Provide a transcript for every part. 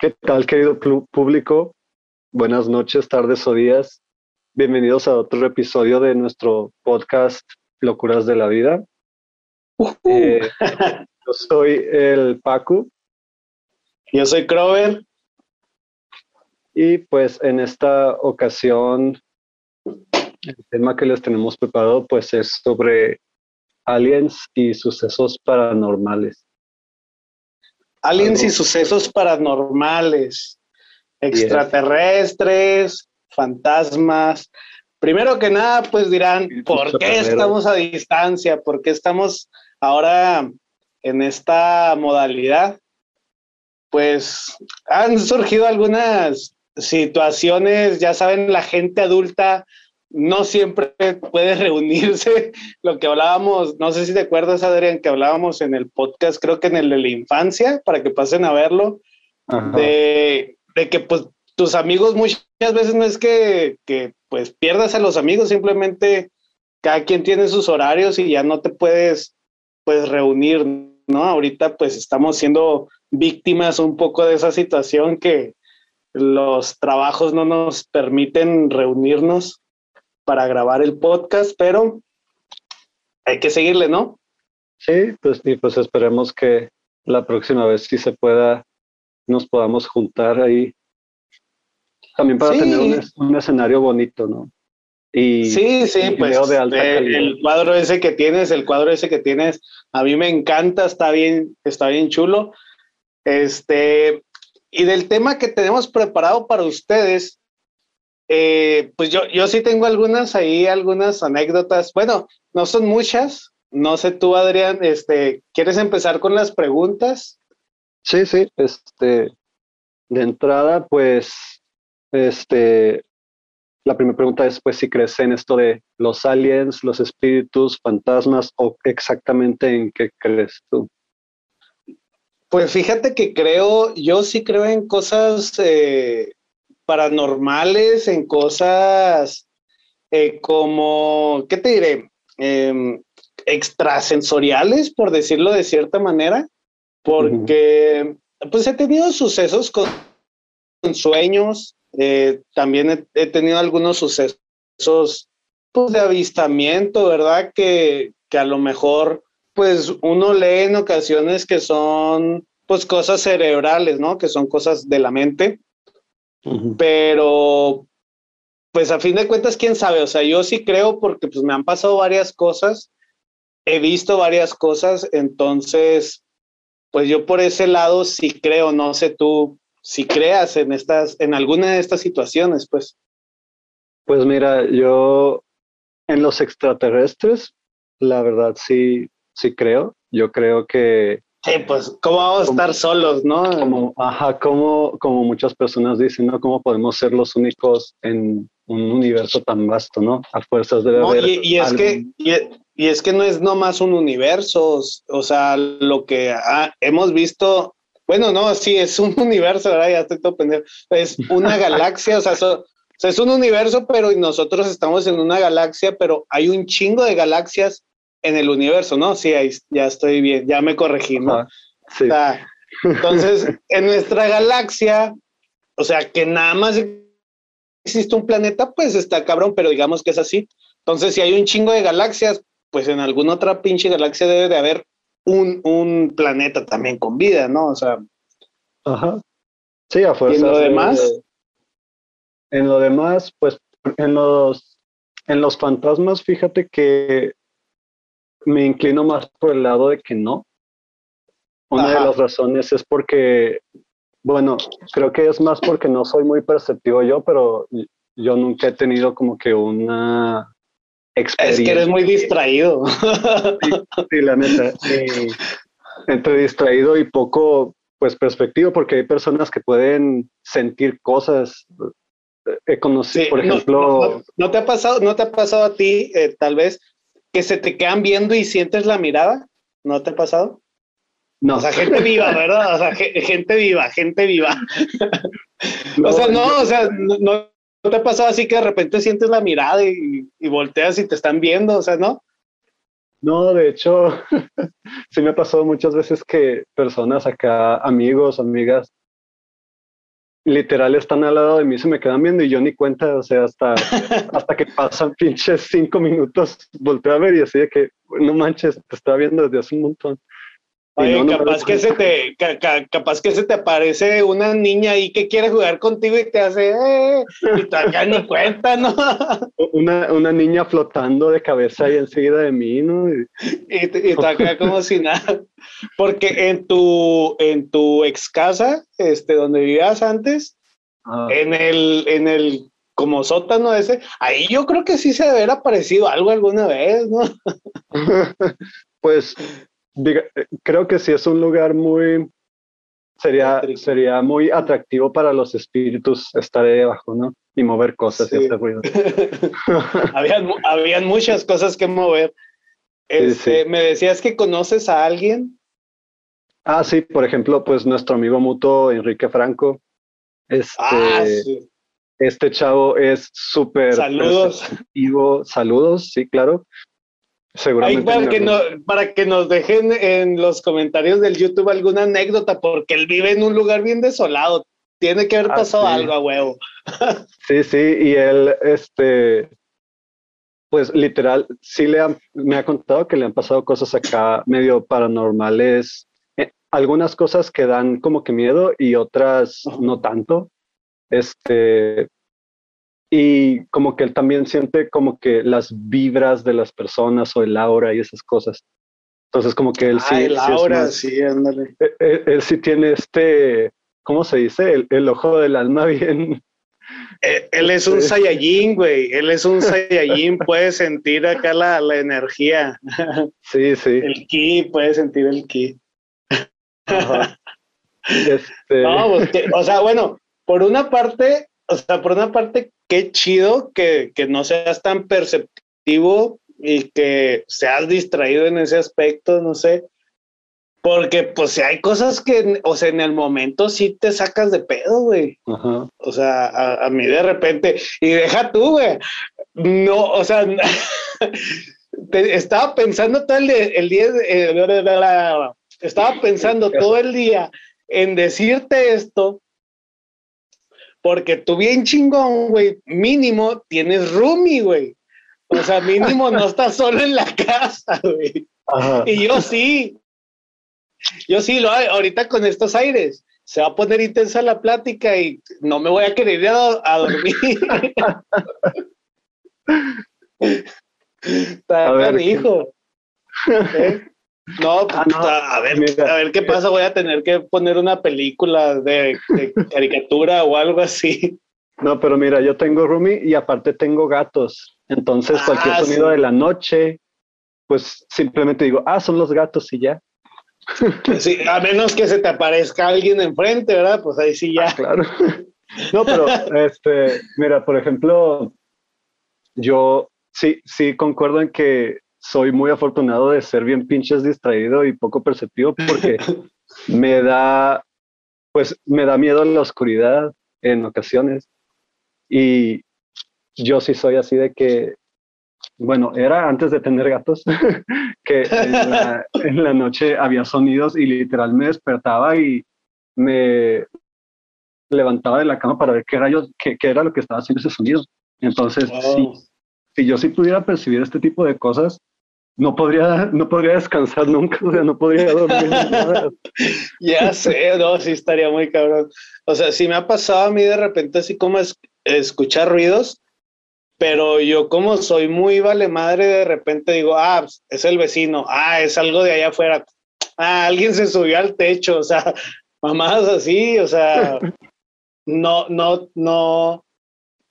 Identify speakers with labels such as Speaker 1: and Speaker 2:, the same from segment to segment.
Speaker 1: ¿Qué tal, querido público? Buenas noches, tardes o días. Bienvenidos a otro episodio de nuestro podcast Locuras de la Vida. Eh, yo soy el Paco.
Speaker 2: Yo soy Crover.
Speaker 1: Y pues en esta ocasión el tema que les tenemos preparado pues es sobre aliens y sucesos paranormales.
Speaker 2: Aliens y sucesos paranormales, extraterrestres, fantasmas. Primero que nada, pues dirán, ¿por qué estamos a distancia? ¿Por qué estamos ahora en esta modalidad? Pues han surgido algunas situaciones, ya saben, la gente adulta no siempre puede reunirse. Lo que hablábamos, no sé si te acuerdas, Adrián, que hablábamos en el podcast, creo que en el de la infancia, para que pasen a verlo, de, que pues tus amigos muchas veces no es que, que pues pierdas a los amigos, simplemente cada quien tiene sus horarios y ya no te puedes pues reunir, ¿no? Ahorita pues estamos siendo víctimas un poco de esa situación que los trabajos no nos permiten reunirnos para grabar el podcast, pero hay que seguirle, ¿no?
Speaker 1: Sí, pues, y pues esperemos que la próxima vez sí se pueda, nos podamos juntar ahí. También para tener un, escenario bonito, ¿no?
Speaker 2: Y, sí, sí, pues de alta el cuadro ese que tienes, el cuadro ese que tienes, a mí me encanta, está bien, está bien chulo. Este, y del tema que tenemos preparado para ustedes, eh, pues yo, yo sí tengo algunas ahí, algunas anécdotas. Bueno, no son muchas. No sé tú, Adrián, este, ¿quieres empezar con las preguntas?
Speaker 1: Sí, sí, este, de entrada, pues, este, la primera pregunta es, pues, si crees en esto de los aliens, los espíritus, fantasmas, o exactamente en qué crees tú.
Speaker 2: Pues fíjate que creo, yo sí creo en cosas eh, paranormales, en cosas eh, como, ¿qué te diré? Em, extrasensoriales, por decirlo de cierta manera, porque pues he tenido sucesos con, sueños, eh, también he, tenido algunos sucesos pues, de avistamiento, ¿verdad? Que, que a lo mejor pues uno lee en ocasiones que son pues cosas cerebrales, ¿no? Que son cosas de la mente. Pero, pues a fin de cuentas, quién sabe, o sea, yo sí creo porque pues me han pasado varias cosas, he visto varias cosas, entonces, pues yo por ese lado sí creo, no sé tú si creas en estas, en alguna de estas situaciones, pues.
Speaker 1: Pues mira, yo en los extraterrestres, la verdad sí, sí creo. Yo creo que
Speaker 2: Sí, pues, ¿cómo vamos a estar solos, no?
Speaker 1: Como, ajá, como, como muchas personas dicen, ¿no? ¿Cómo podemos ser los únicos en un universo tan vasto, ¿no? A fuerzas de
Speaker 2: no, Y, es que, y, es que no es nomás un universo, o sea, lo que hemos visto, bueno, no, sí, es un universo, ¿verdad? Ya estoy todo pendejo. Es una galaxia, o sea, o sea, es un universo, pero nosotros estamos en una galaxia, pero hay un chingo de galaxias en el universo, ¿no? Sí, ahí ya estoy bien, ya me corregí, ¿no? sí. entonces, en nuestra galaxia, o sea, que nada más existe un planeta, pues está cabrón, pero digamos que es así. Entonces, si hay un chingo de galaxias, pues en alguna otra pinche galaxia debe de haber un, un planeta también con vida, ¿no? O sea.
Speaker 1: Ajá. Sí, a fuerza.
Speaker 2: ¿Y en lo demás?
Speaker 1: en lo demás, pues en los, en los fantasmas, fíjate que me inclino más por el lado de que no. Una de las razones es porque, bueno, creo que es más porque no soy muy perceptivo yo, pero yo nunca he tenido como que una
Speaker 2: experiencia. Es que eres muy distraído.
Speaker 1: Sí, la neta. entre distraído y poco, pues, perspectivo, porque hay personas que pueden sentir cosas. He conocido, por ejemplo.
Speaker 2: No, te ha pasado, no te ha pasado a ti, eh, tal vez, que se te quedan viendo y sientes la mirada? ¿No te ha pasado? No. O sea, gente viva, ¿verdad? O sea, gente viva, gente viva. o sea, no, o sea, no, te ha pasado así que de repente sientes la mirada y, volteas y te están viendo, o sea, ¿no?
Speaker 1: No, de hecho, sí me ha pasado muchas veces que personas acá, amigos, amigas, literal están al lado de mí, se me quedan viendo y yo ni cuenta, o sea, hasta, hasta que pasan pinches cinco minutos, volteo a ver y así de que, no manches, te estaba viendo desde hace un montón.
Speaker 2: Oye, capaz, que se te, capaz que se te aparece una niña ahí que quiere jugar contigo y te hace, eh, y te acá ni cuenta, ¿no?
Speaker 1: Una, una, niña flotando de cabeza ahí enseguida de mí, ¿no?
Speaker 2: Y, y, te acá como si nada. Porque en tu, en tu ex casa, este, donde vivías antes, ah. en el, en el como sótano ese, ahí yo creo que sí se debe haber aparecido algo alguna vez, ¿no?
Speaker 1: pues creo que sí es un lugar muy, sería, sería muy atractivo para los espíritus estar ahí debajo, ¿no? Y mover cosas y hacer ruido.
Speaker 2: habían, habían, muchas cosas que mover. Este, Me decías que conoces a alguien.
Speaker 1: Ah, sí, por ejemplo, pues nuestro amigo mutuo Enrique Franco. Este, ah, este chavo es súper.
Speaker 2: Saludos.
Speaker 1: Saludos, sí, claro.
Speaker 2: Seguramente. para, que no, para que nos dejen en los comentarios del YouTube alguna anécdota, porque él vive en un lugar bien desolado. Tiene que haber ah, pasado algo a huevo.
Speaker 1: sí, sí, y él, este, pues literal, sí le me ha contado que le han pasado cosas acá medio paranormales, eh, algunas cosas que dan como que miedo y otras no tanto. Este, y como que él también siente como que las vibras de las personas o el aura y esas cosas. Entonces como que él sí...
Speaker 2: el aura, sí, ándale.
Speaker 1: E, e, él, sí tiene este, ¿cómo se dice? El, ojo del alma bien...
Speaker 2: E, él, es un Saiyajin, güey. Él es un Saiyajin, puede sentir acá la, la energía.
Speaker 1: Sí, sí.
Speaker 2: El ki, puede sentir el ki. Este... No, pues o sea, bueno, por una parte, o sea, por una parte, qué chido que, no seas tan perceptivo y que seas distraído en ese aspecto, no sé. Porque, pues, si hay cosas que, o sea, en el momento sí te sacas de pedo, güey. O sea, a, mí de repente, y deja tú, güey. No, o sea, estaba pensando todo el, el día, eh, estaba pensando todo el día en decirte esto porque tú bien chingón, güey, mínimo tienes roomie, güey. O sea, mínimo no estás solo en la casa, güey. Y yo sí. Yo sí, lo ahorita con estos aires. Se va a poner intensa la plática y no me voy a querer ir a, dormir. a ver, hijo. ¿Eh? No, pues, ah, a, ver, a ver qué pasa. Voy a tener que poner una película de, caricatura o algo así.
Speaker 1: No, pero mira, yo tengo roomie y aparte tengo gatos. Entonces, cualquier ah, sonido de la noche, pues simplemente digo, ah, son los gatos y ya.
Speaker 2: Sí, a menos que se te aparezca alguien enfrente, ¿verdad? Pues ahí sí ya.
Speaker 1: Ah, claro. No, pero este, mira, por ejemplo, yo sí, sí concuerdo en que soy muy afortunado de ser bien pinches distraído y poco perceptivo porque me da, pues me da miedo la oscuridad en ocasiones. Y yo sí soy así de que, bueno, era antes de tener gatos, que en la, noche había sonidos y literal me despertaba y me levantaba de la cama para ver qué era, yo, qué, era lo que estaba haciendo ese sonido. Entonces, si yo sí pudiera percibir este tipo de cosas, no podría, no podría descansar nunca, o sea, no podría dormir.
Speaker 2: ya sé, no, sí estaría muy cabrón. O sea, sí me ha pasado a mí de repente así como es, escuchar ruidos, pero yo como soy muy vale madre, de repente digo, ah, pues, es el vecino, ah, es algo de allá afuera, ah, alguien se subió al techo, o sea, mamás así, o sea, no, no, no,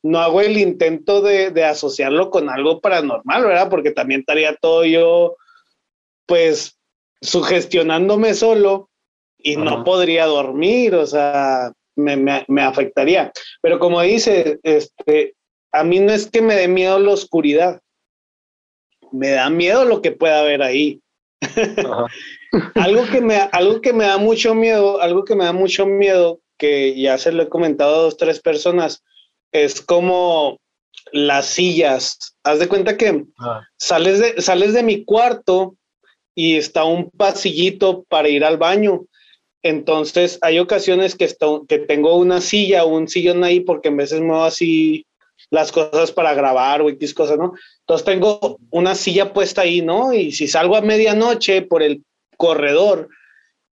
Speaker 2: no hago el intento de, asociarlo con algo paranormal, ¿verdad? Porque también estaría todo yo, pues, sugestionándome solo y no podría dormir, o sea, me, afectaría. Pero como dice, este, a mí no es que me dé miedo la oscuridad, me da miedo lo que pueda haber ahí. algo, que me, algo que me da mucho miedo, algo que me da mucho miedo, que ya se lo he comentado a dos, tres personas, es como las sillas. Haz de cuenta que ah. sales, de, sales de mi cuarto y está un pasillito para ir al baño. Entonces, hay ocasiones que, que tengo una silla o un sillón ahí porque en veces muevo así las cosas para grabar o X cosas, ¿no? Entonces tengo una silla puesta ahí, ¿no? Y si salgo a medianoche por el corredor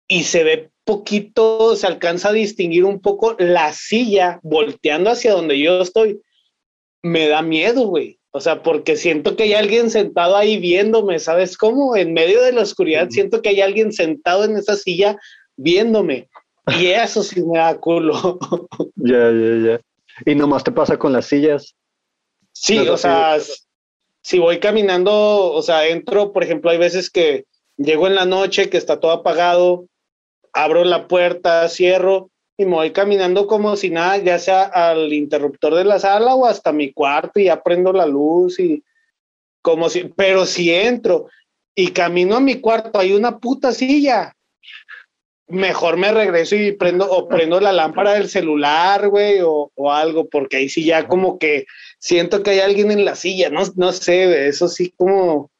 Speaker 2: y se ve poquito, se alcanza a distinguir un poco la silla volteando hacia donde yo estoy, me da miedo, güey. O sea, porque siento que hay alguien sentado ahí viéndome, ¿sabes cómo? En medio de la oscuridad siento que hay alguien sentado en esa silla viéndome. Y eso sí me da culo.
Speaker 1: Ya, ya, ya. ¿Y nomás te pasa con las sillas?
Speaker 2: Sí, o sea, si voy caminando, o sea, entro, por ejemplo, hay veces que llego en la noche, que está todo apagado, abro la puerta, cierro y me voy caminando como si nada, ya sea al interruptor de la sala o hasta mi cuarto y ya prendo la luz y como si, pero si entro y camino a mi cuarto, hay una puta silla. Mejor me regreso y prendo o prendo la lámpara del celular, güey, o, algo, porque ahí sí ya como que siento que hay alguien en la silla, no, no sé, eso sí como,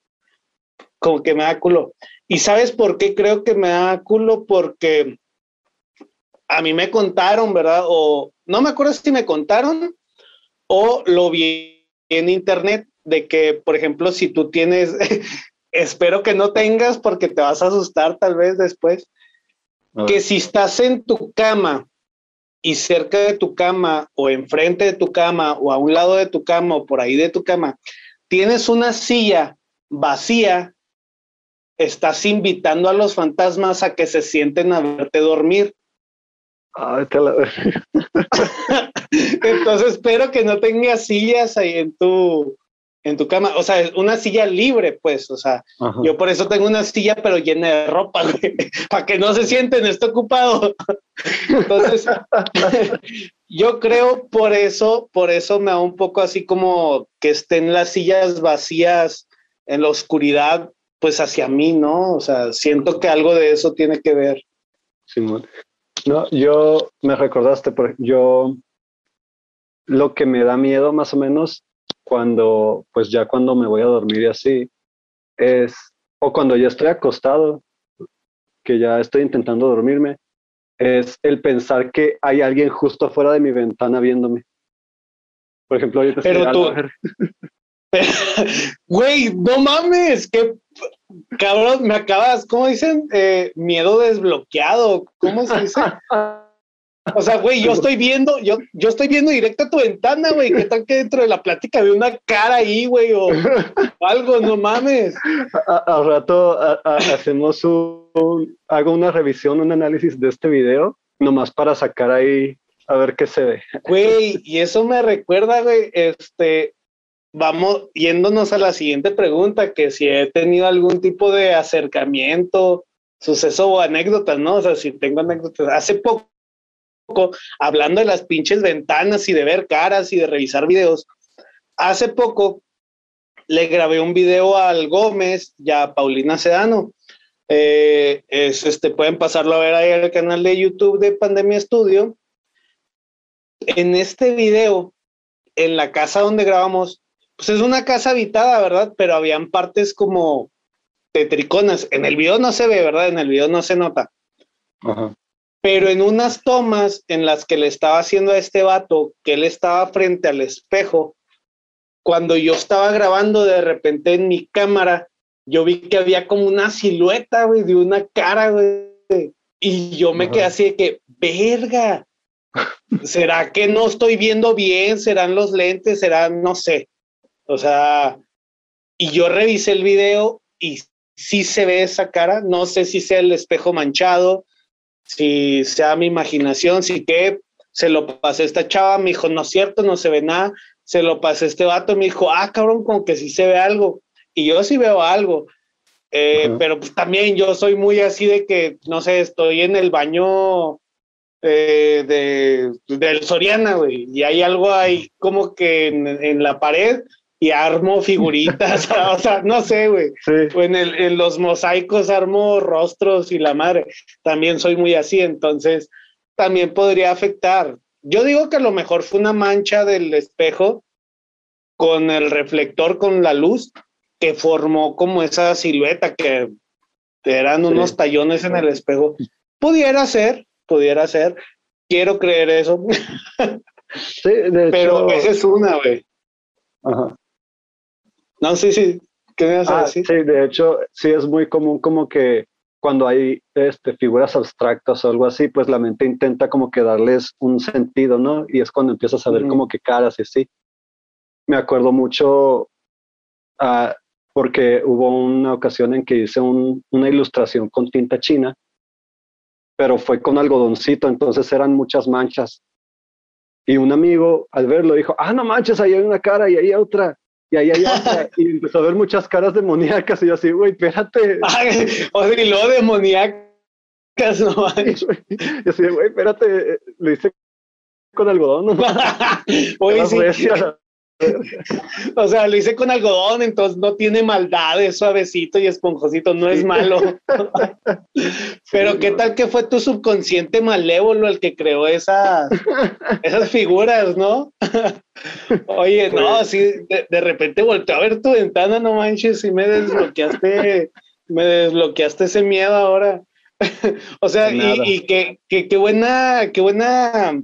Speaker 2: como que me da culo. ¿Y sabes por qué creo que me da culo? Porque a mí me contaron, ¿verdad? O no me acuerdo si me contaron o lo vi en internet de que, por ejemplo, si tú tienes, espero que no tengas porque te vas a asustar tal vez después, que si estás en tu cama y cerca de tu cama o enfrente de tu cama o a un lado de tu cama o por ahí de tu cama, tienes una silla vacía, estás invitando a los fantasmas a que se sienten a verte dormir. Entonces espero que no tengas sillas ahí en tu, en tu cama, o sea, una silla libre, pues, o sea, yo por eso tengo una silla pero llena de ropa, para que no se sienten, está ocupado. Entonces, yo creo por eso, por eso me da un poco así como que estén las sillas vacías en la oscuridad, pues hacia mí, ¿no? O sea, siento que algo de eso tiene que ver.
Speaker 1: Simón. No, yo me recordaste, por yo lo que me da miedo más o menos cuando, pues ya cuando me voy a dormir y así, es, o cuando ya estoy acostado, que ya estoy intentando dormirme, es el pensar que hay alguien justo afuera de mi ventana viéndome. Por ejemplo, ahorita
Speaker 2: Pero tú, güey, no mames, que cabrón, me acabas, ¿cómo dicen? Eh, miedo desbloqueado, ¿cómo se dice? O sea, güey, yo estoy viendo, yo, yo estoy viendo directo a tu ventana, güey. ¿Qué tal que dentro de la plática veo una cara ahí, güey? O algo, no mames.
Speaker 1: Al rato hacemos un, hago una revisión, un análisis de este video, nomás para sacar ahí a ver qué se ve.
Speaker 2: Güey, y eso me recuerda, güey, este, vamos yéndonos a la siguiente pregunta, que si he tenido algún tipo de acercamiento, suceso o anécdotas, ¿no? O sea, si tengo anécdotas. Hace poco hablando de las pinches ventanas y de ver caras y de revisar videos. Hace poco le grabé un video al Gómez y a Paulina Sedano. Eh, es, este, pueden pasarlo a ver ahí al canal de YouTube de Pandemia Studio. En este video, en la casa donde grabamos, pues es una casa habitada, ¿verdad? Pero habían partes como tetriconas. En el video no se ve, ¿verdad? En el video no se nota. Ajá. Pero en unas tomas en las que le estaba haciendo a este vato, que él estaba frente al espejo, cuando yo estaba grabando de repente en mi cámara, yo vi que había como una silueta, güey, de una cara, güey. Y yo me quedé así de que, verga, ¿será que no estoy viendo bien? ¿Serán los lentes? ¿Será, no sé? O sea, y yo revisé el video y sí se ve esa cara, no sé si sea el espejo manchado, si sea mi imaginación, si que se lo pasé a esta chava, me dijo, no es cierto, no se ve nada, se lo pasé a este vato, me dijo, ah, cabrón, como que sí se ve algo, y yo sí veo algo, eh, pero pues también yo soy muy así de que, no sé, estoy en el baño eh, de, del Soriana, güey, y hay algo ahí como que en la pared, y armo figuritas, o sea, no sé, güey. en, en, los mosaicos armo rostros y la madre. También soy muy así, entonces también podría afectar. Yo digo que a lo mejor fue una mancha del espejo con el reflector, con la luz, que formó como esa silueta que eran unos tallones en el espejo. Pudiera ser, pudiera ser. Quiero creer eso. sí, de Pero esa es una, güey. Ajá. No, sí, sí. ¿Qué me vas a ah, decir?
Speaker 1: Sí, de hecho, sí es muy común como que cuando hay este, figuras abstractas o algo así, pues la mente intenta como que darles un sentido, ¿no? Y es cuando empiezas a ver como que caras y así. Me acuerdo mucho uh, porque hubo una ocasión en que hice una ilustración con tinta china, pero fue con algodoncito, entonces eran muchas manchas. Y un amigo al verlo dijo, ah, no manches, ahí hay una cara y ahí hay otra y ahí otra, y empezó a ver muchas caras demoníacas, y yo así, güey, espérate.
Speaker 2: o sea, y luego demoníacas, no
Speaker 1: Y así, güey, espérate, lo hice con algodón, ¿no? Oye,
Speaker 2: sí. O sea, lo hice con algodón, entonces no tiene maldad, es suavecito y esponjosito, no es malo. Pero qué tal que fue tu subconsciente malévolo el que creó esas, esas figuras, ¿no? Oye, no, pues sí, de, repente volteé a ver tu ventana, no manches, y me desbloqueaste, me desbloqueaste ese miedo ahora. o sea, y, y qué, qué buena, qué buena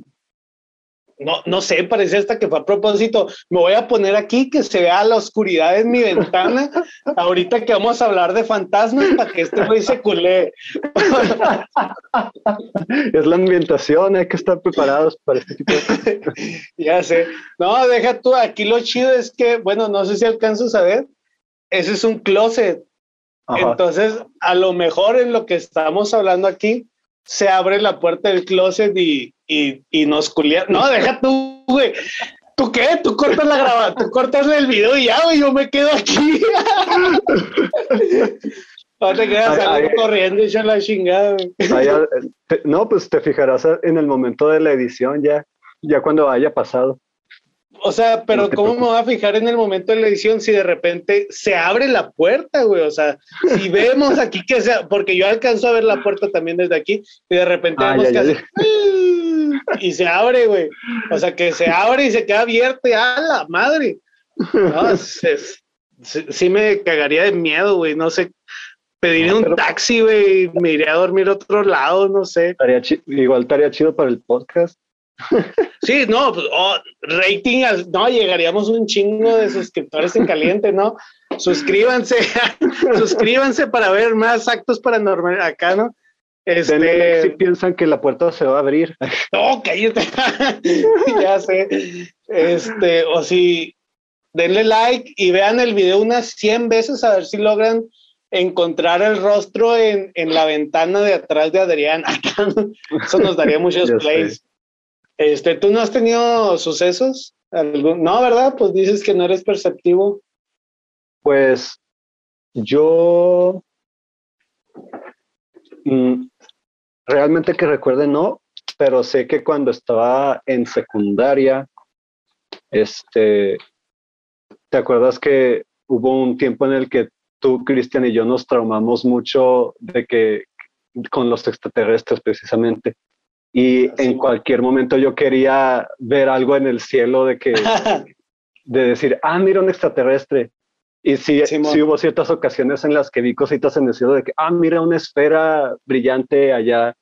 Speaker 2: no, no sé, parece hasta que fue a propósito. Me voy a poner aquí que se vea la oscuridad en mi ventana. Ahorita que vamos a hablar de fantasmas para que este güey se culé.
Speaker 1: es la ambientación, hay que estar preparados para este tipo de
Speaker 2: Ya sé. No, deja tú, aquí lo chido es que, bueno, no sé si alcanzo a ver. Ese es un closet. Entonces, a lo mejor en lo que estamos hablando aquí, se abre la puerta del closet y, y, y nos culia. No, deja tú, güey. ¿Tú qué? Tú cortas la grabación, tú cortas el video y ya, güey, yo me quedo aquí. no te quedas ay, corriendo y la chingada,
Speaker 1: no, pues te fijarás en el momento de la edición ya, ya cuando haya pasado.
Speaker 2: O sea, pero ¿cómo me voy a fijar en el momento de la edición si de repente se abre la puerta, güey? O sea, si vemos aquí que sea, porque yo alcanzo a ver la puerta también desde aquí y de repente vemos que hace, y se abre, güey. O sea, que se abre y se queda abierto y a la madre. No, sí, me cagaría de miedo, güey. No sé, pediría un taxi, güey, me iría a dormir a otro lado, no sé.
Speaker 1: igual estaría chido para el podcast.
Speaker 2: Sí, no, pues, oh, rating, no, llegaríamos un chingo de suscriptores en caliente, ¿no? Suscríbanse, suscríbanse para ver más actos paranormales acá, ¿no?
Speaker 1: Este... Si piensan que la puerta se va a abrir.
Speaker 2: No, cállate. ya sé. Este, o si denle like y vean el video unas 100 veces a ver si logran encontrar el rostro en, en la ventana de atrás de Adrián. Eso nos daría muchos plays. Este, ¿tú no has tenido sucesos? No, ¿verdad? Pues dices que no eres perceptivo.
Speaker 1: Pues yo mm, realmente que recuerde no, pero sé que cuando estaba en secundaria, este, ¿te acuerdas que hubo un tiempo en el que tú, Cristian y yo nos traumamos mucho de que con los extraterrestres precisamente? y en cualquier momento yo quería ver algo en el cielo de que de decir, ah, mira un extraterrestre. Y sí, sí, hubo ciertas ocasiones en las que vi cositas en el cielo de que, ah, mira una esfera brillante allá,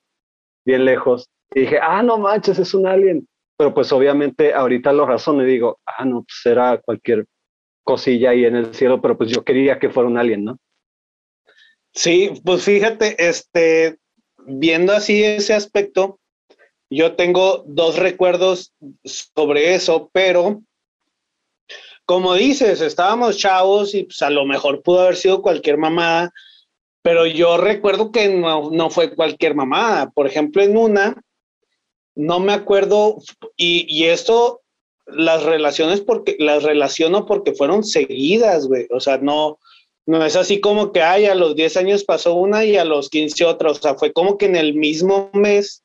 Speaker 1: bien lejos. Y dije, ah, no manches, es un alien. Pero pues obviamente ahorita lo razono y digo, ah, no, pues era cualquier cosilla ahí en el cielo, pero pues yo quería que fuera un alien, ¿no?
Speaker 2: Sí, pues fíjate, este, viendo así ese aspecto, yo tengo dos recuerdos sobre eso, pero como dices, estábamos chavos y pues a lo mejor pudo haber sido cualquier mamada, pero yo recuerdo que no, no fue cualquier mamada. Por ejemplo, en una, no me acuerdo, y, y esto las relaciones porque las relaciono porque fueron seguidas, güey. O sea, no, no es así como que ay, a los 10 años pasó una y a los 15 otra. O sea, fue como que en el mismo mes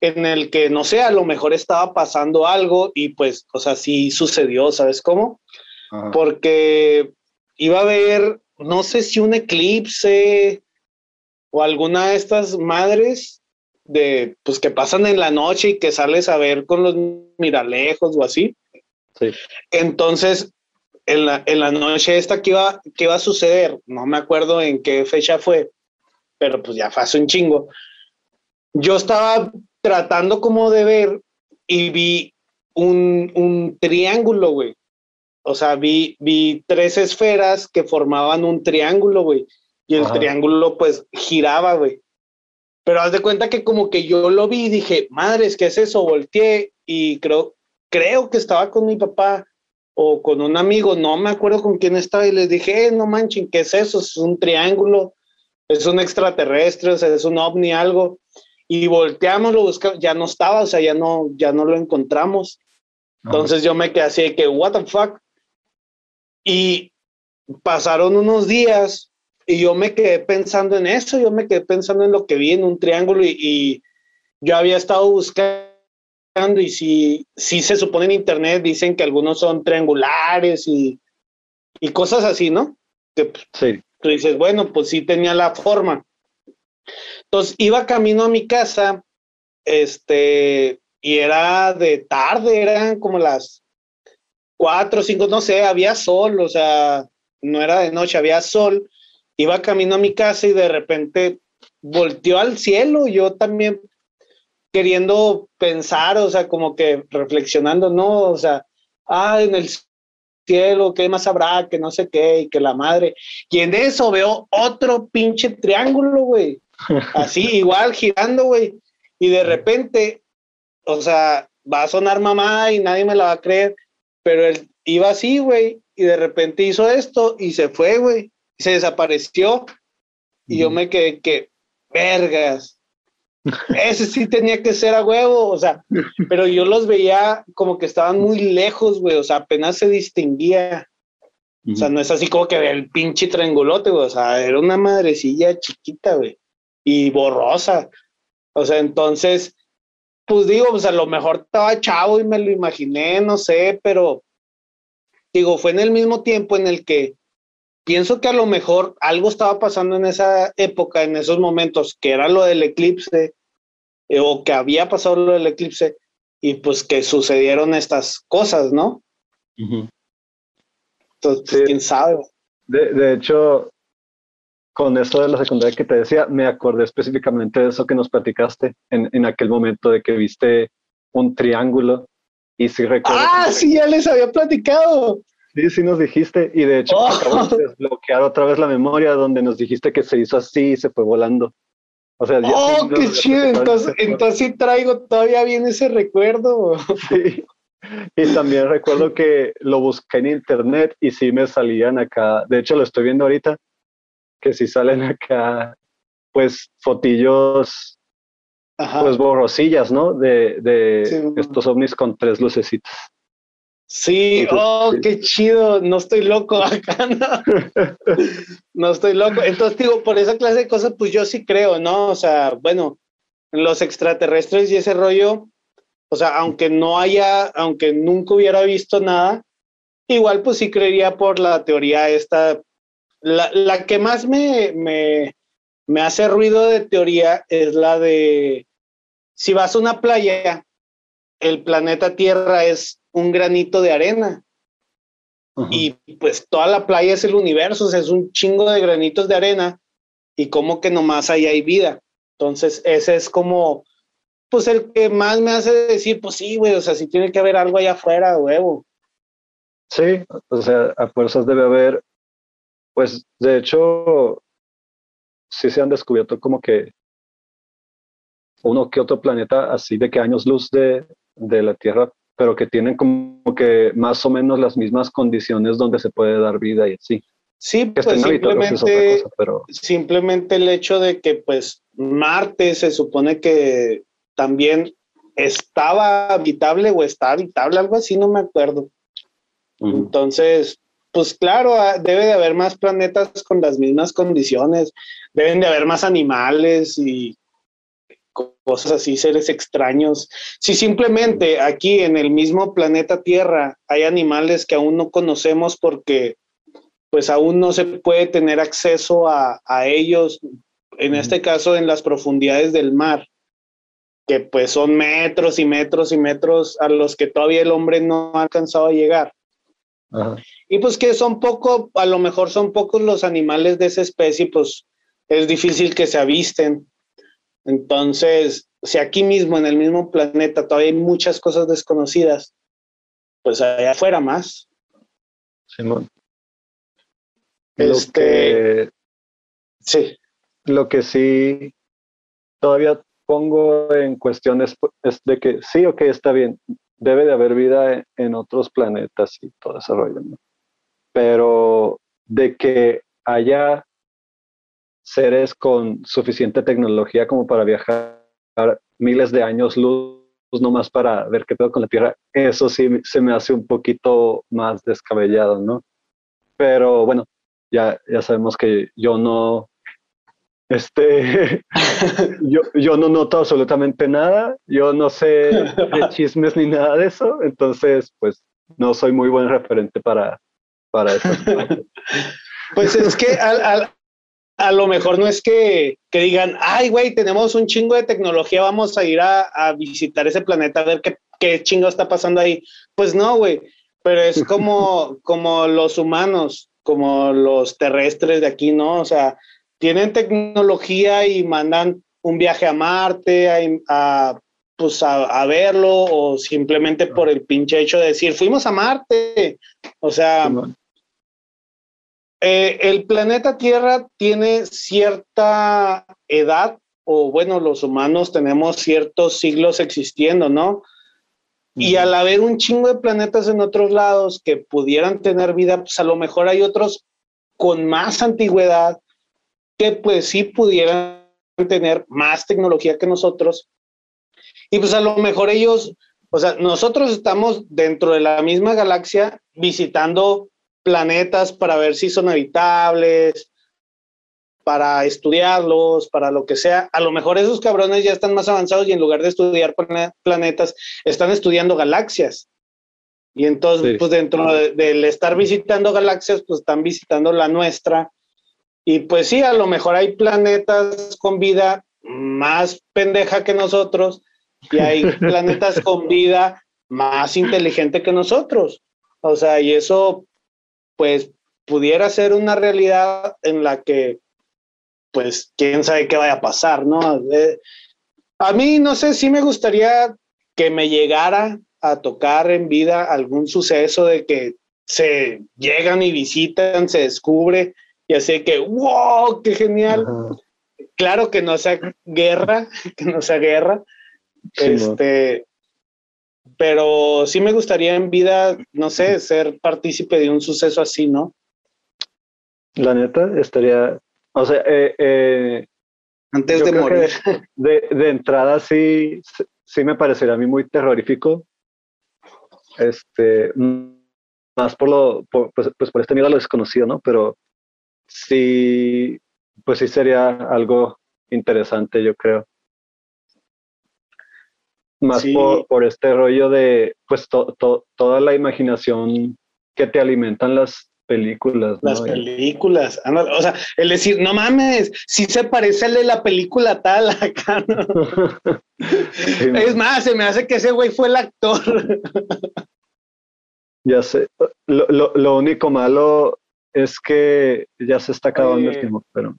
Speaker 2: en el que, no sé, a lo mejor estaba pasando algo y pues, o sea, sí sucedió, ¿sabes cómo? Porque iba a haber, no sé si un eclipse o alguna de estas madres de, pues que pasan en la noche y que sales a ver con los miralejos o así. Sí. Entonces, en la, en la noche esta, ¿qué iba, ¿qué iba a suceder? No me acuerdo en qué fecha fue, pero pues ya fue hace un chingo yo estaba tratando como de ver y vi un, un triángulo, güey. O sea, vi, vi tres esferas que formaban un triángulo, güey. Y el triángulo, pues, giraba, güey. Pero haz de cuenta que como que yo lo vi y dije, madres, ¿qué es eso? Volteé y creo, creo que estaba con mi papá o con un amigo, no me acuerdo con quién estaba y les dije, eh, no manchen, ¿qué es eso? Es un triángulo, es un extraterrestre, o sea, es un ovni, algo. Y volteamos, lo buscamos, ya no estaba, o sea, ya no, ya no lo encontramos. Entonces yo me quedé así de que, what the fuck. Y pasaron unos días y yo me quedé pensando en eso, yo me quedé pensando en lo que vi en un triángulo y, y yo había estado buscando y si, si se supone en internet dicen que algunos son triangulares y, y cosas así, ¿no? Que pues, sí. tú dices, bueno, pues sí tenía la forma. Entonces iba camino a mi casa, este, y era de tarde, eran como las cuatro, cinco, no sé, había sol, o sea, no era de noche, había sol. Iba camino a mi casa y de repente volteó al cielo. Yo también queriendo pensar, o sea, como que reflexionando, no, o sea, ah, en el cielo, ¿qué más habrá? Que no sé qué, y que la madre. Y en eso veo otro pinche triángulo, güey. Así, igual girando, güey. Y de repente, o sea, va a sonar mamá y nadie me la va a creer, pero él iba así, güey, y de repente hizo esto y se fue, güey, y se desapareció. Y yo me quedé que, vergas, ese sí tenía que ser a huevo, o sea, pero yo los veía como que estaban muy lejos, güey, o sea, apenas se distinguía. O sea, no es así como que el pinche triangulote, güey, o sea, era una madrecilla chiquita, güey, y borrosa. O sea, entonces, pues digo, pues a lo mejor estaba chavo y me lo imaginé, no sé, pero digo, fue en el mismo tiempo en el que pienso que a lo mejor algo estaba pasando en esa época, en esos momentos, que era lo del eclipse, eh, o que había pasado lo del eclipse, y pues que sucedieron estas cosas, ¿no? Entonces, quién sabe.
Speaker 1: De, hecho, con esto de la secundaria que te decía, me acordé específicamente de eso que nos platicaste en, en aquel momento de que viste un triángulo y sí recuerdo.
Speaker 2: Ah, sí, ya les había platicado.
Speaker 1: Sí, sí nos dijiste, y de hecho oh. acabamos de desbloquear otra vez la memoria donde nos dijiste que se hizo así y se fue volando.
Speaker 2: O sea, oh, qué chido. Entonces, entonces sí traigo todavía bien ese recuerdo.
Speaker 1: Sí. Y también recuerdo que lo busqué en internet y sí me salían acá. De hecho, lo estoy viendo ahorita, que sí salen acá, pues, fotillos, pues, borrosillas, ¿no? De, de estos ovnis con tres lucecitas.
Speaker 2: Sí, oh, qué chido, no estoy loco acá, no. no estoy loco. Entonces, digo, por esa clase de cosas, pues yo sí creo, ¿no? O sea, bueno, los extraterrestres y ese rollo, o sea, aunque no haya, aunque nunca hubiera visto nada, igual pues sí creería por la teoría esta, la, la que más me, me, me hace ruido de teoría es la de, si vas a una playa, el planeta Tierra es un granito de arena. Y pues toda la playa es el universo, o sea, es un chingo de granitos de arena y como que nomás ahí hay vida. Entonces, ese es como, pues el que más me hace decir, pues sí, güey, o sea, si tiene que haber algo allá afuera, huevo.
Speaker 1: Sí, o sea, a fuerzas debe haber, pues de hecho, sí se han descubierto como que uno que otro planeta así de que años luz de, de la Tierra pero que tienen como que más o menos las mismas condiciones donde se puede dar vida y así.
Speaker 2: Sí, pues simplemente, pero... simplemente el hecho de que pues Marte se supone que también estaba habitable o está habitable, algo así, no me acuerdo. Entonces, pues claro, ah, debe de haber más planetas con las mismas condiciones, deben de haber más animales y cosas así, seres extraños. Si simplemente aquí en el mismo planeta Tierra hay animales que aún no conocemos porque pues aún no se puede tener acceso a, ellos, en este caso en las profundidades del mar, que pues son metros y metros y metros a los que todavía el hombre no ha alcanzado a llegar. Y pues que son poco, a lo mejor son pocos los animales de esa especie, pues es difícil que se avisten. Entonces, si aquí mismo, en el mismo planeta, todavía hay muchas cosas desconocidas, pues allá afuera más.
Speaker 1: Simón. Este, sí. Lo que sí todavía pongo en cuestión es, de que sí, ok, está bien, debe de haber vida en, otros planetas y todo ese rollo, Pero de que haya seres con suficiente tecnología como para viajar miles de años luz nomás para ver qué pedo con la Tierra, eso sí se me hace un poquito más descabellado, ¿no? Pero bueno, ya, ya sabemos que yo no, este, yo, yo no noto absolutamente nada, yo no sé de chismes ni nada de eso, entonces pues no soy muy buen referente para, para eso.
Speaker 2: Pues es que al, a lo mejor no es que, que digan, ay, güey, tenemos un chingo de tecnología, vamos a ir a, a visitar ese planeta a ver qué, qué chingo está pasando ahí. Pues no, güey, pero es como, como los humanos, como los terrestres de aquí, ¿no? O sea, tienen tecnología y mandan un viaje a Marte, a, a pues a, a, verlo, o simplemente por el pinche hecho de decir, fuimos a Marte. O sea, eh, el planeta Tierra tiene cierta edad, o bueno, los humanos tenemos ciertos siglos existiendo, ¿no? Y al haber un chingo de planetas en otros lados que pudieran tener vida, pues a lo mejor hay otros con más antigüedad que pues sí pudieran tener más tecnología que nosotros. Y pues a lo mejor ellos, o sea, nosotros estamos dentro de la misma galaxia visitando planetas para ver si son habitables, para estudiarlos, para lo que sea. A lo mejor esos cabrones ya están más avanzados y en lugar de estudiar planetas, están estudiando galaxias. Y entonces, pues dentro del estar visitando galaxias, pues están visitando la nuestra. Y pues sí, a lo mejor hay planetas con vida más pendeja que nosotros y hay planetas con vida más inteligente que nosotros. O sea, y eso pues pudiera ser una realidad en la que, pues, quién sabe qué vaya a pasar, ¿no? Eh, a mí, no sé, sí me gustaría que me llegara a tocar en vida algún suceso de que se llegan y visitan, se descubre y así que, wow, qué genial. Claro que no sea guerra, que no sea guerra. este, pero sí me gustaría en vida, no sé, ser partícipe de un suceso así, ¿no?
Speaker 1: La neta, estaría, o sea, eh, eh,
Speaker 2: antes de morir.
Speaker 1: De, de, entrada sí, sí me parecería a mí muy terrorífico. Este, más por lo, pues, pues, por este miedo a lo desconocido, ¿no? Pero sí, pues sí sería algo interesante, yo creo más por, este rollo de, pues, toda la imaginación que te alimentan las películas.
Speaker 2: Las películas. O sea, el decir, no mames, sí se parece al de la película tal acá, es más, se me hace que ese güey fue el actor.
Speaker 1: ya sé. Lo, único malo es que ya se está acabando el tiempo, pero.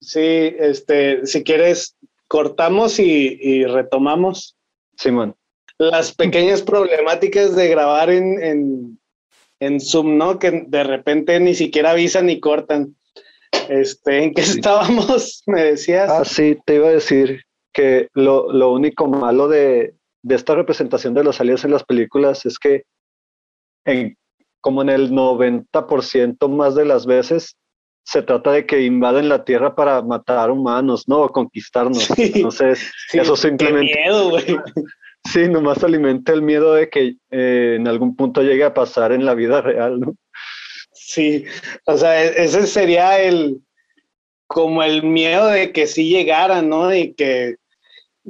Speaker 2: Sí, este, si quieres, cortamos y, retomamos.
Speaker 1: Simón.
Speaker 2: Las pequeñas problemáticas de grabar en, en, Zoom, ¿no? Que de repente ni siquiera avisan ni cortan. Este, ¿En qué estábamos? Me decías.
Speaker 1: Ah, sí, te iba a decir que lo, lo único malo de, de, esta representación de los aliens en las películas es que en, como en el 90% más de las veces se trata de que invaden la Tierra para matar humanos, ¿no? O conquistarnos. Entonces, eso simplemente...
Speaker 2: Qué miedo, güey.
Speaker 1: Sí, nomás alimenta el miedo de que eh, en algún punto llegue a pasar en la vida real, ¿no?
Speaker 2: Sí, o sea, e-, ese sería el, como el miedo de que sí llegaran, ¿no? Y que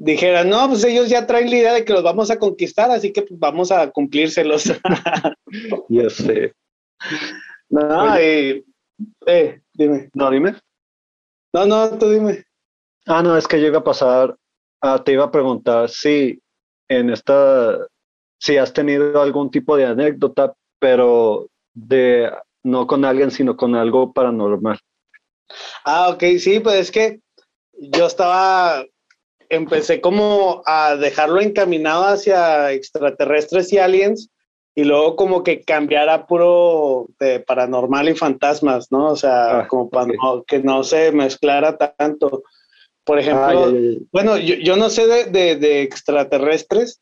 Speaker 2: dijeran, no, pues ellos ya traen la idea de que los vamos a conquistar, así que pues vamos a cumplírselos.
Speaker 1: ya sé.
Speaker 2: No, y, eh, Dime.
Speaker 1: No, dime.
Speaker 2: No, no, tú dime.
Speaker 1: Ah, no, es que llega a pasar. Ah, te iba a preguntar si en esta, si has tenido algún tipo de anécdota, pero de no con alguien, sino con algo paranormal.
Speaker 2: Ah, ok, sí, pues es que yo estaba, empecé como a dejarlo encaminado hacia extraterrestres y aliens y luego como que cambiara puro de paranormal y fantasmas, ¿no? O sea, ah, como para que no se mezclara tanto. Por ejemplo, bueno, yo, no sé de, de, extraterrestres,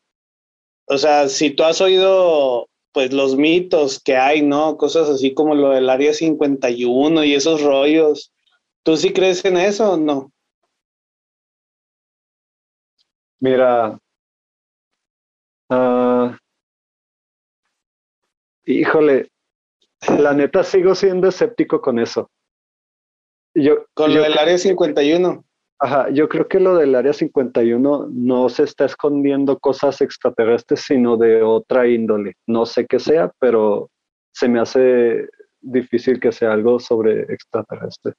Speaker 2: o sea, si tú has oído pues los mitos que hay, ¿no? Cosas así como lo del Área 51 y esos rollos. ¿Tú sí crees en eso o no?
Speaker 1: Mira, uh, híjole, la neta sigo siendo escéptico con eso.
Speaker 2: Yo, con lo del Área 51.
Speaker 1: Ajá, yo creo que lo del Área 51 no se está escondiendo cosas extraterrestres, sino de otra índole. No sé qué sea, pero se me hace difícil que sea algo sobre extraterrestres.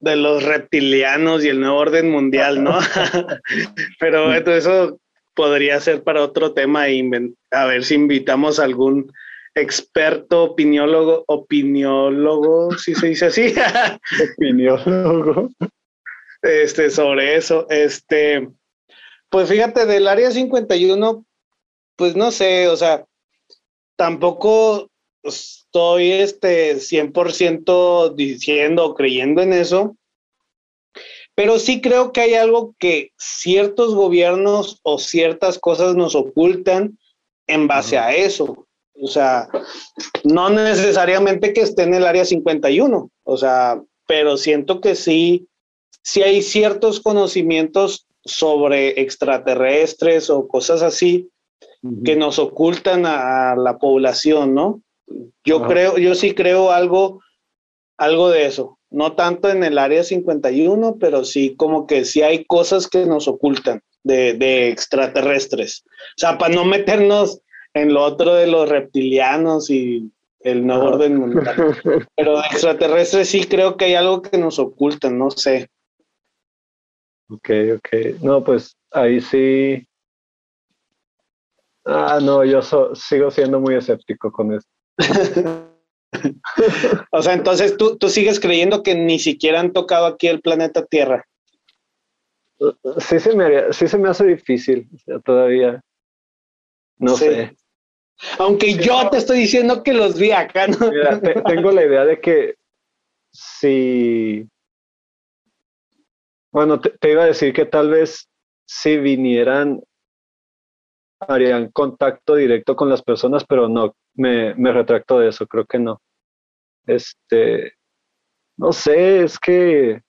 Speaker 2: De los reptilianos y el nuevo orden mundial, ¿no? pero eso podría ser para otro tema y a ver si invitamos a algún experto opiniólogo, opiniólogo, si se dice así.
Speaker 1: opiniólogo
Speaker 2: este, sobre eso. Este, pues fíjate, del área 51, pues no sé, o sea, tampoco estoy este 100% diciendo o creyendo en eso, pero sí creo que hay algo que ciertos gobiernos o ciertas cosas nos ocultan en base a eso. O sea, no necesariamente que esté en el área 51, o sea, pero siento que sí si hay ciertos conocimientos sobre extraterrestres o cosas así que nos ocultan a, la población, ¿no? Yo creo, yo sí creo algo, algo de eso. No tanto en el área 51, pero sí como que sí hay cosas que nos ocultan de, de extraterrestres. O sea, para no meternos en lo otro de los reptilianos y el nuevo orden mundial. Pero de extraterrestres sí creo que hay algo que nos ocultan, no sé.
Speaker 1: Ok, ok. No, pues ahí sí. Ah, no, yo sigo siendo muy escéptico con esto.
Speaker 2: o sea, entonces ¿tú, tú sigues creyendo que ni siquiera han tocado aquí el planeta Tierra.
Speaker 1: Sí se me, sí se me hace difícil todavía. No sé.
Speaker 2: Aunque yo te estoy diciendo que los vi acá, ¿no?
Speaker 1: tengo la idea de que si bueno, te, iba a decir que tal vez si vinieran harían contacto directo con las personas, pero no, me, me retracto de eso, creo que no. Este, no sé, es que...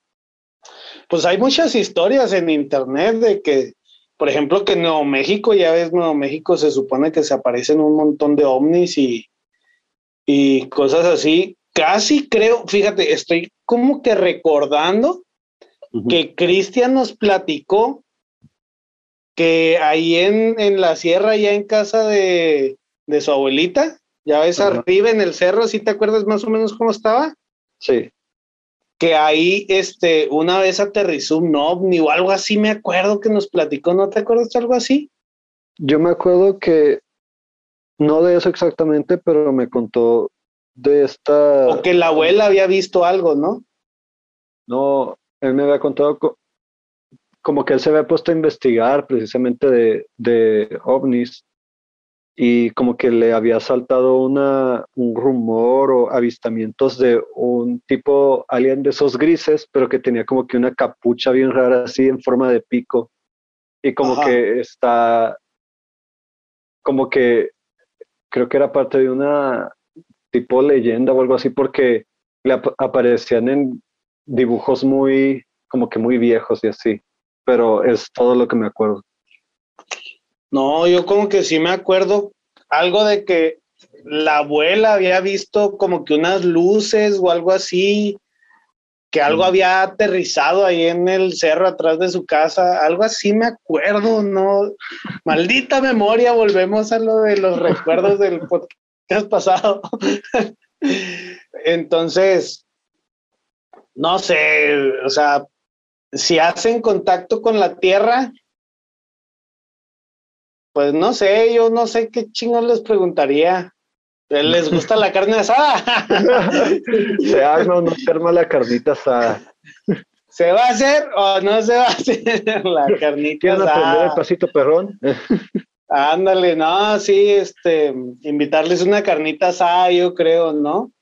Speaker 2: Pues hay muchas historias en internet de que, por ejemplo, que en Nuevo México, ya ves, Nuevo México se supone que se aparecen un montón de ovnis y, y cosas así. Casi creo, fíjate, estoy como que recordando que Cristian nos platicó que ahí en, en, la sierra, ya en casa de, de su abuelita, ya ves arriba en el cerro, ¿sí te acuerdas más o menos cómo estaba?
Speaker 1: Sí.
Speaker 2: Que ahí, este, una vez aterrizó un ovni o algo así, me acuerdo que nos platicó, ¿no te acuerdas de algo así?
Speaker 1: Yo me acuerdo que, no de eso exactamente, pero me contó de esta...
Speaker 2: O que la abuela había visto algo, ¿no?
Speaker 1: No, él me había contado como que él se había puesto a investigar precisamente de, de ovnis y como que le había saltado una, un rumor o avistamientos de un tipo alien de esos grises, pero que tenía como que una capucha bien rara así en forma de pico y como que está, como que creo que era parte de una tipo leyenda o algo así porque le aparecían en dibujos muy, como que muy viejos y así, pero es todo lo que me acuerdo.
Speaker 2: No, yo como que sí me acuerdo algo de que la abuela había visto como que unas luces o algo así, que algo había aterrizado ahí en el cerro atrás de su casa, algo así me acuerdo, ¿no? Maldita memoria, volvemos a lo de los recuerdos del podcast pasado. Entonces, no sé, o sea, si hacen contacto con la Tierra, pues no sé, yo no sé qué chingos les preguntaría. ¿Les gusta la carne asada?
Speaker 1: se arma no se arma la carnita asada.
Speaker 2: ¿Se va a hacer o no se va a hacer la carnita
Speaker 1: ¿Quieren aprender el pasito perrón?
Speaker 2: Ándale, no, sí, este, invitarles una carnita asada, yo creo, ¿no?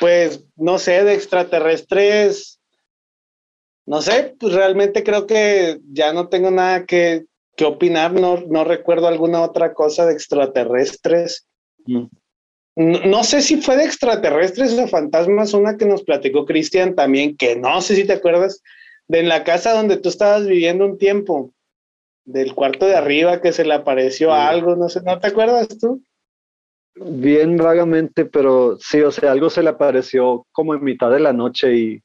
Speaker 2: pues, no sé, de extraterrestres, no sé, pues realmente creo que ya no tengo nada que, que opinar, no, no recuerdo alguna otra cosa de extraterrestres. Mm. No, sé si fue de extraterrestres o fantasmas, una que nos platicó Cristian también, que no sé si te acuerdas, de en la casa donde tú estabas viviendo un tiempo, del cuarto de arriba que se le apareció algo, no sé, ¿no te acuerdas tú?
Speaker 1: Bien vagamente, pero sí, o sea, algo se le apareció como en mitad de la noche y...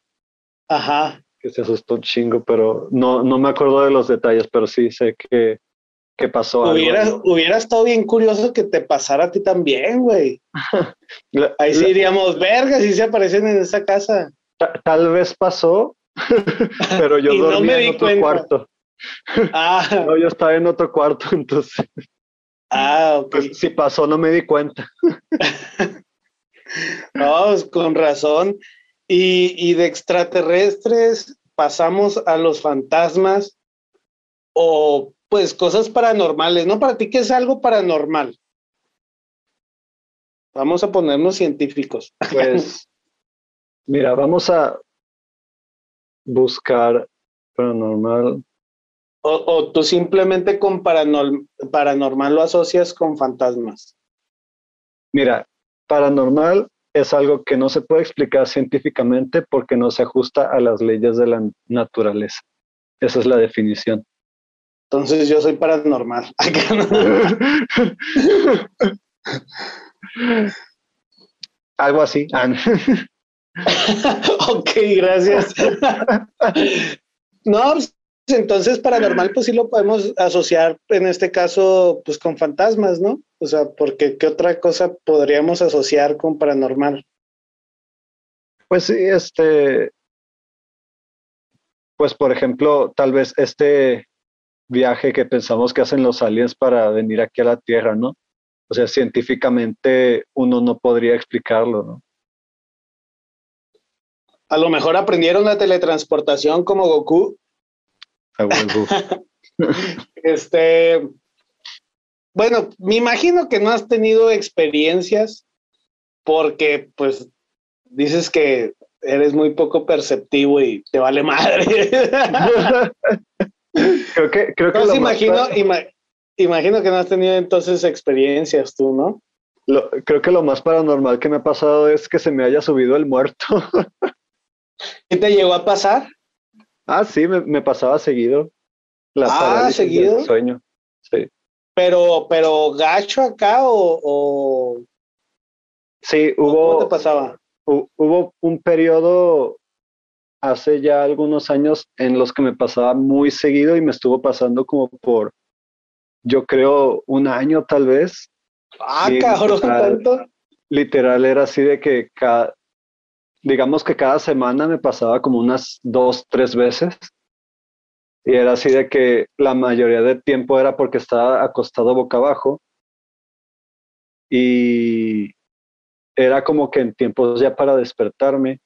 Speaker 2: Ajá.
Speaker 1: Que se asustó un chingo, pero no, no me acuerdo de los detalles, pero sí sé que que pasó
Speaker 2: hubiera, algo. Hubiera estado bien curioso que te pasara a ti también, güey. Ahí sí diríamos, verga, si se aparecen en esa casa.
Speaker 1: tal vez pasó, pero yo dormía en otro cuarto. Ah. No, yo estaba en otro cuarto, entonces.
Speaker 2: Ah, ok.
Speaker 1: Pues, si pasó, no me di cuenta.
Speaker 2: no, pues, con razón. Y, y de extraterrestres pasamos a los fantasmas o pues cosas paranormales, ¿no? Para ti, ¿qué es algo paranormal? Vamos a ponernos científicos.
Speaker 1: Pues, mira, vamos a buscar paranormal.
Speaker 2: O, tú simplemente con paranormal lo asocias con fantasmas.
Speaker 1: Mira, paranormal es algo que no se puede explicar científicamente porque no se ajusta a las leyes de la naturaleza. Esa es la definición.
Speaker 2: Entonces yo soy paranormal.
Speaker 1: Algo así.
Speaker 2: Ok, gracias. no, pues, entonces paranormal pues sí lo podemos asociar en este caso pues con fantasmas, ¿no? O sea, porque ¿qué otra cosa podríamos asociar con paranormal?
Speaker 1: Pues sí, este, pues por ejemplo, tal vez este viaje que pensamos que hacen los aliens para venir aquí a la Tierra, ¿no? O sea, científicamente uno no podría explicarlo, ¿no?
Speaker 2: A lo mejor aprendieron la teletransportación como Goku. este, bueno, me imagino que no has tenido experiencias porque, pues, dices que eres muy poco perceptivo y te vale madre.
Speaker 1: creo que, creo que
Speaker 2: imagino, imagino que no has tenido entonces experiencias tú, ¿no?
Speaker 1: creo que lo más paranormal que me ha pasado es que se me haya subido el muerto.
Speaker 2: ¿Qué te llegó a pasar?
Speaker 1: Ah, sí, me, pasaba seguido.
Speaker 2: La ah, seguido.
Speaker 1: Sueño, sí.
Speaker 2: Pero, pero gacho acá o,
Speaker 1: sí hubo.
Speaker 2: ¿Cómo te pasaba?
Speaker 1: Hubo un periodo hace ya algunos años en los que me pasaba muy seguido y me estuvo pasando como por, yo creo, un año tal vez.
Speaker 2: Ah, cabrón, tanto.
Speaker 1: Literal era así de que cada, digamos que cada semana me pasaba como unas dos, tres veces. Y era así de que la mayoría del tiempo era porque estaba acostado boca abajo. Y era como que en tiempos ya para despertarme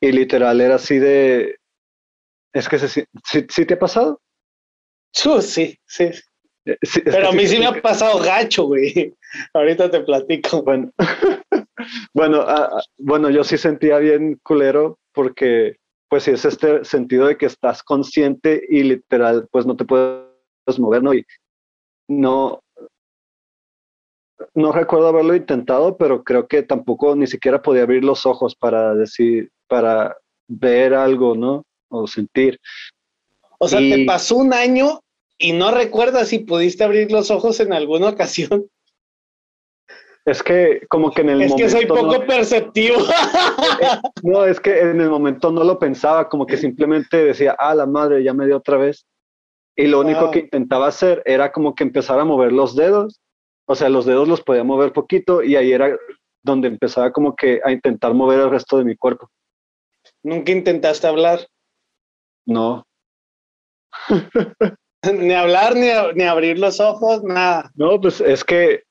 Speaker 1: y literal era así de... Es que ¿sí, te ha pasado?
Speaker 2: Sí, sí, sí. Eh, Pero a mí sí, me ha pasado gacho, güey. Ahorita te platico.
Speaker 1: Bueno, bueno, ah, ah, bueno, yo sí sentía bien culero porque, pues, sí es este sentido de que estás consciente y literal, pues, no te puedes mover, ¿no? Y no, no recuerdo haberlo intentado, pero creo que tampoco ni siquiera podía abrir los ojos para decir, para ver algo, ¿no? O sentir.
Speaker 2: O sea, te pasó un año y no recuerdas si pudiste abrir los ojos en alguna ocasión.
Speaker 1: Es que como que en el
Speaker 2: momento... Es que soy poco perceptivo.
Speaker 1: no, es que en el momento no lo pensaba, como que simplemente decía, ah, la madre, ya me dio otra vez. Y lo único que intentaba hacer era como que empezar a mover los dedos. O sea, los dedos los podía mover poquito y ahí era donde empezaba como que a intentar mover el resto de mi cuerpo.
Speaker 2: ¿Nunca intentaste hablar?
Speaker 1: No.
Speaker 2: ni hablar, ni, abrir los ojos, nada.
Speaker 1: No, pues es que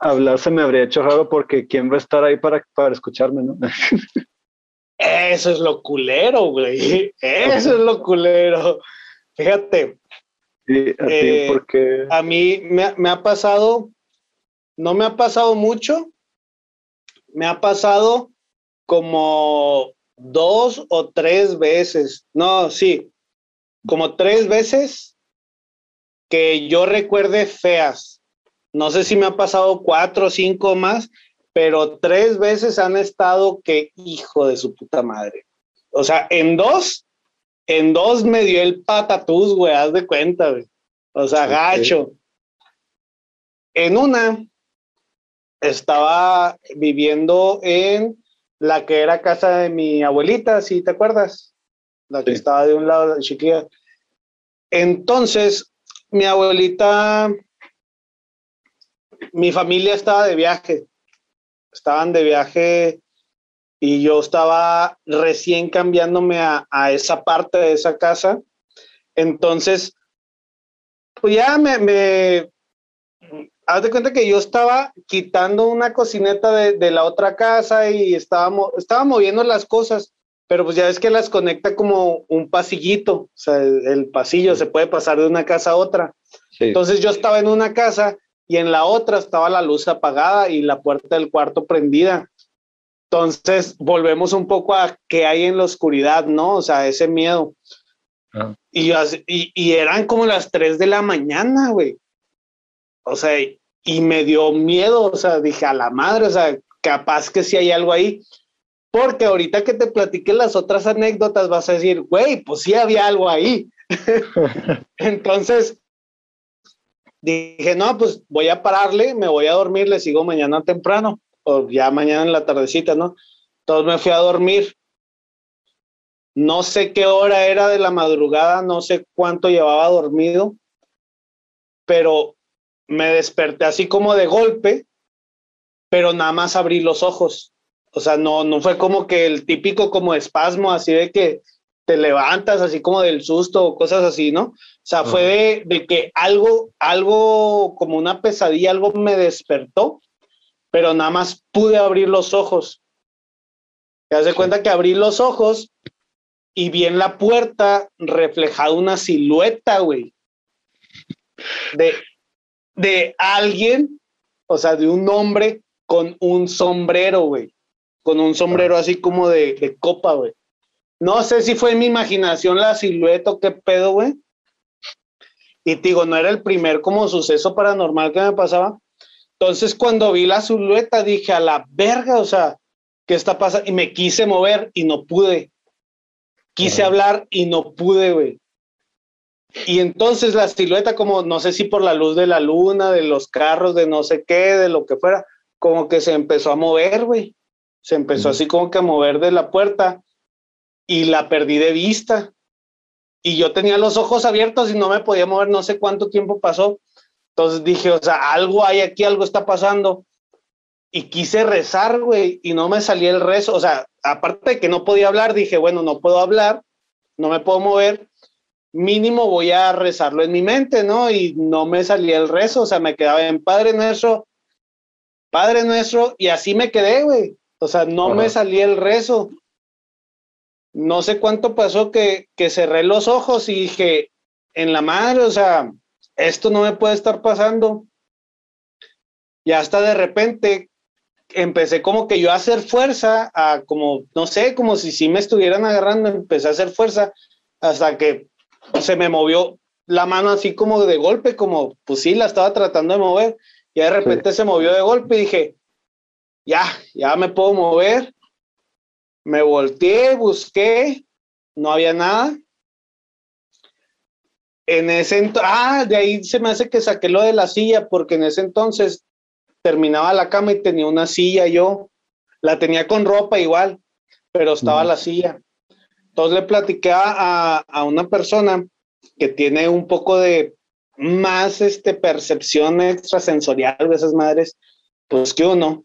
Speaker 1: hablar se me habría hecho raro porque ¿quién va a estar ahí para, para escucharme, no?
Speaker 2: Eso es lo culero, güey. Eso es lo culero. Fíjate.
Speaker 1: a, eh, porque...
Speaker 2: a mí me, me ha pasado, no me ha pasado mucho, me ha pasado como dos o tres veces, no, sí, como tres veces que yo recuerde feas. No sé si me ha pasado cuatro o cinco más, pero tres veces han estado que hijo de su puta madre. O sea, en dos, en dos me dio el patatús, güey, haz de cuenta, güey. O sea, gacho. En una, estaba viviendo en la que era casa de mi abuelita, si te acuerdas, la que estaba de un lado de chiquilla. Entonces, mi abuelita, mi familia estaba de viaje, estaban de viaje y yo estaba recién cambiándome a, a esa parte de esa casa. Entonces, pues ya me, me, haz de cuenta que yo estaba quitando una cocineta de, la otra casa y estaba, estaba moviendo las cosas, pero pues ya ves que las conecta como un pasillito, o sea, el, pasillo se puede pasar de una casa a otra. Entonces yo estaba en una casa y en la otra estaba la luz apagada y la puerta del cuarto prendida. Entonces volvemos un poco a qué hay en la oscuridad, ¿no? O sea, ese miedo. Ah. Y, y, y, eran como las 3 de la mañana, güey. O sea, y me dio miedo, o sea, dije a la madre, o sea, capaz que si hay algo ahí, porque ahorita que te platiqué las otras anécdotas vas a decir, güey, pues sí había algo ahí. Entonces, dije, no, pues voy a pararle, me voy a dormir, le sigo mañana temprano, o ya mañana en la tardecita, ¿no? Entonces me fui a dormir. No sé qué hora era de la madrugada, no sé cuánto llevaba dormido, pero me desperté así como de golpe, pero nada más abrí los ojos. O sea, no, no fue como que el típico como espasmo, así de que te levantas así como del susto o cosas así, ¿no? O sea, fue de, que algo, algo como una pesadilla, algo me despertó, pero nada más pude abrir los ojos. Te das cuenta que abrí los ojos y vi en la puerta reflejada una silueta, güey. De, de alguien, o sea, de un hombre con un sombrero, güey. Con un sombrero así como de, copa, güey. No sé si fue en mi imaginación la silueta o qué pedo, güey. Y te digo, no era el primer como suceso paranormal que me pasaba. Entonces, cuando vi la silueta, dije, a la verga, o sea, ¿qué está pasando? Y me quise mover y no pude. Quise hablar y no pude, güey. Y entonces la silueta, como no sé si por la luz de la luna, de los carros, de no sé qué, de lo que fuera, como que se empezó a mover, güey. Se empezó así como que a mover de la puerta y la perdí de vista. Y yo tenía los ojos abiertos y no me podía mover, no sé cuánto tiempo pasó. Entonces dije, o sea, algo hay aquí, algo está pasando. Y quise rezar, güey, y no me salía el rezo. O sea, aparte de que no podía hablar, dije, bueno, no puedo hablar, no me puedo mover mínimo voy a rezarlo en mi mente, ¿no? Y no me salía el rezo, o sea, me quedaba en Padre Nuestro, Padre Nuestro, y así me quedé, güey. O sea, no me salía el rezo. No sé cuánto pasó que, que cerré los ojos y dije, en la madre, o sea, esto no me puede estar pasando. Y hasta de repente empecé como que yo a hacer fuerza, a como, no sé, como si sí me estuvieran agarrando, empecé a hacer fuerza hasta que se me movió la mano así como de golpe, como pues sí, la estaba tratando de mover y de repente se movió de golpe y dije, ya, ya me puedo mover. Me volteé, busqué, no había nada. En ese ah, de ahí se me hace que saqué lo de la silla, porque en ese entonces terminaba la cama y tenía una silla yo, la tenía con ropa igual, pero estaba la silla. Entonces le platiqué a, una persona que tiene un poco de más este, percepción extrasensorial de esas madres, pues que uno.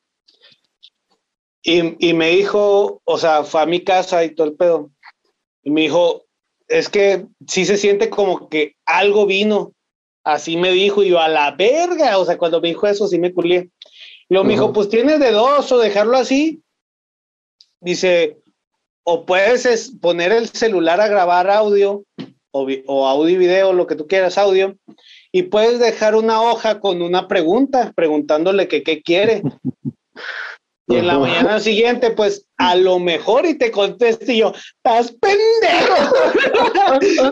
Speaker 2: Y, y, me dijo, o sea, fue a mi casa y todo el pedo. Y me dijo, es que sí se siente como que algo vino. Así me dijo, y yo a la verga. O sea, cuando me dijo eso, sí me culié. Y luego me dijo, pues tienes de dos o dejarlo así. Dice, o puedes poner el celular a grabar audio o, o audio y video, lo que tú quieras, audio, y puedes dejar una hoja con una pregunta, preguntándole que qué quiere. Y en la mañana siguiente, pues a lo mejor y te conteste y yo, estás pendejo.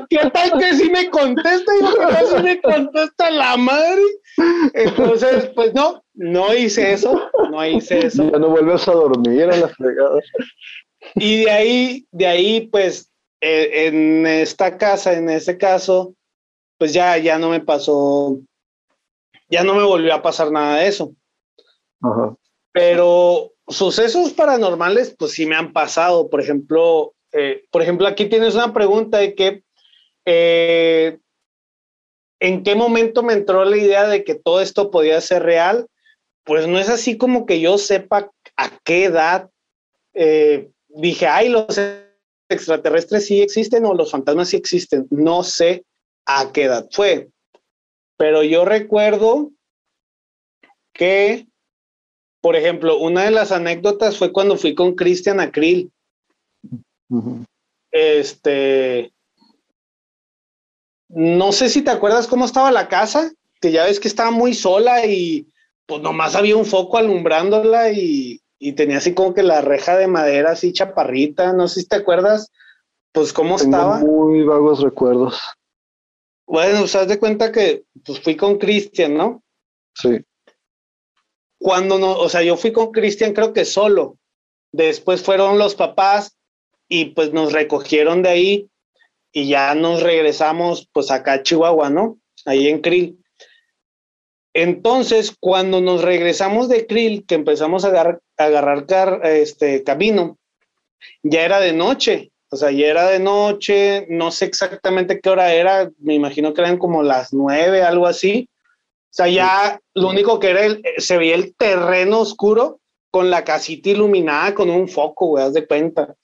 Speaker 2: ¿Qué tal que si me contesta? Y yo, ¿qué si me contesta la madre? Entonces, pues no, no hice eso, no hice eso.
Speaker 1: Ya no vuelves a dormir a la fregada.
Speaker 2: Y de ahí, de ahí, pues, eh, en esta casa, en este caso, pues ya, ya no me pasó, ya no me volvió a pasar nada de eso. Ajá. Pero sucesos paranormales, pues sí me han pasado. Por ejemplo, eh, por ejemplo, aquí tienes una pregunta de que eh, ¿en qué momento me entró la idea de que todo esto podía ser real? Pues no es así como que yo sepa a qué edad eh, dije, ay, los extraterrestres sí existen o los fantasmas sí existen. No sé a qué edad fue. Pero yo recuerdo que por ejemplo, una de las anécdotas fue cuando fui con Cristian Acril. Este. No sé si te acuerdas cómo estaba la casa, que ya ves que estaba muy sola y pues nomás había un foco alumbrándola y, tenía así como que la reja de madera así chaparrita, no sé si te acuerdas, pues cómo estaba.
Speaker 1: Muy vagos recuerdos.
Speaker 2: Bueno, pues haz de cuenta que pues fui con Cristian, ¿no?
Speaker 1: Sí
Speaker 2: cuando no, o sea, yo fui con Cristian creo que solo. Después fueron los papás y pues nos recogieron de ahí y ya nos regresamos pues acá a Chihuahua, ¿no? Ahí en Krill. Entonces, cuando nos regresamos de Krill, que empezamos a agarrar, este camino, ya era de noche. O sea, ya era de noche, no sé exactamente qué hora era, me imagino que eran como las nueve, algo así. O sea, ya lo único que era, el, se veía el terreno oscuro con la casita iluminada con un foco, güey, haz de cuenta.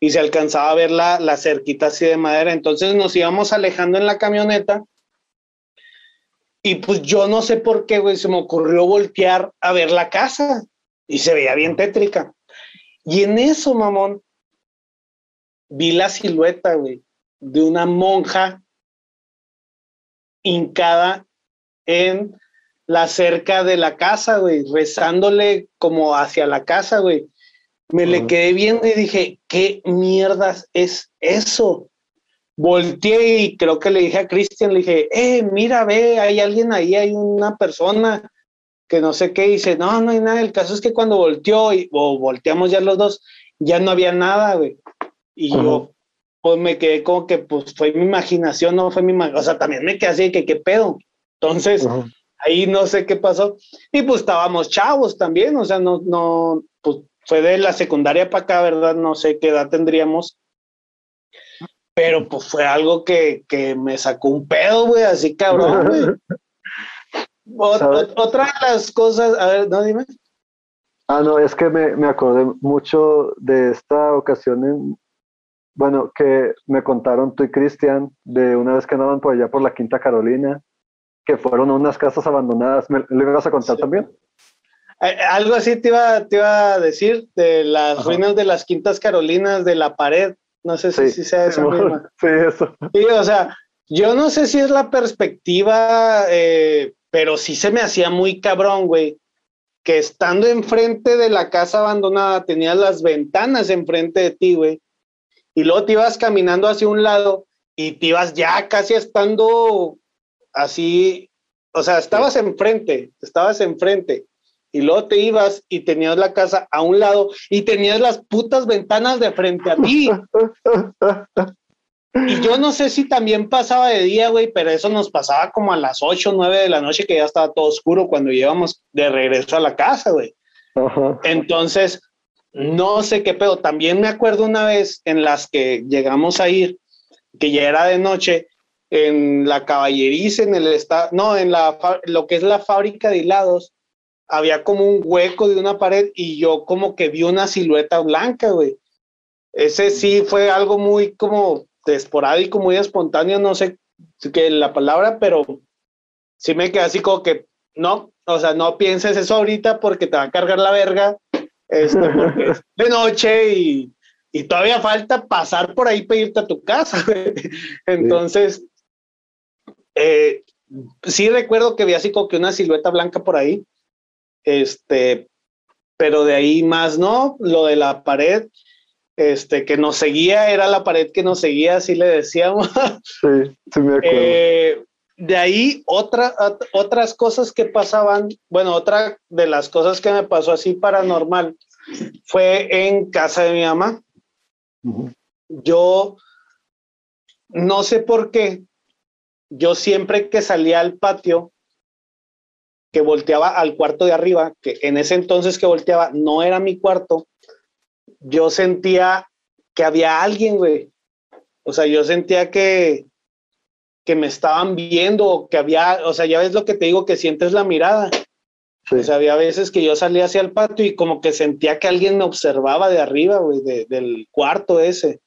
Speaker 2: Y se alcanzaba a ver la, la cerquita así de madera. Entonces nos íbamos alejando en la camioneta. Y pues yo no sé por qué, güey, se me ocurrió voltear a ver la casa. Y se veía bien tétrica. Y en eso, mamón, vi la silueta, güey, de una monja hincada en la cerca de la casa, güey, rezándole como hacia la casa, güey. Me le quedé viendo y dije, ¿qué mierdas es eso? Volteé y creo que le dije a Cristian, le dije, eh, mira, ve, hay alguien ahí, hay una persona que no sé qué, dice, no, no hay nada, el caso es que cuando volteó, y, o volteamos ya los dos, ya no había nada, güey. Y yo, pues me quedé como que, pues fue mi imaginación, no fue mi, o sea, también me quedé así, que qué pedo. Entonces, ahí no sé qué pasó. Y pues estábamos chavos también, o sea, no, no, pues fue de la secundaria para acá, ¿verdad? No sé qué edad tendríamos. Pero pues fue algo que, que me sacó un pedo, güey, así cabrón, güey. otra de las cosas, a ver, no dime.
Speaker 1: Ah, no, es que me, me acordé mucho de esta ocasión en, bueno, que me contaron tú y Cristian de una vez que andaban por allá por la Quinta Carolina que fueron unas casas abandonadas. ¿Me, ¿Le vas a contar también?
Speaker 2: Eh, algo así te iba, te iba a decir de las ruinas de las Quintas Carolinas de la pared. No sé si, sea eso.
Speaker 1: Sí, eso.
Speaker 2: Sí, o sea, yo no sé si es la perspectiva, eh, pero sí se me hacía muy cabrón, güey. Que estando enfrente de la casa abandonada, tenías las ventanas enfrente de ti, güey. Y luego te ibas caminando hacia un lado y te ibas ya casi estando así, o sea, estabas enfrente, estabas enfrente, y luego te ibas y tenías la casa a un lado y tenías las putas ventanas de frente a ti. Y yo no sé si también pasaba de día, güey, pero eso nos pasaba como a las 8 o 9 de la noche que ya estaba todo oscuro cuando íbamos de regreso a la casa, güey. Entonces, no sé qué pedo. También me acuerdo una vez en las que llegamos a ir, que ya era de noche, en la caballeriza, en el estado, no, en la, lo que es la fábrica de hilados, había como un hueco de una pared y yo como que vi una silueta blanca, güey. Ese sí fue algo muy como esporádico, muy espontáneo, no sé qué la palabra, pero sí me quedé así como que, no, o sea, no pienses eso ahorita porque te va a cargar la verga, este, porque es de noche y y todavía falta pasar por ahí para irte a tu casa. Entonces, eh, sí recuerdo que vi así como que una silueta blanca por ahí, este, pero de ahí más no, lo de la pared, este, que nos seguía, era la pared que nos seguía, así le decíamos.
Speaker 1: Sí, sí me acuerdo.
Speaker 2: Eh, de ahí otra, otras cosas que pasaban, bueno, otra de las cosas que me pasó así paranormal fue en casa de mi mamá. Yo no sé por qué, yo siempre que salía al patio, que volteaba al cuarto de arriba, que en ese entonces que volteaba no era mi cuarto, yo sentía que había alguien, güey. O sea, yo sentía que, que me estaban viendo, que había, o sea, ya ves lo que te digo, que sientes la mirada. O sea, había veces que yo salía hacia el patio y como que sentía que alguien me observaba de arriba, güey, del cuarto ese.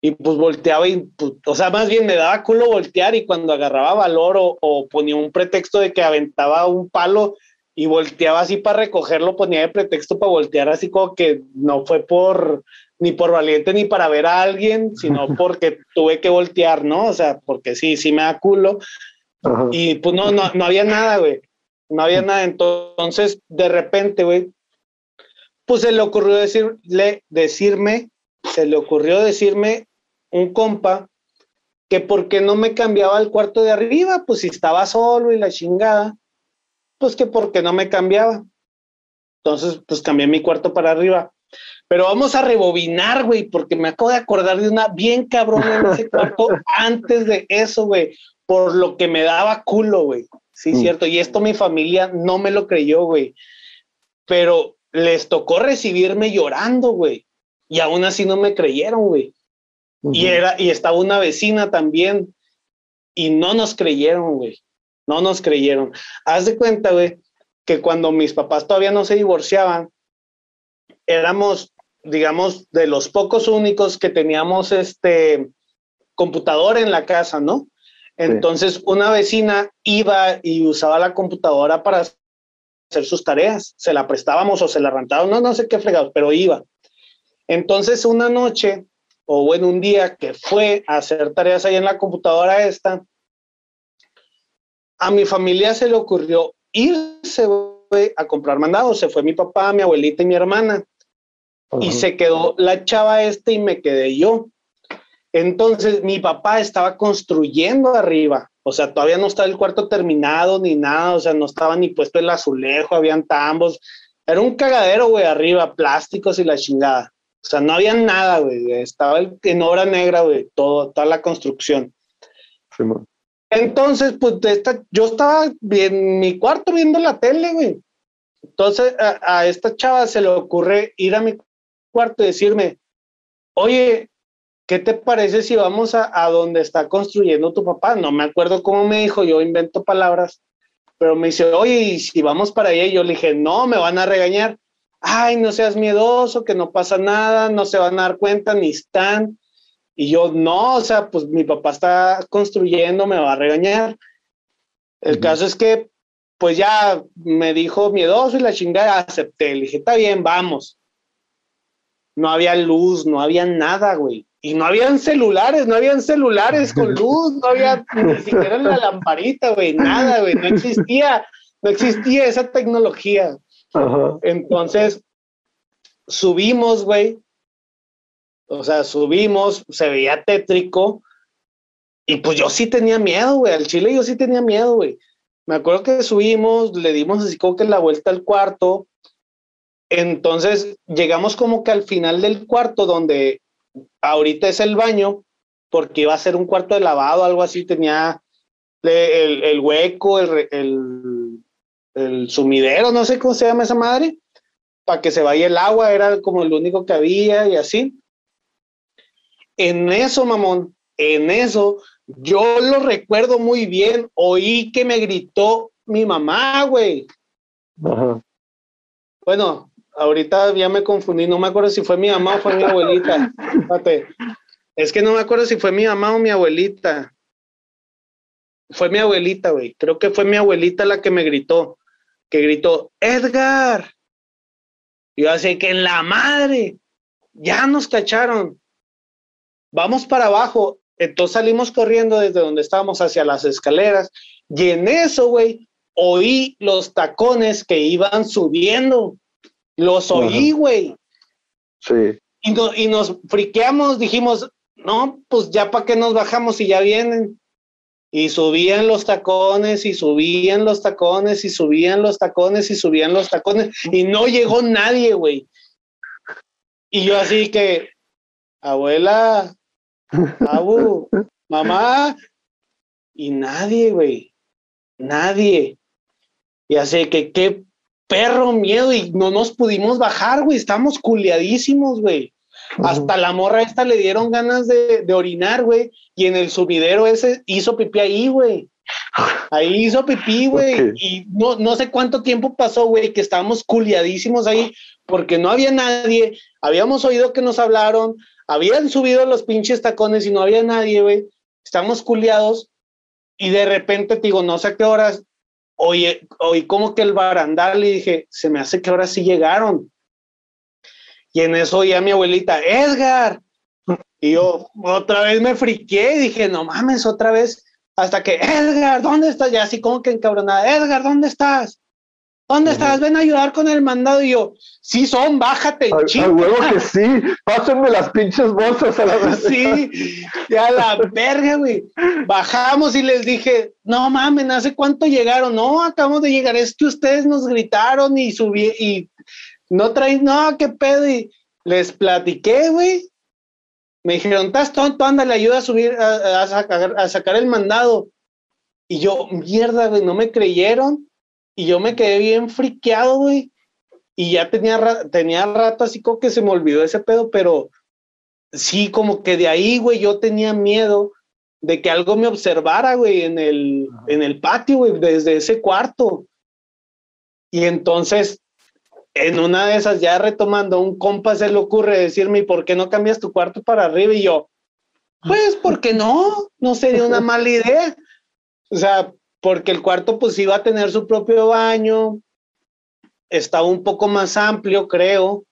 Speaker 2: Y pues volteaba y, pues, o sea, más bien me daba culo voltear y cuando agarraba valor o, o, ponía un pretexto de que aventaba un palo y volteaba así para recogerlo, ponía de pretexto para voltear así como que no fue por, ni por valiente ni para ver a alguien, sino porque tuve que voltear, ¿no? O sea, porque sí, sí me da culo. Y pues no, no, no había nada, güey. No había nada. Entonces, de repente, güey, pues se le ocurrió decirle, decirme, se le ocurrió decirme un compa que por qué no me cambiaba al cuarto de arriba, pues si estaba solo y la chingada, pues que por qué no me cambiaba. Entonces, pues cambié mi cuarto para arriba. Pero vamos a rebobinar, güey, porque me acabo de acordar de una bien cabrona en ese cuarto antes de eso, güey, por lo que me daba culo, güey. Sí, mm. cierto. Y esto mi familia no me lo creyó, güey. Pero les tocó recibirme llorando, güey. Y aún así no me creyeron, güey. Y era, y estaba una vecina también. Y no nos creyeron, güey. No nos creyeron. Haz de cuenta, güey, que cuando mis papás todavía no se divorciaban, éramos digamos, de los pocos únicos que teníamos este computador en la casa, ¿no? Entonces, una vecina iba y usaba la computadora para hacer sus tareas. Se la prestábamos o se la rentábamos, no, no sé qué fregado, pero iba. Entonces, una noche, o bueno, un día que fue a hacer tareas ahí en la computadora esta, a mi familia se le ocurrió irse a comprar mandados. Se fue mi papá, mi abuelita y mi hermana y se quedó la chava este y me quedé yo. Entonces mi papá estaba construyendo arriba, o sea, todavía no estaba el cuarto terminado ni nada, o sea, no estaba ni puesto el azulejo, habían tambos, era un cagadero, güey, arriba, plásticos y la chingada. O sea, no había nada, güey, estaba en obra negra, güey, todo, toda la construcción. Entonces, pues esta, yo estaba en mi cuarto viendo la tele, güey. Entonces a, a, esta chava se le ocurre ir a mi cuarto y decirme, oye, ¿qué te parece si vamos a, a donde está construyendo tu papá? No me acuerdo cómo me dijo, yo invento palabras, pero me dice, oye, ¿y si vamos para allá? Y yo le dije, no, me van a regañar. Ay, no seas miedoso, que no pasa nada, no se van a dar cuenta, ni están. Y yo, no, o sea, pues mi papá está construyendo, me va a regañar. El caso es que, pues ya me dijo miedoso y la chingada, acepté. Le dije, está bien, vamos no había luz, no había nada, güey. Y no habían celulares, no habían celulares con luz, no había ni siquiera la lamparita, güey, nada, güey, no existía, no existía esa tecnología. Entonces, subimos, güey, o sea, subimos, se veía tétrico, y pues yo sí tenía miedo, güey, al chile yo sí tenía miedo, güey. Me acuerdo que subimos, le dimos así como que la vuelta al cuarto, entonces llegamos como que al final del cuarto donde ahorita es el baño, porque iba a ser un cuarto de lavado, algo así, tenía el, hueco, el, el, sumidero, no sé cómo se llama esa madre, para que se vaya el agua, era como el único que había y así. En eso, mamón, en eso, yo lo recuerdo muy bien, oí que me gritó mi mamá, güey. Bueno, ahorita ya me confundí, no me acuerdo si fue mi mamá o fue mi abuelita. Es que no me acuerdo si fue mi mamá o mi abuelita. Fue mi abuelita, güey. Creo que fue mi abuelita la que me gritó, que gritó, Edgar. Y yo así que en la madre. ya nos cacharon, vamos para abajo. Entonces salimos corriendo desde donde estábamos hacia las escaleras y en eso, güey, oí los tacones que iban subiendo. Los oí, güey.
Speaker 1: Sí.
Speaker 2: Y, y, nos friqueamos, dijimos, no, pues ya para qué nos bajamos y ya vienen. Y subían los tacones y subían los tacones y subían los tacones y subían los tacones y no llegó nadie, güey. Y yo así que, abuela, abu, mamá, y nadie, güey, nadie. Y así que qué perro miedo y no nos pudimos bajar, güey, estamos culiadísimos, güey. Hasta la morra esta le dieron ganas de, de orinar, güey, y en el subidero ese hizo pipí ahí, güey. Ahí hizo pipí, güey, y no, no sé cuánto tiempo pasó, güey, que estábamos culiadísimos ahí, porque no había nadie, habíamos oído que nos hablaron, habían subido los pinches tacones y no había nadie, güey. Estamos culiados y de repente, digo, no sé a qué horas, oye, oí como que el barandal y dije, se me hace que ahora sí llegaron. Y en eso oí a mi abuelita, Edgar. Y yo otra vez me friqué y dije, no mames, otra vez. Hasta que, Edgar, ¿dónde estás? Ya así como que encabronada, Edgar, ¿dónde estás? ¿Dónde estás? Ven a ayudar con el mandado. Y yo, sí son, bájate,
Speaker 1: chico. huevo que sí, pásenme las pinches bolsas a la vez.
Speaker 2: Sí, ya la verga, güey. Bajamos y les dije, no mames, ¿hace cuánto llegaron? No, acabamos de llegar, es que ustedes nos gritaron y subí y no traen, no, qué pedo. Y les platiqué, güey. Me dijeron, estás tonto, anda, le ayuda a subir, a, sacar, a sacar el mandado. Y yo, mierda, güey, no me creyeron y yo me quedé bien friqueado, güey. Y ya tenía, tenía rato así como que se me olvidó ese pedo, pero sí, como que de ahí, güey, yo tenía miedo de que algo me observara, güey, en el, en el patio, güey, desde ese cuarto. Y entonces, en una de esas, ya retomando, un compa se le ocurre decirme, ¿por qué no cambias tu cuarto para arriba? Y yo, pues, ¿por qué no? No sería una mala idea. O sea, porque el cuarto pues iba a tener su propio baño, estaba un poco más amplio, creo.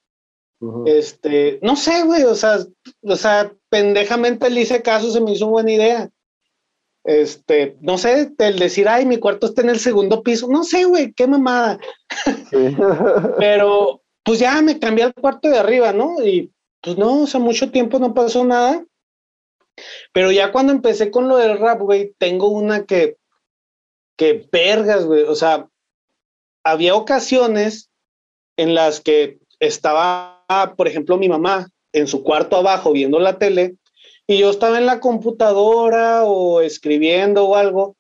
Speaker 2: Este, no sé, güey, o sea, o sea, pendejamente le hice caso, se me hizo buena idea. Este, no sé, el decir, ay, mi cuarto está en el segundo piso, no sé, güey, qué mamada. Pero, pues ya me cambié al cuarto de arriba, ¿no? Y pues no, o sea, mucho tiempo no pasó nada. Pero ya cuando empecé con lo del rap, güey, tengo una que que vergas, güey. O sea, había ocasiones en las que estaba, por ejemplo, mi mamá en su cuarto abajo viendo la tele y yo estaba en la computadora o escribiendo o algo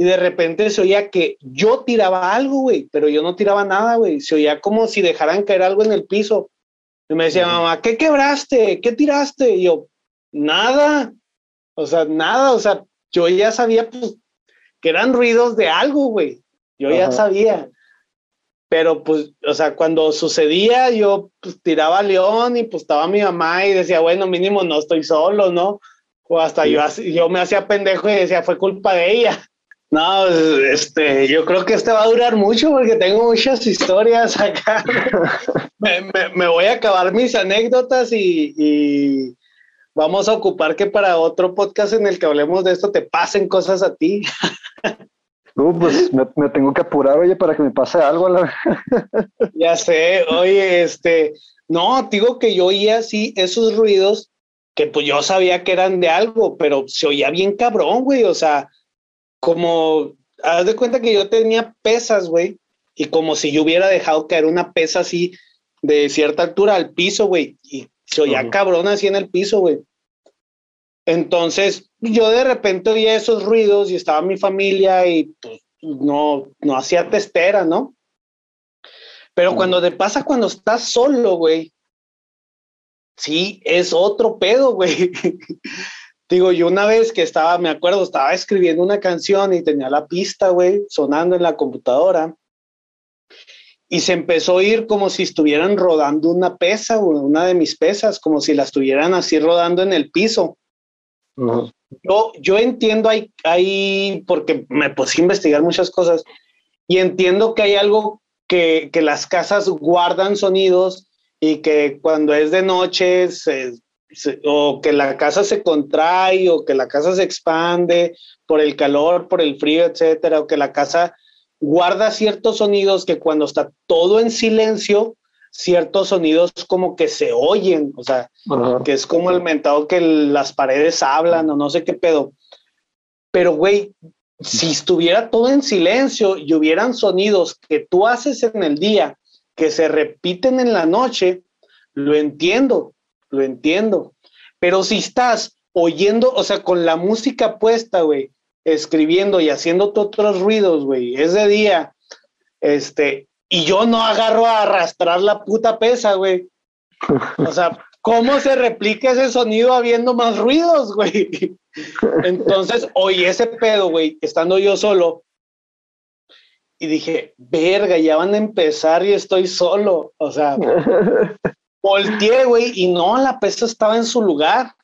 Speaker 2: y de repente se oía que yo tiraba algo, güey, pero yo no tiraba nada, güey. Se oía como si dejaran caer algo en el piso. Y me decía, mamá, ¿qué quebraste? ¿Qué tiraste? Y yo, nada. O sea, nada. O sea, yo ya sabía, pues, que eran ruidos de algo, güey. Yo ya sabía. Pero pues, o sea, cuando sucedía, yo pues tiraba a León y pues estaba mi mamá y decía, bueno, mínimo no estoy solo, ¿no? O hasta yo, yo me hacía pendejo y decía, fue culpa de ella. No, este, yo creo que este va a durar mucho porque tengo muchas historias acá. me, voy a acabar mis anécdotas y, y, vamos a ocupar que para otro podcast en el que hablemos de esto te pasen cosas a ti.
Speaker 1: No, pues me, tengo que apurar, oye, para que me pase algo. La...
Speaker 2: ya sé, oye, este, no, digo que yo oía así esos ruidos que pues yo sabía que eran de algo, pero se oía bien cabrón, güey, o sea, como, haz de cuenta que yo tenía pesas, güey, y como si yo hubiera dejado caer una pesa así de cierta altura al piso, güey, y se oía cabrón así en el piso, güey. Entonces, yo de repente oía esos ruidos y estaba mi familia y pues no, no hacía testera, ¿no? Pero cuando te pasa cuando estás solo, güey, sí, es otro pedo, güey. Digo, yo una vez que estaba, me acuerdo, estaba escribiendo una canción y tenía la pista, güey, sonando en la computadora. Y se empezó a oír como si estuvieran rodando una pesa, una de mis pesas, como si la estuvieran así rodando en el piso. Yo, yo entiendo ahí, ahí, porque me puse a investigar muchas cosas y entiendo que hay algo que, que las casas guardan sonidos y que cuando es de noche o que la casa se contrae o que la casa se expande por el calor, por el frío, etcétera, o que la casa guarda ciertos sonidos que cuando está todo en silencio, ciertos sonidos como que se oyen, o sea, que es como el mentado que las paredes hablan o no sé qué pedo. Pero, güey, si estuviera todo en silencio y hubieran sonidos que tú haces en el día que se repiten en la noche, lo entiendo, lo entiendo. Pero si estás oyendo, o sea, con la música puesta, güey, escribiendo y haciendo otros ruidos, güey, es de día, este, y yo no agarro a arrastrar la puta pesa, güey. O sea, ¿cómo se replica ese sonido habiendo más ruidos, güey? Entonces, oí ese pedo, güey, estando yo solo. Y dije, verga, ya van a empezar y estoy solo. O sea, volteé, güey, y no, la pesa estaba en su lugar.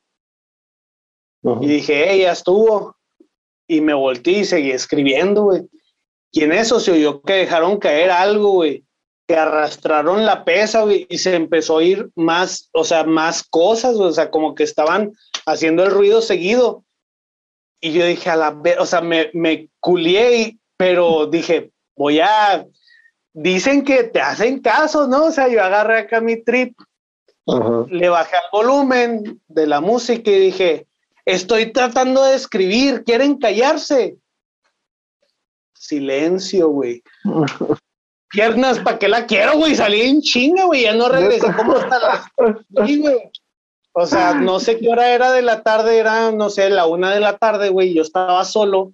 Speaker 2: Y dije, hey, ya estuvo. Y me volteé y seguí escribiendo, güey. Y en eso se oyó que dejaron caer algo, güey. Que arrastraron la pesa, güey, y se empezó a oír más, o sea, más cosas, o sea, como que estaban haciendo el ruido seguido. Y yo dije, a la o sea, me, me culié, pero dije, voy a. Dicen que te hacen caso, ¿no? O sea, yo agarré acá mi trip, le bajé el volumen de la música y dije, estoy tratando de escribir, ¿quieren callarse? Silencio, güey. Piernas, ¿para qué la quiero, güey? Salí en chinga, güey, ya no regresé. ¿Cómo está la... Sí, güey. O sea, no sé qué hora era de la tarde, era, no sé, la una de la tarde, güey. Yo estaba solo.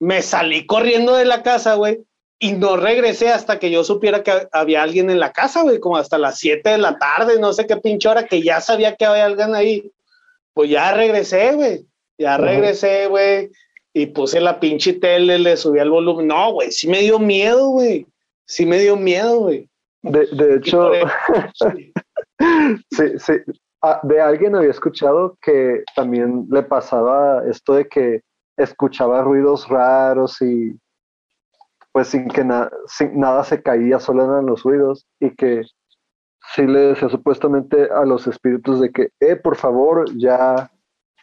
Speaker 2: Me salí corriendo de la casa, güey. Y no regresé hasta que yo supiera que había alguien en la casa, güey, como hasta las siete de la tarde, no sé qué pinche hora, que ya sabía que había alguien ahí. Pues ya regresé, güey. Ya regresé, güey. Y puse la pinche tele, le subí el volumen. No, güey, sí me dio miedo, güey. Sí me dio miedo, güey.
Speaker 1: De, de hecho, sí, sí, Ah, de alguien había escuchado que también le pasaba esto de que escuchaba ruidos raros y pues sin que nada se caía, solo eran los ruidos y que sí le decía supuestamente a los espíritus de que, eh, por favor, ya,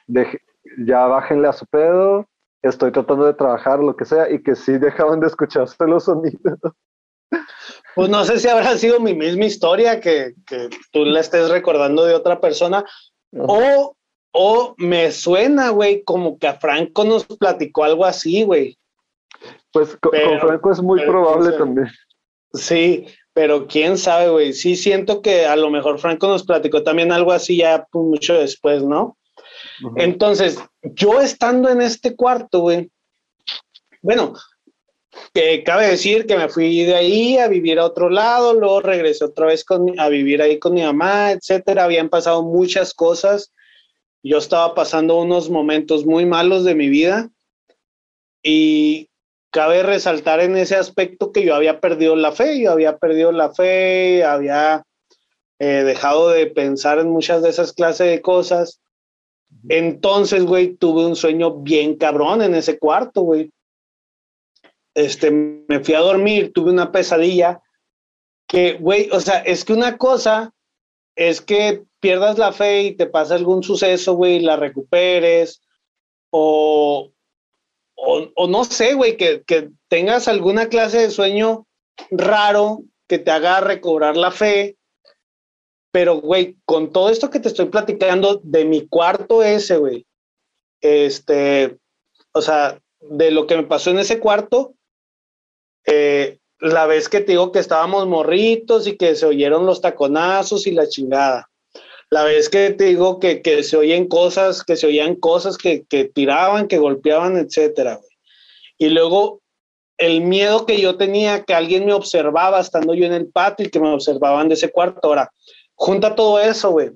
Speaker 1: ya bájenle a su pedo, estoy tratando de trabajar, lo que sea, y que sí dejaban de escucharse los sonidos.
Speaker 2: Pues no sé si habrá sido mi misma historia que, que tú la estés recordando de otra persona o, o me suena, güey, como que a Franco nos platicó algo así, güey.
Speaker 1: Pues con, Franco es muy probable también.
Speaker 2: Sí, pero quién sabe, güey. Sí siento que a lo mejor Franco nos platicó también algo así ya mucho después, ¿no? Entonces, yo estando en este cuarto, güey, bueno, que cabe decir que me fui de ahí a vivir a otro lado, luego regresé otra vez con, a vivir ahí con mi mamá, etcétera. Habían pasado muchas cosas. Yo estaba pasando unos momentos muy malos de mi vida y cabe resaltar en ese aspecto que yo había perdido la fe, yo había perdido la fe, había eh, dejado de pensar en muchas de esas clases de cosas. Entonces, güey, tuve un sueño bien cabrón en ese cuarto, güey este, me fui a dormir, tuve una pesadilla que, güey, o sea, es que una cosa es que pierdas la fe y te pasa algún suceso, güey, la recuperes, o, o, no sé, güey, que, que tengas alguna clase de sueño raro que te haga recobrar la fe. Pero, güey, con todo esto que te estoy platicando de mi cuarto ese, güey, este, o sea, de lo que me pasó en ese cuarto, eh, la vez que te digo que estábamos morritos y que se oyeron los taconazos y la chingada. La vez que te digo que, que se oyen cosas, que se oían cosas que, que tiraban, que golpeaban, etcétera, Y luego el miedo que yo tenía, que alguien me observaba estando yo en el patio y que me observaban de ese cuarto. Ahora, junta todo eso, güey.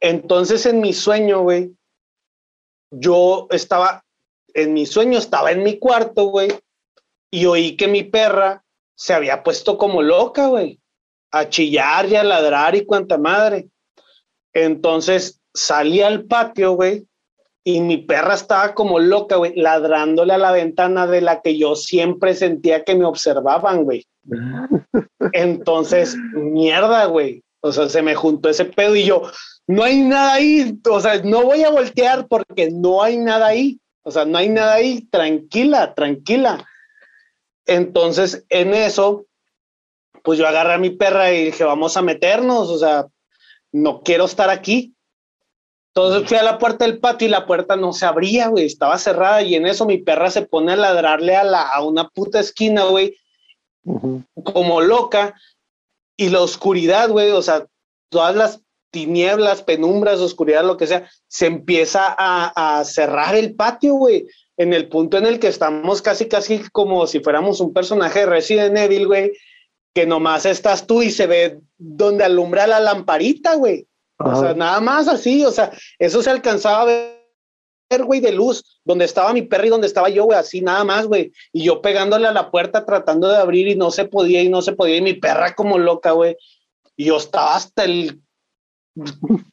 Speaker 2: Entonces en mi sueño, güey, yo estaba, en mi sueño estaba en mi cuarto, güey, y oí que mi perra se había puesto como loca, güey, a chillar y a ladrar y cuanta madre. Entonces salí al patio, güey, y mi perra estaba como loca, güey, ladrándole a la ventana de la que yo siempre sentía que me observaban, güey. Entonces, mierda, güey. O sea, se me juntó ese pedo y yo, no hay nada ahí. O sea, no voy a voltear porque no hay nada ahí. O sea, no hay nada ahí. Tranquila, tranquila. Entonces, en eso, pues yo agarré a mi perra y dije, vamos a meternos. O sea, no quiero estar aquí. Entonces fui a la puerta del patio y la puerta no se abría, güey, estaba cerrada y en eso mi perra se pone a ladrarle a, la, a una puta esquina, güey, como loca. Y la oscuridad, güey, o sea, todas las tinieblas, penumbras, oscuridad, lo que sea, se empieza a, a cerrar el patio, güey, en el punto en el que estamos casi, casi como si fuéramos un personaje de Resident Evil, güey, que nomás estás tú y se ve donde alumbra la lamparita, güey. O sea, nada más así, o sea, eso se alcanzaba a ver, güey, de luz, donde estaba mi perro y donde estaba yo, güey, así nada más, güey. Y yo pegándole a la puerta tratando de abrir y no se podía y no se podía. Y mi perra como loca, güey. Y yo estaba hasta el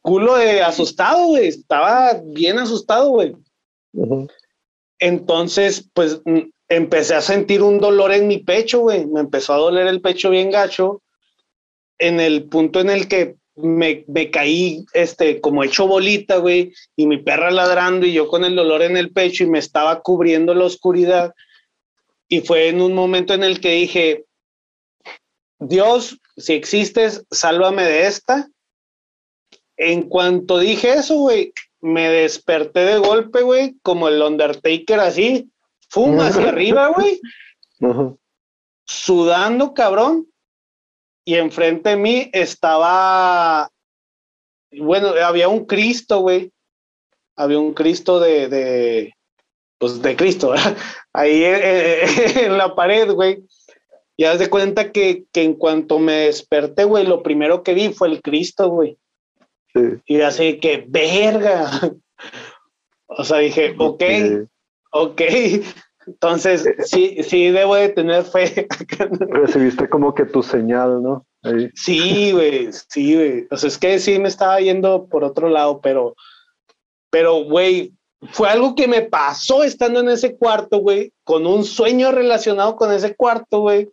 Speaker 2: culo de asustado, güey. Estaba bien asustado, güey. Entonces, pues mm, empecé a sentir un dolor en mi pecho, güey. Me empezó a doler el pecho bien gacho. En el punto en el que me, me, caí este, como hecho bolita, güey, y mi perra ladrando y yo con el dolor en el pecho y me estaba cubriendo la oscuridad. Y fue en un momento en el que dije, Dios, si existes, sálvame de esta. En cuanto dije eso, güey, me desperté de golpe, güey, como el Undertaker así, fuma hacia arriba, güey, sudando, cabrón, y enfrente de mí estaba, bueno, había un Cristo, güey. Había un Cristo de, de pues de Cristo, ¿verdad? ahí en la pared, güey. Y haz de cuenta que, que, en cuanto me desperté, güey, lo primero que vi fue el Cristo, güey. Sí. Y así que, verga. o sea, dije, ok, ok. Entonces, eh, sí, sí, debo de tener fe.
Speaker 1: Recibiste como que tu señal, ¿no?
Speaker 2: Sí, güey, sí, güey. O sea, es que sí me estaba yendo por otro lado, pero, pero, güey, fue algo que me pasó estando en ese cuarto, güey, con un sueño relacionado con ese cuarto, güey.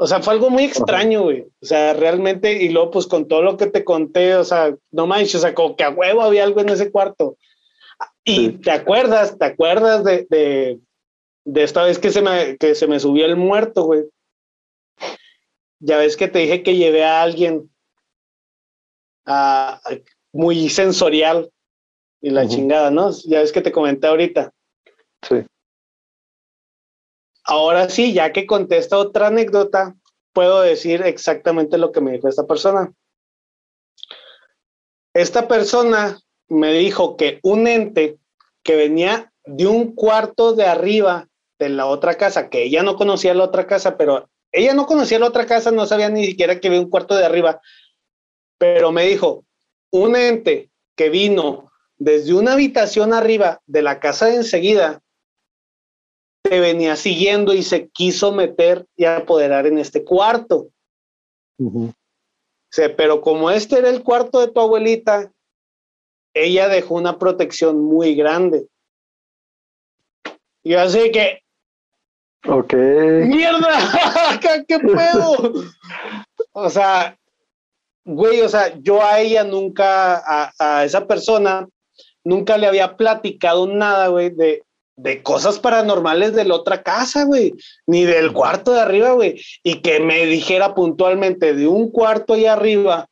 Speaker 2: O sea, fue algo muy extraño, güey. O sea, realmente, y luego, pues con todo lo que te conté, o sea, no manches, o sea, como que a huevo había algo en ese cuarto. Y te acuerdas, te acuerdas de, de esta vez que se me, que se me subió el muerto, güey. Ya ves que te dije que llevé a alguien a, muy sensorial y la chingada, ¿no? Ya ves que te comenté ahorita.
Speaker 1: Sí.
Speaker 2: Ahora sí, ya que contesta otra anécdota, puedo decir exactamente lo que me dijo esta persona. Esta persona me dijo que un ente que venía de un cuarto de arriba de la otra casa, que ella no conocía la otra casa, pero ella no conocía la otra casa, no sabía ni siquiera que había un cuarto de arriba, pero me dijo, un ente que vino desde una habitación arriba de la casa de enseguida, te venía siguiendo y se quiso meter y apoderar en este cuarto. pero como este era el cuarto de tu abuelita, ella dejó una protección muy grande. Y así que
Speaker 1: Ok.
Speaker 2: ¡Mierda! ¿Qué puedo? o sea, güey, o sea, yo a ella nunca, a, esa persona, nunca le había platicado nada, güey, de, de cosas paranormales de la otra casa, güey, ni del cuarto de arriba, güey, y que me dijera puntualmente de un cuarto ahí arriba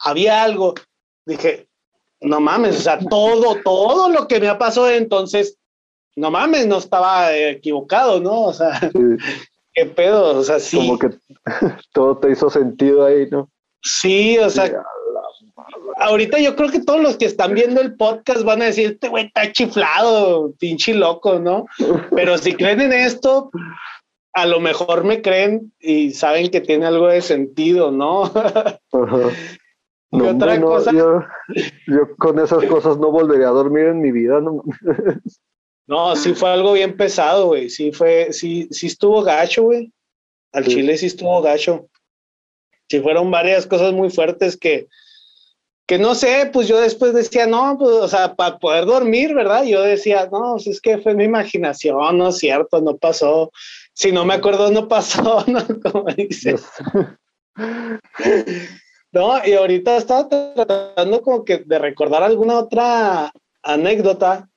Speaker 2: había algo. Dije, no mames, o sea, todo, todo lo que me ha pasado entonces no mames, no estaba equivocado, ¿no? O sea, qué pedo, o sea, sí.
Speaker 1: Como que todo te hizo sentido ahí, ¿no?
Speaker 2: Sí, o sea, ahorita yo creo que todos los que están viendo el podcast van a decir, este güey está chiflado, pinche loco, ¿no? Pero si creen en esto, a lo mejor me creen y saben que tiene algo de sentido, ¿no?
Speaker 1: otra cosa? Yo, yo, con esas cosas no volvería a dormir en mi vida, ¿no?
Speaker 2: No, sí fue algo bien pesado, güey. Sí fue, sí, sí estuvo gacho, güey. Al Chile sí estuvo gacho. Sí fueron varias cosas muy fuertes que, que no sé, pues yo después decía, no, pues, o sea, para poder dormir, ¿verdad? Yo decía, no, si pues, es que fue mi imaginación, no es cierto, no pasó. Si no me acuerdo, no pasó, ¿no? Como dices. no, y ahorita estaba tratando como que de recordar alguna otra anécdota,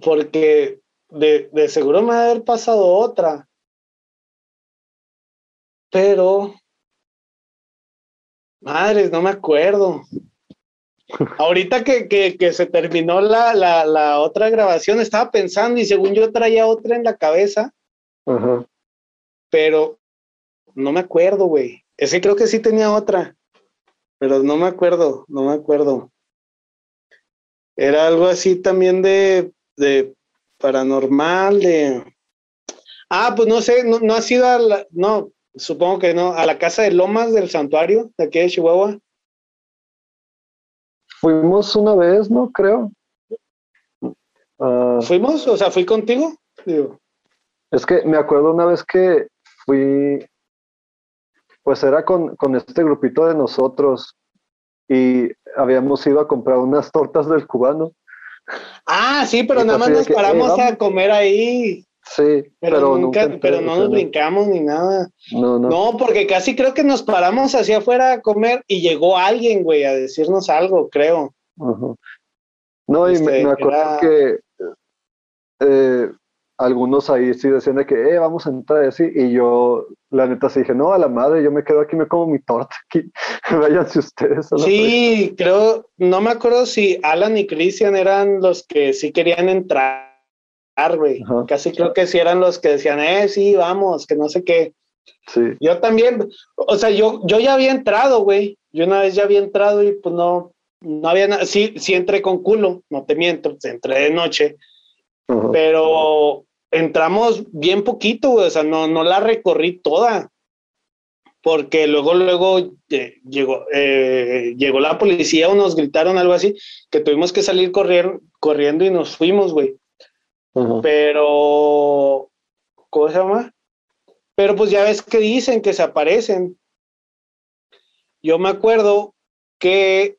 Speaker 2: porque de, de seguro me va a haber pasado otra. Pero, madres, no me acuerdo. Ahorita que, que, se terminó la, la, la, otra grabación, estaba pensando y según yo traía otra en la cabeza. Pero no me acuerdo, güey. Ese creo que sí tenía otra. Pero no me acuerdo, no me acuerdo. Era algo así también de, de paranormal, de... Ah, pues no sé, no, no ha sido a la, no, supongo que no, a la casa de Lomas del santuario de aquí de Chihuahua.
Speaker 1: Fuimos una vez, ¿no? Creo.
Speaker 2: Ah, ¿Fuimos? O sea, ¿fui contigo?
Speaker 1: Es que me acuerdo una vez que fui, pues era con, con este grupito de nosotros y habíamos ido a comprar unas tortas del cubano.
Speaker 2: Ah, sí, pero nada más nos paramos a comer ahí.
Speaker 1: Sí,
Speaker 2: pero, nunca, pero no nos brincamos ni nada. No, no. No, porque casi creo que nos paramos hacia afuera a comer y llegó alguien, güey, a decirnos algo, creo.
Speaker 1: No, y me, este, acuerdo que eh, algunos ahí sí decían de que, eh, vamos a entrar así, y yo, la neta, sí dije, no, a la madre, yo me quedo aquí, me como mi torta aquí, váyanse ustedes.
Speaker 2: sí, creo, no me acuerdo si Alan y Christian eran los que sí querían entrar güey. Casi creo que sí eran los que decían, eh, sí, vamos, que no sé qué. Sí. Yo también, o sea, yo, yo ya había entrado, güey. Yo una vez ya había entrado y pues no, no había nada. Sí, sí entré con culo, no te miento, entré de noche. Pero entramos bien poquito, güey. O sea, no, no la recorrí toda. Porque luego, luego eh, llegó, eh, llegó la policía o nos gritaron algo así, que tuvimos que salir corriendo, corriendo y nos fuimos, güey. Pero, ¿cómo se llama? Pero pues ya ves que dicen que se aparecen. Yo me acuerdo que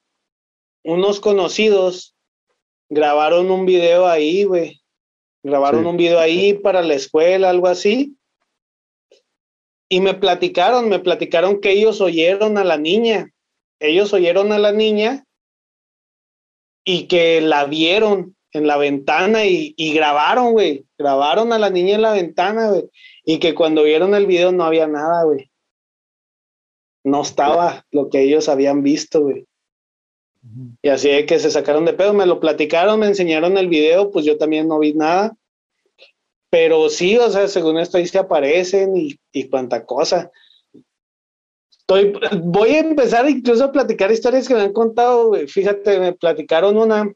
Speaker 2: unos conocidos grabaron un video ahí, güey. Grabaron un video ahí para la escuela, algo así. Y me platicaron, me platicaron que ellos oyeron a la niña. Ellos oyeron a la niña y que la vieron en la ventana y, grabaron, güey. Grabaron a la niña en la ventana, güey. Y que cuando vieron el video no había nada, güey. No estaba lo que ellos habían visto, güey. Y así de que se sacaron de pedo, me lo platicaron, me enseñaron el video, pues yo también no vi nada. Pero sí, o sea, según esto ahí se aparecen y, y cuanta cosa. Estoy, voy a empezar incluso a platicar historias que me han contado. Fíjate, me platicaron una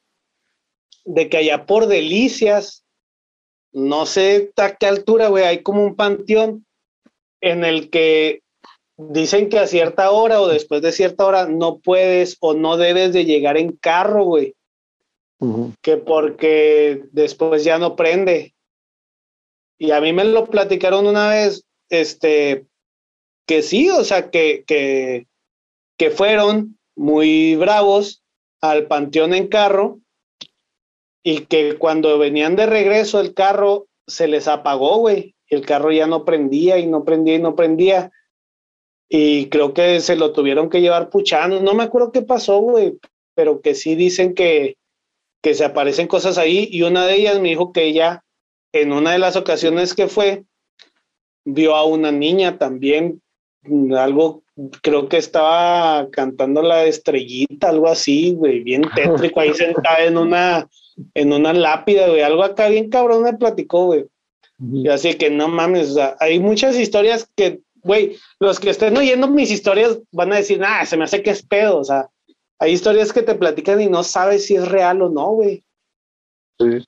Speaker 2: de que allá por Delicias, no sé a qué altura, güey, hay como un panteón en el que dicen que a cierta hora o después de cierta hora no puedes o no debes de llegar en carro, güey. Que porque después ya no prende. Y a mí me lo platicaron una vez, este, que sí, o sea, que, que, que fueron muy bravos al panteón en carro y que cuando venían de regreso el carro se les apagó, güey. El carro ya no prendía y no prendía y no prendía. Y creo que se lo tuvieron que llevar puchando. No me acuerdo qué pasó, güey, pero que sí dicen que, que se aparecen cosas ahí. Y una de ellas me dijo que ella, en una de las ocasiones que fue, vio a una niña también, algo, creo que estaba cantando la estrellita, algo así, güey, bien tétrico, ahí sentada en una en una lápida, güey. Algo acá bien cabrón me platicó, güey. Y así que no mames, o sea, hay muchas historias que, güey, los que estén oyendo mis historias van a decir, ah, se me hace que es pedo, o sea, hay historias que te platican y no sabes si es real o no, güey. Sí.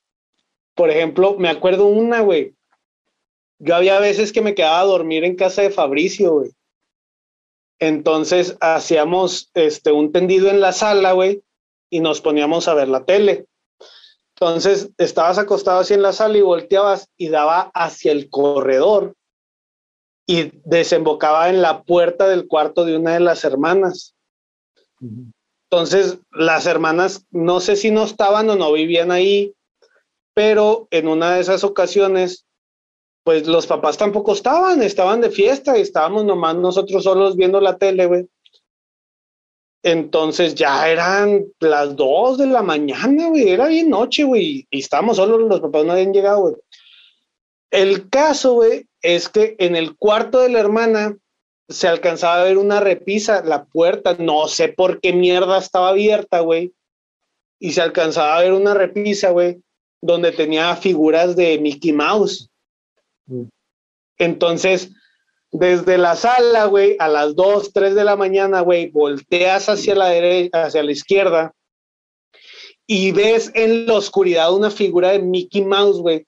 Speaker 2: Por ejemplo, me acuerdo una, güey. Yo había veces que me quedaba a dormir en casa de Fabricio, güey. Entonces hacíamos este, un tendido en la sala, güey, y nos poníamos a ver la tele. Entonces, estabas acostado así en la sala y volteabas y daba hacia el corredor y desembocaba en la puerta del cuarto de una de las hermanas. Entonces, las hermanas, no sé si no estaban o no vivían ahí, pero en una de esas ocasiones, pues los papás tampoco estaban, estaban de fiesta y estábamos nomás nosotros solos viendo la tele, güey. Entonces ya eran las dos de la mañana, güey, era bien noche, güey, y estábamos solos, los papás no habían llegado, güey. El caso, güey, es que en el cuarto de la hermana se alcanzaba a ver una repisa, la puerta, no sé por qué mierda estaba abierta, güey. Y se alcanzaba a ver una repisa, güey, donde tenía figuras de Mickey Mouse. Mm. Entonces, desde la sala, güey, a las 2, 3 de la mañana, güey, volteas hacia la derecha, hacia la izquierda y ves en la oscuridad una figura de Mickey Mouse, güey.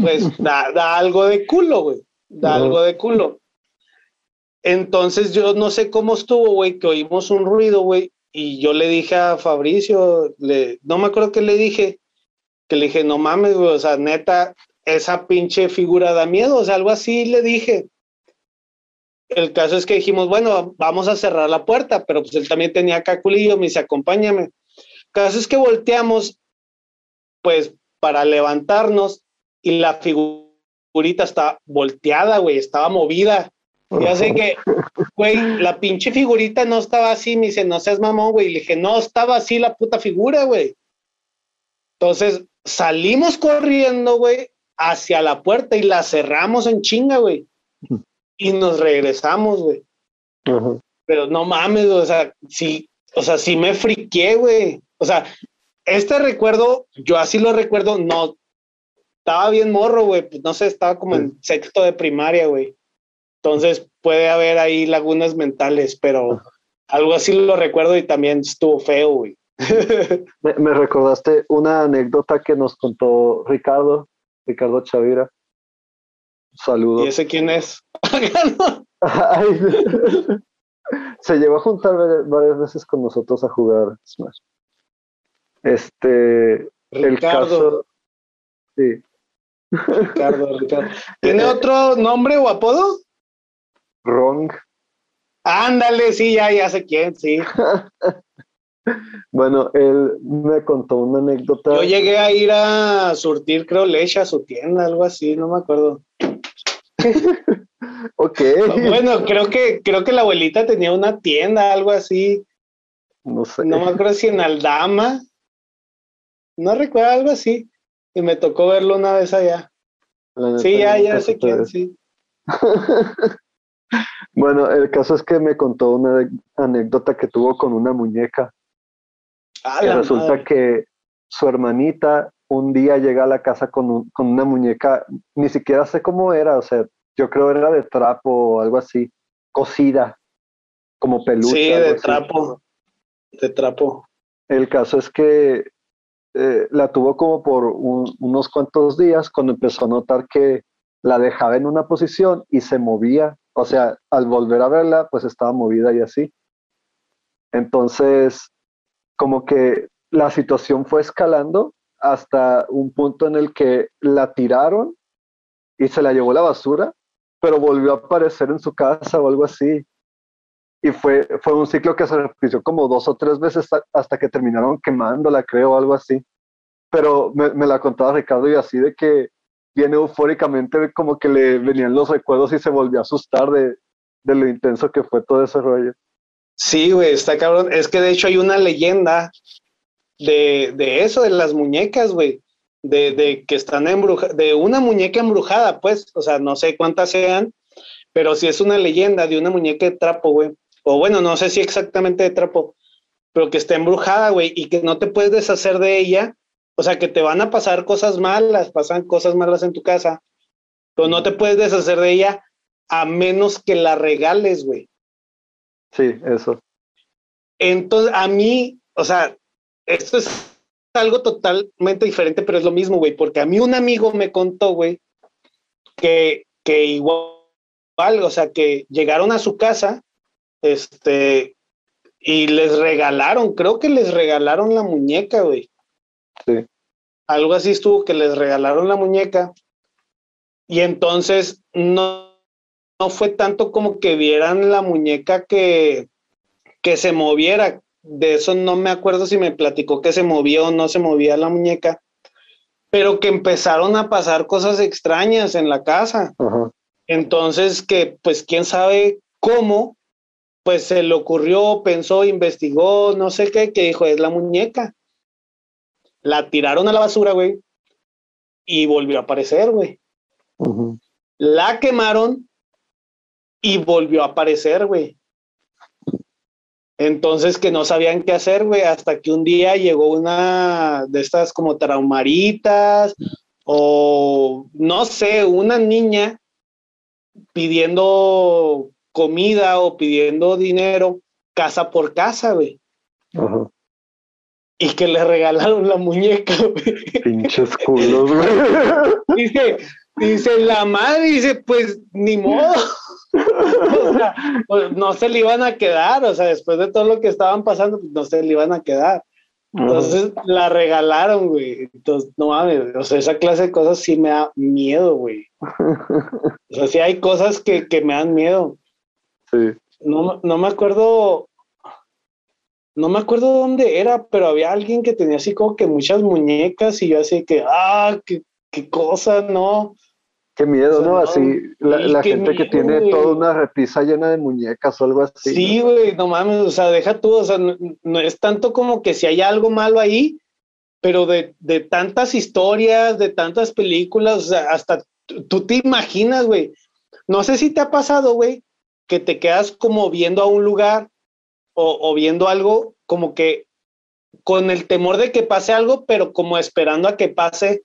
Speaker 2: Pues da, algo de culo, güey. Da algo de culo. Entonces yo no sé cómo estuvo, güey, que oímos un ruido, güey, y yo le dije a Fabricio, le, no me acuerdo qué le dije, que le dije, no mames, güey, o sea, neta, esa pinche figura da miedo, o sea, algo así le dije. El caso es que dijimos, bueno, vamos a cerrar la puerta, pero pues él también tenía caculillo, me dice, acompáñame. El caso es que volteamos, pues, para levantarnos y la figurita está volteada, güey, estaba movida. Ya sé que, güey, la pinche figurita no estaba así, me dice, no seas mamón, güey. Le dije, no, estaba así la puta figura, güey. Entonces salimos corriendo, güey, hacia la puerta y la cerramos en chinga, güey. Y nos regresamos, güey. Pero no mames, o sea, sí, o sea, sí me friqué, güey. O sea, este recuerdo, yo así lo recuerdo, no, estaba bien morro, güey. Pues no sé, estaba como en sexto de primaria, güey. Entonces puede haber ahí lagunas mentales, pero algo así lo recuerdo y también estuvo feo, güey.
Speaker 1: me, recordaste una anécdota que nos contó Ricardo, Ricardo Chavira. Saludos.
Speaker 2: ¿Y ese quién es?
Speaker 1: Se llevó a juntar varias veces con nosotros a jugar Smash. Este, el caso, sí.
Speaker 2: Ricardo, Ricardo. ¿Tiene otro nombre o apodo?
Speaker 1: Wrong.
Speaker 2: Ándale, sí, ya, ya sé quién, sí.
Speaker 1: bueno, él me contó una anécdota.
Speaker 2: Yo llegué a ir a surtir, creo, leche a su tienda, algo así, no me acuerdo.
Speaker 1: ok.
Speaker 2: Bueno, creo que, creo que la abuelita tenía una tienda, algo así.
Speaker 1: No sé.
Speaker 2: No me acuerdo si en Aldama. No recuerdo algo así. Y me tocó verlo una vez allá. Sí, ya, ya sé quién, sí.
Speaker 1: Bueno, el caso es que me contó una anécdota que tuvo con una muñeca. Ah, resulta que su hermanita un día llega a la casa con, con, una muñeca, ni siquiera sé cómo era, o sea, yo creo era de trapo o algo así, cosida, como peluche.
Speaker 2: Sí, de trapo, de trapo.
Speaker 1: El caso es que eh, la tuvo como por unos cuantos días cuando empezó a notar que la dejaba en una posición y se movía o sea, al volver a verla, pues estaba movida y así. Entonces, como que la situación fue escalando hasta un punto en el que la tiraron y se la llevó la basura, pero volvió a aparecer en su casa o algo así. Y fue, fue un ciclo que se repitió como dos o tres veces hasta que terminaron quemándola, creo, algo así. Pero me, me la contaba Ricardo y así de que viene eufóricamente como que le venían los recuerdos y se volvió a asustar de, lo intenso que fue todo ese rollo.
Speaker 2: Sí, güey, está cabrón. Es que de hecho hay una leyenda de, eso, de las muñecas, güey. De, de, que están embrujadas, de una muñeca embrujada, pues, o sea, no sé cuántas sean, pero si es una leyenda de una muñeca de trapo, güey. O bueno, no sé si exactamente de trapo, pero que está embrujada, güey, y que no te puedes deshacer de ella o sea, que te van a pasar cosas malas, pasan cosas malas en tu casa, pero no te puedes deshacer de ella a menos que la regales, güey.
Speaker 1: Sí, eso.
Speaker 2: Entonces, a mí, o sea, esto es algo totalmente diferente, pero es lo mismo, güey, porque a mí un amigo me contó, güey, que, que igual, o sea, que llegaron a su casa, este, y les regalaron, creo que les regalaron la muñeca, güey.
Speaker 1: Sí.
Speaker 2: Algo así estuvo que les regalaron la muñeca y entonces no, no fue tanto como que vieran la muñeca que, que se moviera, de eso no me acuerdo si me platicó que se movía o no se movía la muñeca, pero que empezaron a pasar cosas extrañas en la casa. Entonces, que pues quién sabe cómo, pues se le ocurrió, pensó, investigó, no sé qué, que dijo, es la muñeca. La tiraron a la basura, güey, y volvió a aparecer, güey. La quemaron y volvió a aparecer, güey. Entonces que no sabían qué hacer, güey, hasta que un día llegó una de estas como traumaritas o no sé, una niña pidiendo comida o pidiendo dinero casa por casa, güey. Y que le regalaron la muñeca, güey.
Speaker 1: Pinches culos, güey.
Speaker 2: Dice, dice la madre, dice, pues ni modo. o sea, pues, no se le iban a quedar, o sea, después de todo lo que estaban pasando, pues no se le iban a quedar. Entonces la regalaron, güey. Entonces, no mames, o sea, esa clase de cosas sí me da miedo, güey. O sea, sí hay cosas que, que me dan miedo.
Speaker 1: Sí.
Speaker 2: No, no me acuerdo, no me acuerdo dónde era, pero había alguien que tenía así como que muchas muñecas y yo así que, ah, qué, qué cosa, no.
Speaker 1: Qué miedo, ¿no? Así, la, gente que tiene toda una repisa llena de muñecas o algo así.
Speaker 2: Sí, güey, ¿no? mames, o sea, deja tú, o sea, no, es tanto como que si hay algo malo ahí, pero de, de tantas historias, de tantas películas, o sea, hasta tú te imaginas, güey. No sé si te ha pasado, güey, que te quedas como viendo a un lugar o, o viendo algo como que con el temor de que pase algo, pero como esperando a que pase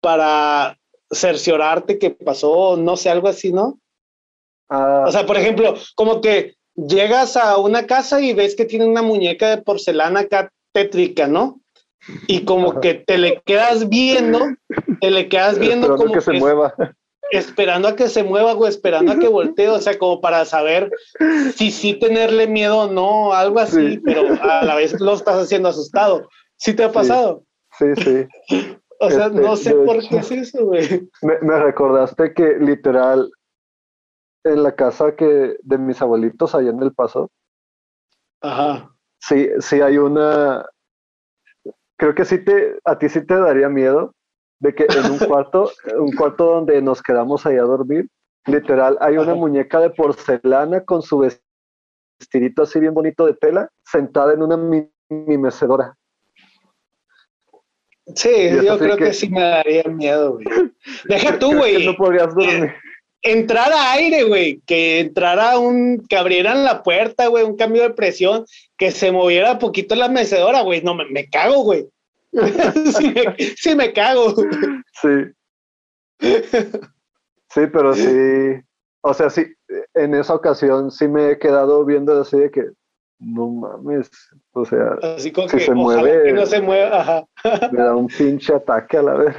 Speaker 2: para cerciorarte que pasó, no sé, algo así, ¿no?
Speaker 1: Ah.
Speaker 2: o sea, por ejemplo, como que llegas a una casa y ves que tiene una muñeca de porcelana acá tétrica, ¿no? Y como que te le quedas viendo, te le quedas viendo
Speaker 1: esperando
Speaker 2: como
Speaker 1: que se mueva.
Speaker 2: Esperando a que se mueva, o esperando a que voltee, o sea, como para saber si sí tenerle miedo o no, algo así, pero a la vez lo estás haciendo asustado. ¿Sí te ha pasado?
Speaker 1: Sí, sí.
Speaker 2: O sea, no
Speaker 1: Este,
Speaker 2: sé por
Speaker 1: hecho-
Speaker 2: qué es eso, güey.
Speaker 1: Me, me recordaste que literal en la casa que de mis abuelitos allá en El Paso,
Speaker 2: Ajá.
Speaker 1: sí, sí hay una, creo que sí te, a ti sí te daría miedo de que en un cuarto, un cuarto donde nos quedamos ahí a dormir, literal hay una muñeca de porcelana con su vestidito así bien bonito de tela, sentada en una mini mecedora.
Speaker 2: Sí, yo creo que...
Speaker 1: que-
Speaker 2: sí me daría miedo, güey. Deja tú, güey.
Speaker 1: no podrías dormir.
Speaker 2: Entrar a aire, güey. Que entrara un. Que abrieran la puerta, güey. Un cambio de presión. Que se moviera poquito la mecedora, güey. No, me, me cago, güey. sí, me, sí me cago.
Speaker 1: Sí. Sí, pero sí, o sea, sí, en esa ocasión sí me he quedado viendo así de que, no mames, o sea,
Speaker 2: Así como
Speaker 1: Si
Speaker 2: que
Speaker 1: se
Speaker 2: ojalá
Speaker 1: mueve-
Speaker 2: que no se mueva. Ajá.
Speaker 1: me da un pinche ataque a la vez.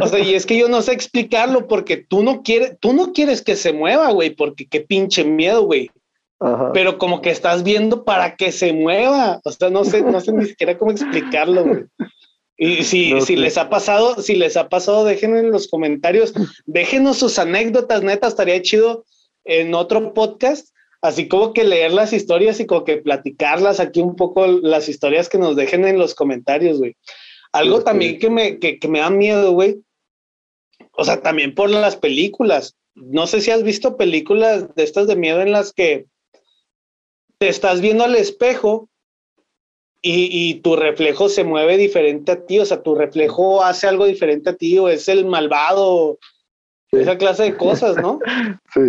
Speaker 2: O sea, y es que yo no sé explicarlo porque tú no quieres, tú no quieres que se mueva, güey, porque qué pinche miedo, güey.
Speaker 1: Ajá.
Speaker 2: Pero como que estás viendo para que se mueva. O sea, no sé, no sé ni siquiera cómo explicarlo, güey. Y si,
Speaker 1: No
Speaker 2: si les ha pasado, si les ha pasado, déjenme en los comentarios, déjenos sus anécdotas, neta, estaría chido en otro podcast, así como que leer las historias y como que platicarlas aquí un poco, las historias que nos dejen en los comentarios, güey. Algo
Speaker 1: Sí,
Speaker 2: también
Speaker 1: sí.
Speaker 2: que me, que, que me da miedo, güey. O sea, también por las películas. No sé si has visto películas de estas de miedo en las que te estás viendo al espejo y, y tu reflejo se mueve diferente a ti, o sea, tu reflejo hace algo diferente a ti, o es el malvado,
Speaker 1: Sí.
Speaker 2: esa clase de cosas, ¿no?
Speaker 1: Sí,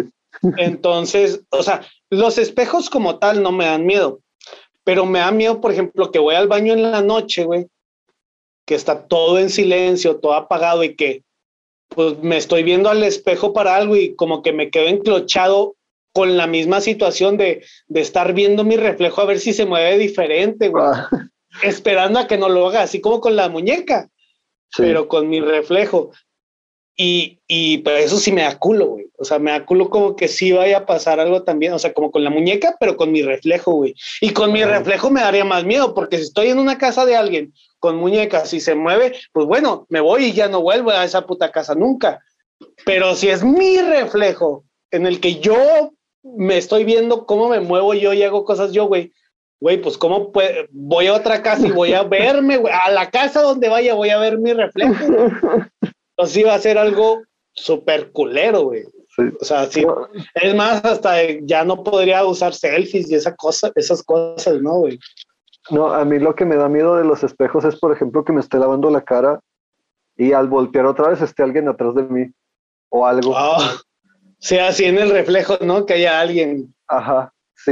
Speaker 2: Entonces, o sea, los espejos como tal no me dan miedo, pero me da miedo, por ejemplo, que voy al baño en la noche, güey, que está todo en silencio, todo apagado y que pues me estoy viendo al espejo para algo y como que me quedo enclochado con la misma situación de, de estar viendo mi reflejo a ver si se mueve diferente, güey,
Speaker 1: Ah,
Speaker 2: esperando a que no lo haga, así como con la muñeca
Speaker 1: sí.
Speaker 2: pero con mi reflejo. Y, y pero eso sí me da culo, güey. O sea, me da culo como que sí vaya a pasar algo también. O sea, como con la muñeca, pero con mi reflejo, güey. Y con mi reflejo me daría más miedo, porque si estoy en una casa de alguien con muñecas y se mueve, pues bueno, me voy y ya no vuelvo a esa puta casa nunca. Pero si es mi reflejo en el que yo me estoy viendo cómo me muevo yo y hago cosas yo, güey, güey, pues cómo voy a otra casa y voy a verme, güey, a la casa donde vaya voy a ver mi reflejo. Entonces iba a ser algo súper culero, güey. O sea, sí. Es más, hasta ya no podría usar selfies y esa cosa, esas cosas, ¿no, güey?
Speaker 1: No, a mí lo que me da miedo de los espejos es, por ejemplo, que me esté lavando la cara y al voltear otra vez esté alguien atrás de mí o algo.
Speaker 2: Oh, sí, así en el reflejo, ¿no? Que haya alguien.
Speaker 1: Ajá, sí.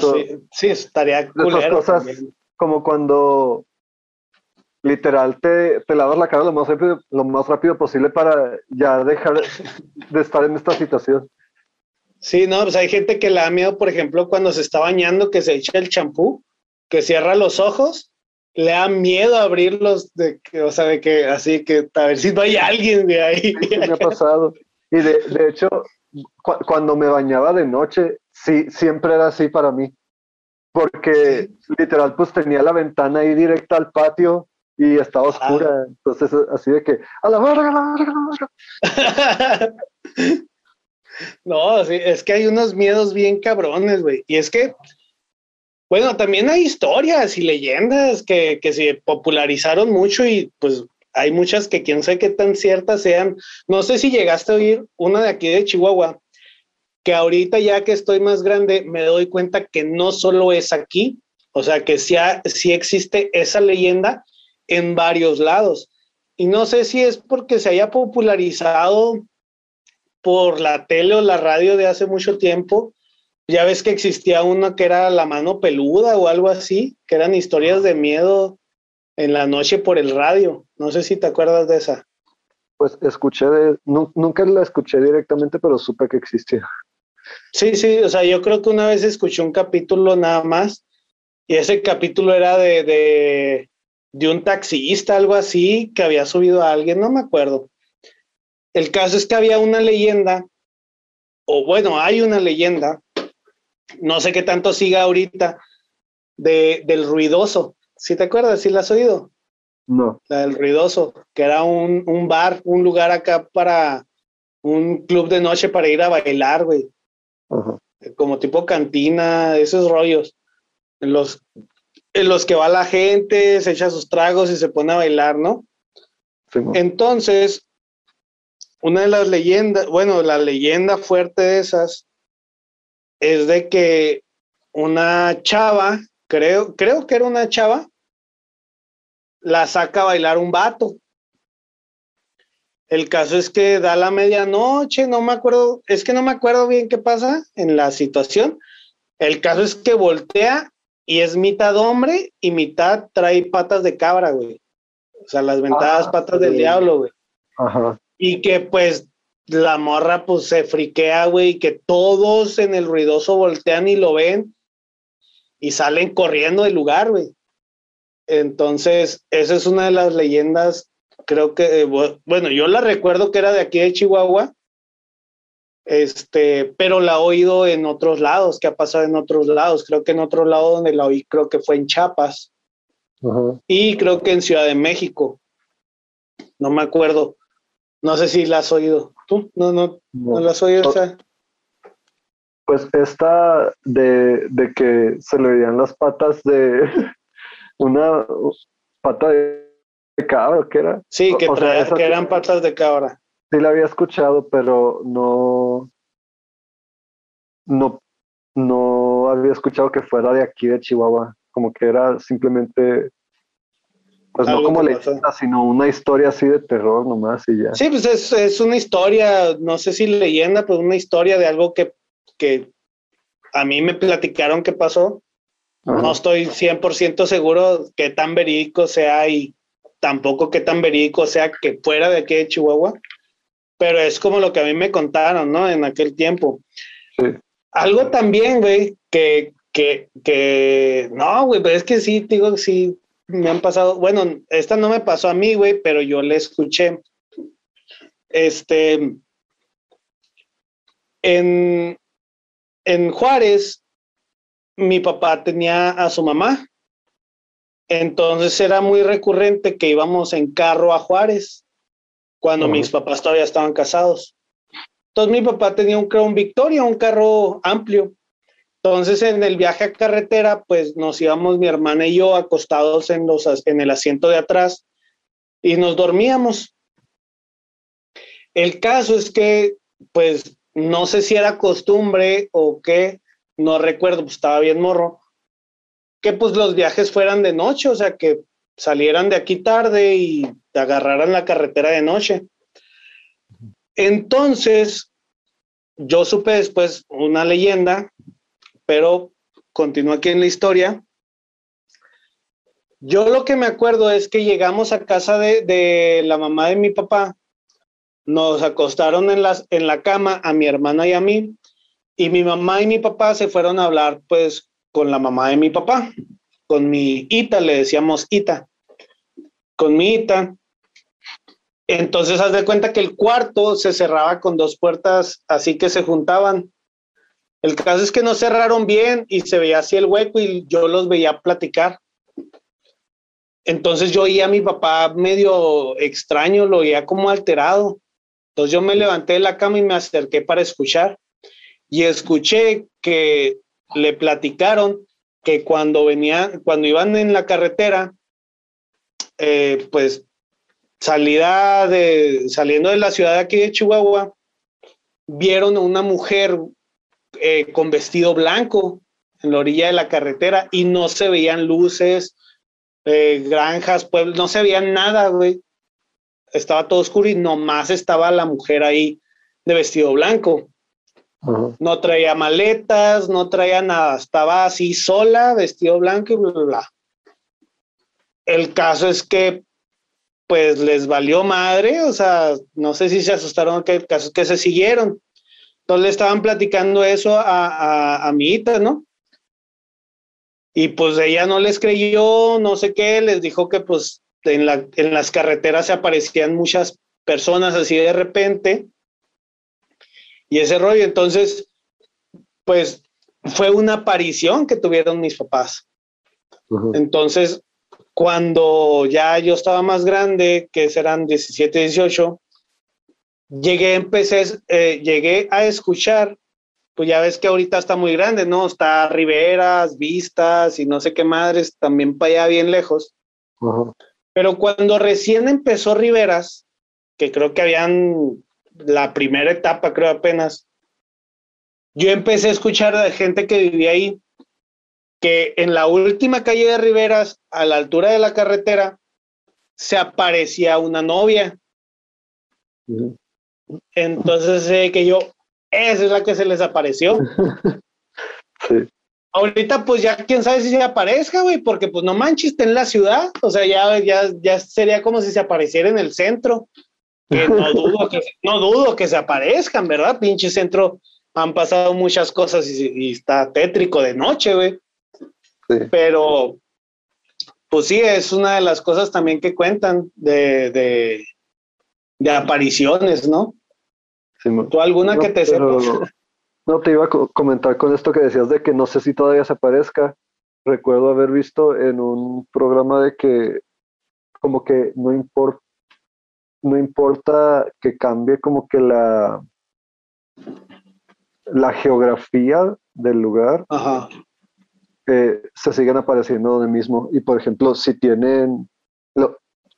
Speaker 2: sí, sí, estaría culero.
Speaker 1: cosas como cuando literal te, te lavas la cara lo más, rápido, lo más rápido posible para ya dejar de estar en esta situación.
Speaker 2: Sí, no, pues hay gente que le da miedo, por ejemplo, cuando se está bañando, que se echa el champú, que cierra los ojos, le da miedo abrirlos, de que, o sea, de que así que a ver si no hay alguien de ahí.
Speaker 1: Sí, me ha pasado. Y de, de hecho, cuando me bañaba de noche, sí, siempre era así para mí. Porque literal, pues tenía la ventana ahí directa al patio y estaba oscura. Entonces, así de que, a la verga, a la
Speaker 2: verga, no, sí, es que hay unos miedos bien cabrones, güey. Y es que, bueno, también hay historias y leyendas que, que se popularizaron mucho y pues hay muchas que quién sabe qué tan ciertas sean. No sé si llegaste a oír una de aquí de Chihuahua, que ahorita ya que estoy más grande me doy cuenta que no solo es aquí, o sea que sí, sí existe esa leyenda en varios lados. Y no sé si es porque se haya popularizado por la tele o la radio de hace mucho tiempo. Ya ves que existía una que era la mano peluda o algo así, que eran historias de miedo en la noche por el radio. No sé si te acuerdas de esa.
Speaker 1: Pues escuché de, nunca la escuché directamente, pero supe que existía.
Speaker 2: Sí, sí, o sea, yo creo que una vez escuché un capítulo nada más y ese capítulo era de de un taxista, algo así, que había subido a alguien, no me acuerdo. El caso es que había una leyenda, o bueno, hay una leyenda, no sé qué tanto siga ahorita, de, del ruidoso. ¿Sí te acuerdas? ¿Sí la has oído?
Speaker 1: No.
Speaker 2: La del ruidoso, que era un, un bar, un lugar acá para un club de noche para ir a bailar, güey. Como tipo cantina, esos rollos. En los en los que va la gente, se echa sus tragos y se pone a bailar, ¿no? Entonces, una de las leyendas, bueno, la leyenda fuerte de esas es de que una chava, creo, creo que era una chava, la saca a bailar un vato. El caso es que da la medianoche, no me acuerdo, es que no me acuerdo bien qué pasa en la situación. El caso es que voltea y es mitad hombre y mitad trae patas de cabra, güey. O sea, las ventadas ah, patas del diablo, güey. Ajá. Y que pues la morra pues se friquea, güey, y que todos en el ruidoso voltean y lo ven y salen corriendo del lugar, güey. Entonces, esa es una de las leyendas, creo que, eh, bueno, yo la recuerdo que era de aquí de Chihuahua, este, pero la he oído en otros lados, que ha pasado en otros lados. Creo que en otro lado donde la oí, creo que fue en Chiapas. Y creo que en Ciudad de México. No me acuerdo. No sé si la has oído. ¿Tú? No, no, no, la has oído.
Speaker 1: Pues esta de, de que se le veían las patas de una pata de cabra, ¿qué era?
Speaker 2: Sí, que, que eran patas de cabra.
Speaker 1: Sí la había escuchado, pero no, no, no había escuchado que fuera de aquí de Chihuahua, como que era simplemente, pues no como leyenda, sino una historia así de terror nomás y ya.
Speaker 2: Sí, pues es, es una historia, no sé si leyenda, pero una historia de algo que, que a mí me platicaron que pasó. No estoy 100% seguro que tan verídico sea y tampoco que tan verídico sea que fuera de aquí de Chihuahua pero es como lo que a mí me contaron, ¿no? En aquel tiempo. Algo también, güey, que, que, que, no, güey, pero es que sí, digo, sí, me han pasado, bueno, esta no me pasó a mí, güey, pero yo le escuché. Este, en, en Juárez, mi papá tenía a su mamá. Entonces era muy recurrente que íbamos en carro a Juárez cuando mis papás todavía estaban casados. Entonces mi papá tenía un, un Victoria, un carro amplio. Entonces, en el viaje a carretera, pues nos íbamos mi hermana y yo acostados en, los, en el asiento de atrás y nos dormíamos. El caso es que, pues, no sé si era costumbre o qué, no recuerdo, pues estaba bien morro, que pues los viajes fueran de noche, o sea, que salieran de aquí tarde y agarraran la carretera de noche. Entonces, yo supe después una leyenda, pero continúa aquí en la historia. Yo lo que me acuerdo es que llegamos a casa de, la mamá de mi papá, nos acostaron en, las, en la cama a mi hermana y a mí, y mi mamá y mi papá se fueron a hablar pues con la mamá de mi papá, con mi Ita, le decíamos Ita, con mi Ita. Entonces, haz de cuenta que el cuarto se cerraba con dos puertas, así que se juntaban. El caso es que no cerraron bien y se veía así el hueco y yo los veía platicar. Entonces yo oía a mi papá medio extraño, lo oía como alterado. Entonces yo me levanté de la cama y me acerqué para escuchar. Y escuché que le platicaron que cuando venían, cuando iban en la carretera, eh, pues saliendo de la ciudad de aquí de Chihuahua, vieron a una mujer eh, con vestido blanco en la orilla de la carretera y no se veían luces, eh, granjas, pueblos, no se veían nada, güey. Estaba todo oscuro y nomás estaba la mujer ahí de vestido blanco. No traía maletas, no traía nada, estaba así sola, vestido blanco y bla, bla, bla. El caso es que pues les valió madre, o sea, no sé si se asustaron, que caso que se siguieron. Entonces le estaban platicando eso a, a, mi hija, ¿no? Y pues ella no les creyó, no sé qué, les dijo que pues en, la, en las carreteras se aparecían muchas personas así de repente. Y ese rollo, entonces, pues fue una aparición que tuvieron mis papás. Entonces, cuando ya yo estaba más grande, que serán 17, 18, llegué, empecé, eh, llegué a escuchar, pues ya ves que ahorita está muy grande, ¿no? Está Riberas, Vistas y no sé qué madres, también para allá bien lejos. Pero cuando recién empezó Riberas, que creo que habían la primera etapa, creo apenas, yo empecé a escuchar de gente que vivía ahí que en la última calle de Riveras, a la altura de la carretera, se aparecía una novia. Entonces, eh, que yo, esa es la que se les apareció. Ahorita, pues ya quién sabe si se aparezca, güey, porque pues no manches, está en la ciudad. O sea, ya, ya, ya sería como si se apareciera en el centro. Que no dudo que, no dudo que se aparezcan, ¿verdad? Pinche centro, han pasado muchas cosas y, y está tétrico de noche, güey. Pero, pues sí, es una de las cosas también que cuentan de, de, apariciones, ¿no? ¿Tú alguna que te sepas?
Speaker 1: No, te iba a comentar con esto que decías de que no sé si todavía se aparezca. Recuerdo haber visto en un programa de que como que no importa no importa que cambie como que la la geografía del lugar, Ajá. Eh, se siguen apareciendo donde mismo. Y por ejemplo, si tienen,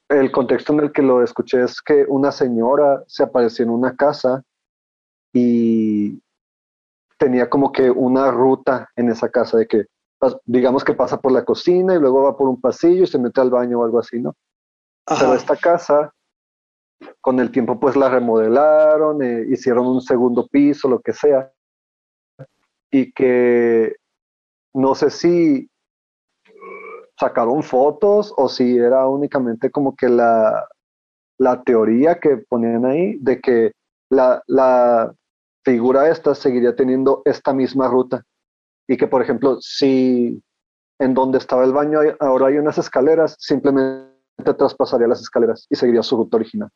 Speaker 1: el contexto en el que lo escuché es que una señora se apareció en una casa y tenía como que una ruta en esa casa de que, digamos que pasa por la cocina y luego va por un pasillo y se mete al baño o algo así, ¿no? Pero esta casa, con el tiempo pues la remodelaron, eh, hicieron un segundo piso, lo que sea, y que no sé si sacaron fotos o si era únicamente como que la, teoría que ponían ahí de que la, la figura esta seguiría teniendo esta misma ruta. Y que por ejemplo si en donde estaba el baño ahora hay unas escaleras simplemente traspasaría las escaleras y seguiría su ruta original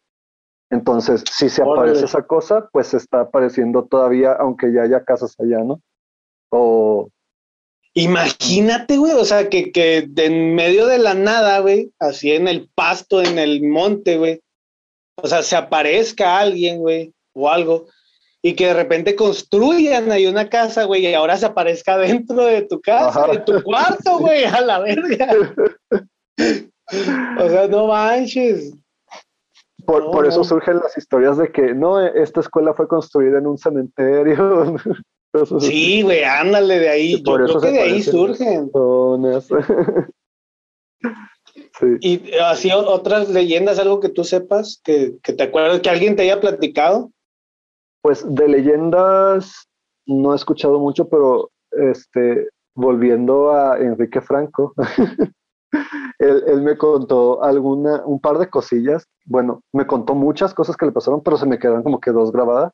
Speaker 1: entonces si se aparece esa cosa pues se está apareciendo todavía aunque ya haya casas allá no o
Speaker 2: Imagínate, güey, o sea, que, que en medio de la nada, güey, así en el pasto, en el monte, güey, o sea, se aparezca alguien, güey, o algo, y que de repente construyan ahí una casa, güey, y ahora se aparezca dentro de tu casa, de tu cuarto, güey, a la verga. o sea, no manches.
Speaker 1: Por, eso surgen las historias de que no, esta escuela fue construida en un cementerio.
Speaker 2: sí, güey, ándale de ahí. Yo creo que de ahí surgen. Y así otras leyendas, algo que tú sepas, que, que te acuerdas, que alguien te haya platicado.
Speaker 1: Pues de leyendas no he escuchado mucho, pero este, volviendo a Enrique Franco, él, me contó alguna, un par de cosillas. Bueno, me contó muchas cosas que le pasaron, pero se me quedan como que dos grabadas.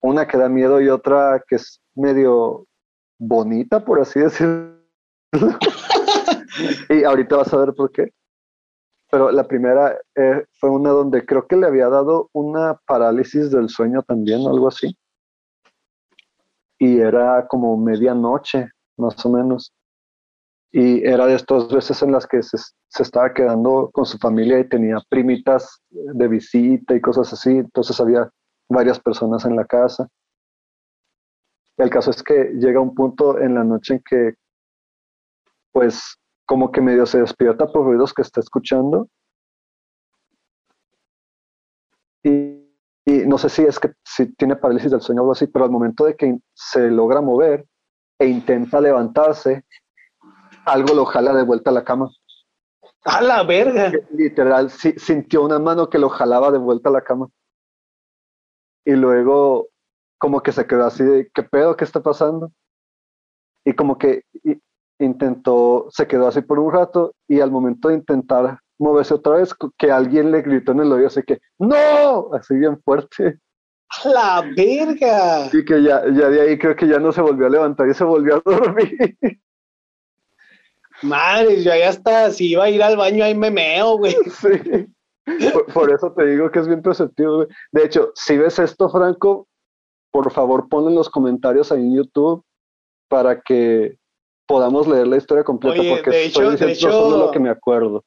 Speaker 1: Una que da miedo y otra que es medio bonita, por así decirlo. y ahorita vas a ver por qué pero la primera eh, fue una donde creo que le había dado una parálisis del sueño también, algo así. Y era como medianoche, más o menos. Y era de estas veces en las que se, estaba quedando con su familia y tenía primitas de visita y cosas así. Entonces había varias personas en la casa. El caso es que llega un punto en la noche en que, pues, como que medio se despierta por ruidos que está escuchando. Y, no sé si es que si tiene parálisis del sueño o algo así, pero al momento de que se logra mover e intenta levantarse, algo lo jala de vuelta a la cama.
Speaker 2: ¡A la verga!
Speaker 1: Literal, sintió una mano que lo jalaba de vuelta a la cama. Y luego, como que se quedó así de, ¿qué pedo? ¿Qué está pasando? Y como que intentó, se quedó así por un rato y al momento de intentar moverse otra vez, que alguien le gritó en el oído así que ¡No! Así bien fuerte.
Speaker 2: ¡La verga!
Speaker 1: Y que ya, ya de ahí creo que ya no se volvió a levantar y se volvió a dormir.
Speaker 2: Madre, ya hasta si iba a ir al baño ahí me meo, güey.
Speaker 1: Sí. Por, eso te digo que es bien perceptivo, güey. De hecho, si ves esto, Franco, por favor ponlo en los comentarios ahí en YouTube para que podamos leer la historia completa porque de hecho, estoy diciendo solo lo que me acuerdo.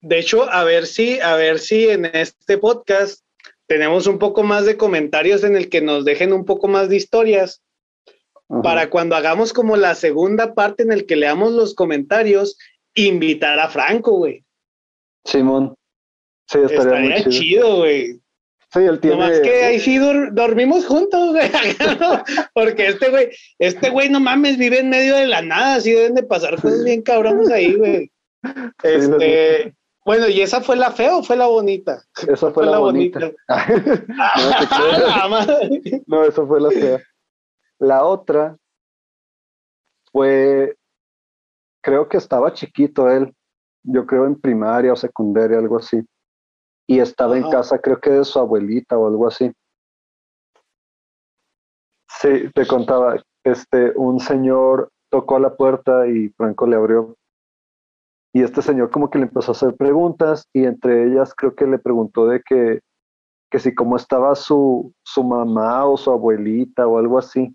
Speaker 2: De hecho, a ver si, a ver si en este podcast tenemos un poco más de comentarios en el que nos dejen un poco más de historias. Para cuando hagamos como la segunda parte en el que leamos los comentarios, invitar a Franco, güey.
Speaker 1: Simón. Sí, estaría,
Speaker 2: chido, güey.
Speaker 1: Sí, él tiene.
Speaker 2: más que ahí sí dormimos juntos, güey. Porque este güey, este güey, no mames, vive en medio de la nada, así deben de pasar cosas bien cabrones ahí, güey. Este, bueno, ¿y esa fue la fea o fue la bonita?
Speaker 1: Esa fue, la, bonita. no, no, esa fue la fea. La otra fue, creo que estaba chiquito él, yo creo en primaria o secundaria, algo así y estaba en casa, creo que de su abuelita o algo así. Sí, te contaba, este, un señor tocó a la puerta y Franco le abrió. Y este señor como que le empezó a hacer preguntas y entre ellas creo que le preguntó de que, que si cómo estaba su, su mamá o su abuelita o algo así.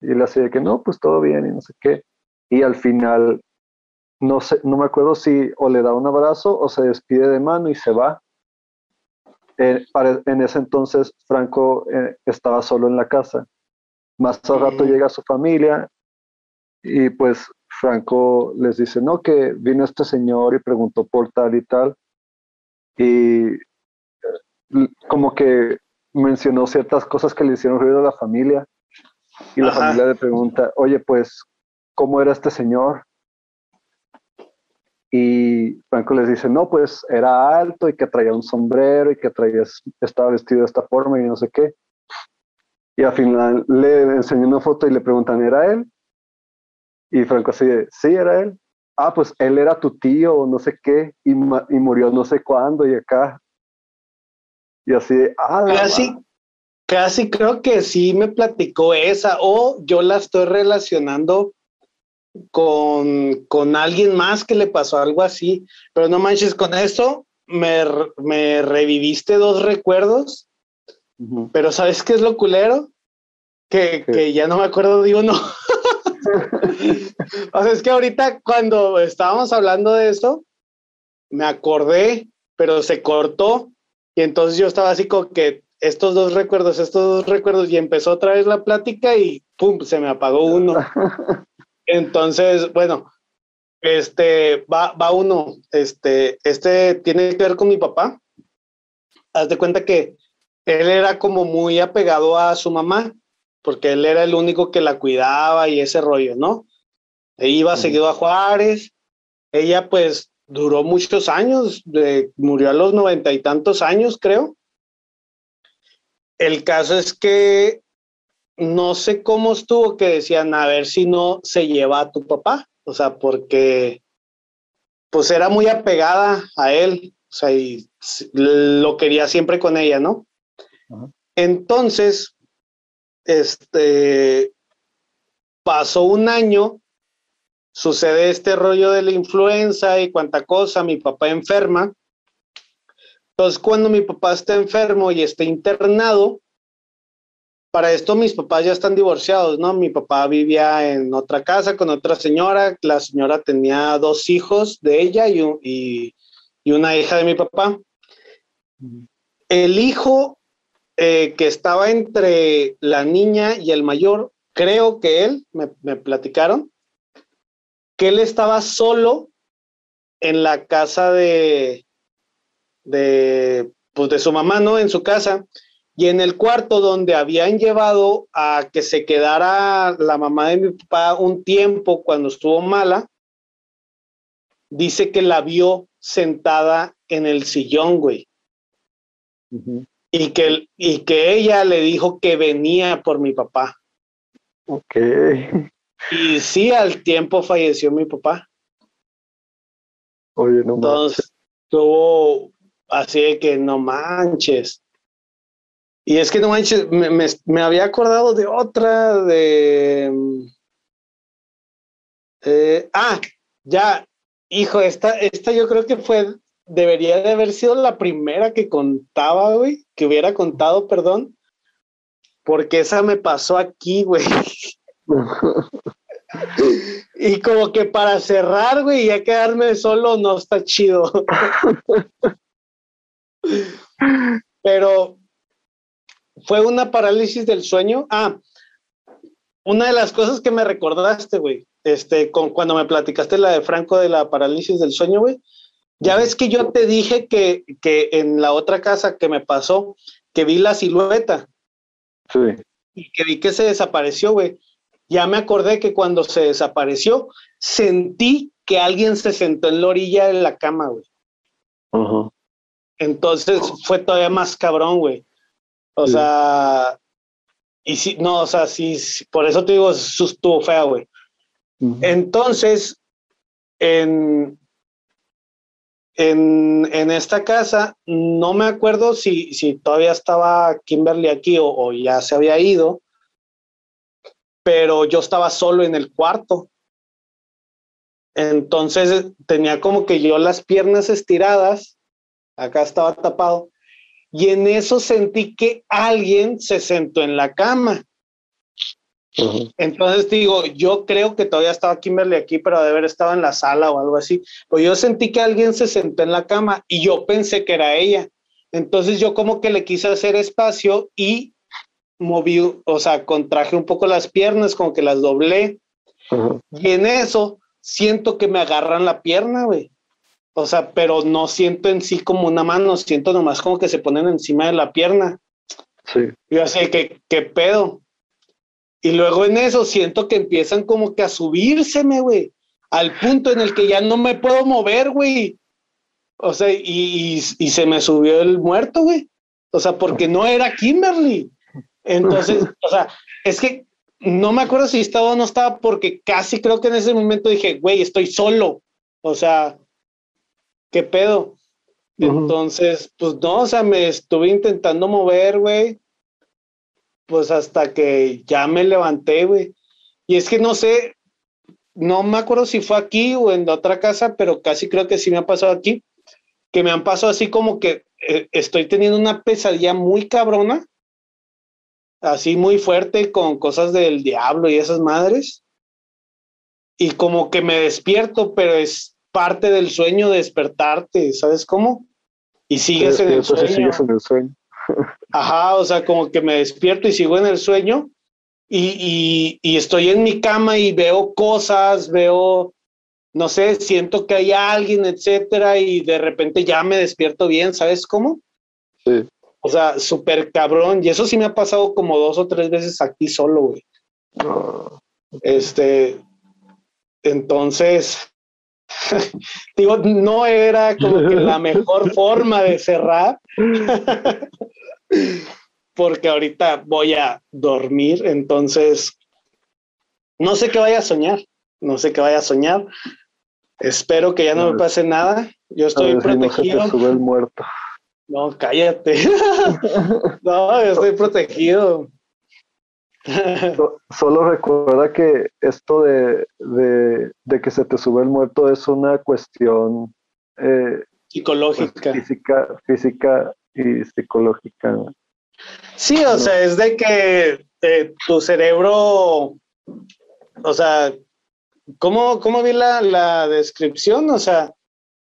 Speaker 1: Y le hacía que no, pues todo bien y no sé qué. Y al final no sé, no me acuerdo si o le da un abrazo o se despide de mano y se va. Eh, en ese entonces Franco eh, estaba solo en la casa. Más al rato llega su familia y pues Franco les dice, no, que vino este señor y preguntó por tal y tal. Y como que mencionó ciertas cosas que le hicieron ruido a la familia. Y la familia le pregunta, oye, pues, ¿cómo era este señor? Y Franco les dice, no, pues era alto y que traía un sombrero y que traía, estaba vestido de esta forma y no sé qué. Y al final le enseñó una foto y le preguntan, ¿era él? Y Franco así de, sí, era él. Ah, pues él era tu tío o no sé qué y, y murió no sé cuándo y acá. Y así de, ah,
Speaker 2: casi, casi creo que sí me platicó esa o yo la estoy relacionando con, con alguien más que le pasó algo así, pero no manches, con eso me, me reviviste dos recuerdos, pero ¿sabes qué es lo culero? Que, que ya no me acuerdo de uno. o sea, es que ahorita cuando estábamos hablando de eso, me acordé, pero se cortó y entonces yo estaba así como que estos dos recuerdos, estos dos recuerdos, y empezó otra vez la plática y pum, se me apagó uno. Entonces, bueno, este, va, va uno, este, este tiene que ver con mi papá. Haz de cuenta que él era como muy apegado a su mamá, porque él era el único que la cuidaba y ese rollo, ¿no? E iba seguido a Juárez. Ella pues duró muchos años, de, murió a los noventa y tantos años, creo. El caso es que no sé cómo estuvo que decían, a ver si no se lleva a tu papá, o sea, porque pues era muy apegada a él, o sea, y lo quería siempre con ella, ¿no? Entonces, este, pasó un año, sucede este rollo de la influenza y cuánta cosa, mi papá enferma. Entonces, cuando mi papá está enfermo y está internado, para esto mis papás ya están divorciados, ¿no? Mi papá vivía en otra casa con otra señora, la señora tenía dos hijos de ella y, una hija de mi papá. El hijo eh, que estaba entre la niña y el mayor, creo que él, me, platicaron, que él estaba solo en la casa de, de, pues de su mamá, ¿no? En su casa. Y en el cuarto donde habían llevado a que se quedara la mamá de mi papá un tiempo cuando estuvo mala, dice que la vio sentada en el sillón, güey y que, y que ella le dijo que venía por mi papá.
Speaker 1: Ok.
Speaker 2: Y sí, al tiempo falleció mi papá.
Speaker 1: Oye, no
Speaker 2: Entonces, tuvo así de que no manches. Y es que no manches, me, me, había acordado de otra, de... Eh, ah, ya, hijo, esta, esta yo creo que fue debería de haber sido la primera que contaba, güey, que hubiera contado, perdón, porque esa me pasó aquí, güey. y como que para cerrar, güey, ya quedarme solo no está chido. Pero fue una parálisis del sueño. Ah, una de las cosas que me recordaste, güey, este, con, cuando me platicaste la de Franco de la parálisis del sueño, güey, ya ves que yo te dije que, que en la otra casa que me pasó, que vi la silueta.
Speaker 1: Sí.
Speaker 2: Y que vi que se desapareció, güey. Ya me acordé que cuando se desapareció, sentí que alguien se sentó en la orilla de la cama, güey. Entonces fue todavía más cabrón, güey. O sea, y sí, no, o sea, sí, por eso te digo, estuvo fea, güey. Entonces, en, en, en, esta casa, no me acuerdo si, si todavía estaba Kimberly aquí o, o, ya se había ido, pero yo estaba solo en el cuarto. Entonces tenía como que yo las piernas estiradas, acá estaba tapado, y en eso sentí que alguien se sentó en la cama. Entonces digo, yo creo que todavía estaba Kimberly aquí, pero de haber estado en la sala o algo así. Pues yo sentí que alguien se sentó en la cama y yo pensé que era ella. Entonces yo como que le quise hacer espacio y moví, o sea, contraje un poco las piernas, como que las doblé. Y en eso siento que me agarran la pierna, güey. O sea, pero no siento en sí como una mano, siento nomás como que se ponen encima de la pierna.
Speaker 1: Sí.
Speaker 2: Y así, ¿qué, qué pedo? Y luego en eso siento que empiezan como que a subírseme, güey, al punto en el que ya no me puedo mover, güey. O sea, y, y, se me subió el muerto, güey. O sea, porque no era Kimberly. Entonces, o sea, es que no me acuerdo si estaba o no estaba, porque casi creo que en ese momento dije, güey, estoy solo. O sea, ¿qué pedo? Entonces, pues no, o sea, me estuve intentando mover, güey pues hasta que ya me levanté, güey. Y es que no sé, no me acuerdo si fue aquí o en otra casa, pero casi creo que sí me ha pasado aquí, que me han pasado así como que eh, estoy teniendo una pesadilla muy cabrona, así muy fuerte con cosas del diablo y esas madres. Y como que me despierto, pero es parte del sueño despertarte, ¿sabes cómo? Y sigues en el sueño.
Speaker 1: Sigues en el sueño.
Speaker 2: Ajá, o sea, como que me despierto y sigo en el sueño y, y, estoy en mi cama y veo cosas, veo, no sé, siento que hay alguien, etcétera, y de repente ya me despierto bien, ¿sabes cómo?
Speaker 1: Sí.
Speaker 2: O sea, súper cabrón. Y eso sí me ha pasado como dos o tres veces aquí solo, güey. Este, entonces, digo, no era como que la mejor forma de cerrar, porque ahorita voy a dormir, entonces, no sé qué vaya a soñar, no sé qué vaya a soñar. Espero que ya no me pase nada. Yo estoy protegido.
Speaker 1: no el muerto.
Speaker 2: No, cállate. no, yo estoy protegido.
Speaker 1: Solo recuerda que esto de, que se te sube el muerto es una cuestión eh,
Speaker 2: psicológica.
Speaker 1: Pues, física, física y psicológica.
Speaker 2: Sí, o sea, es de que eh, tu cerebro, o sea, ¿cómo, cómo vi la, la descripción? O sea,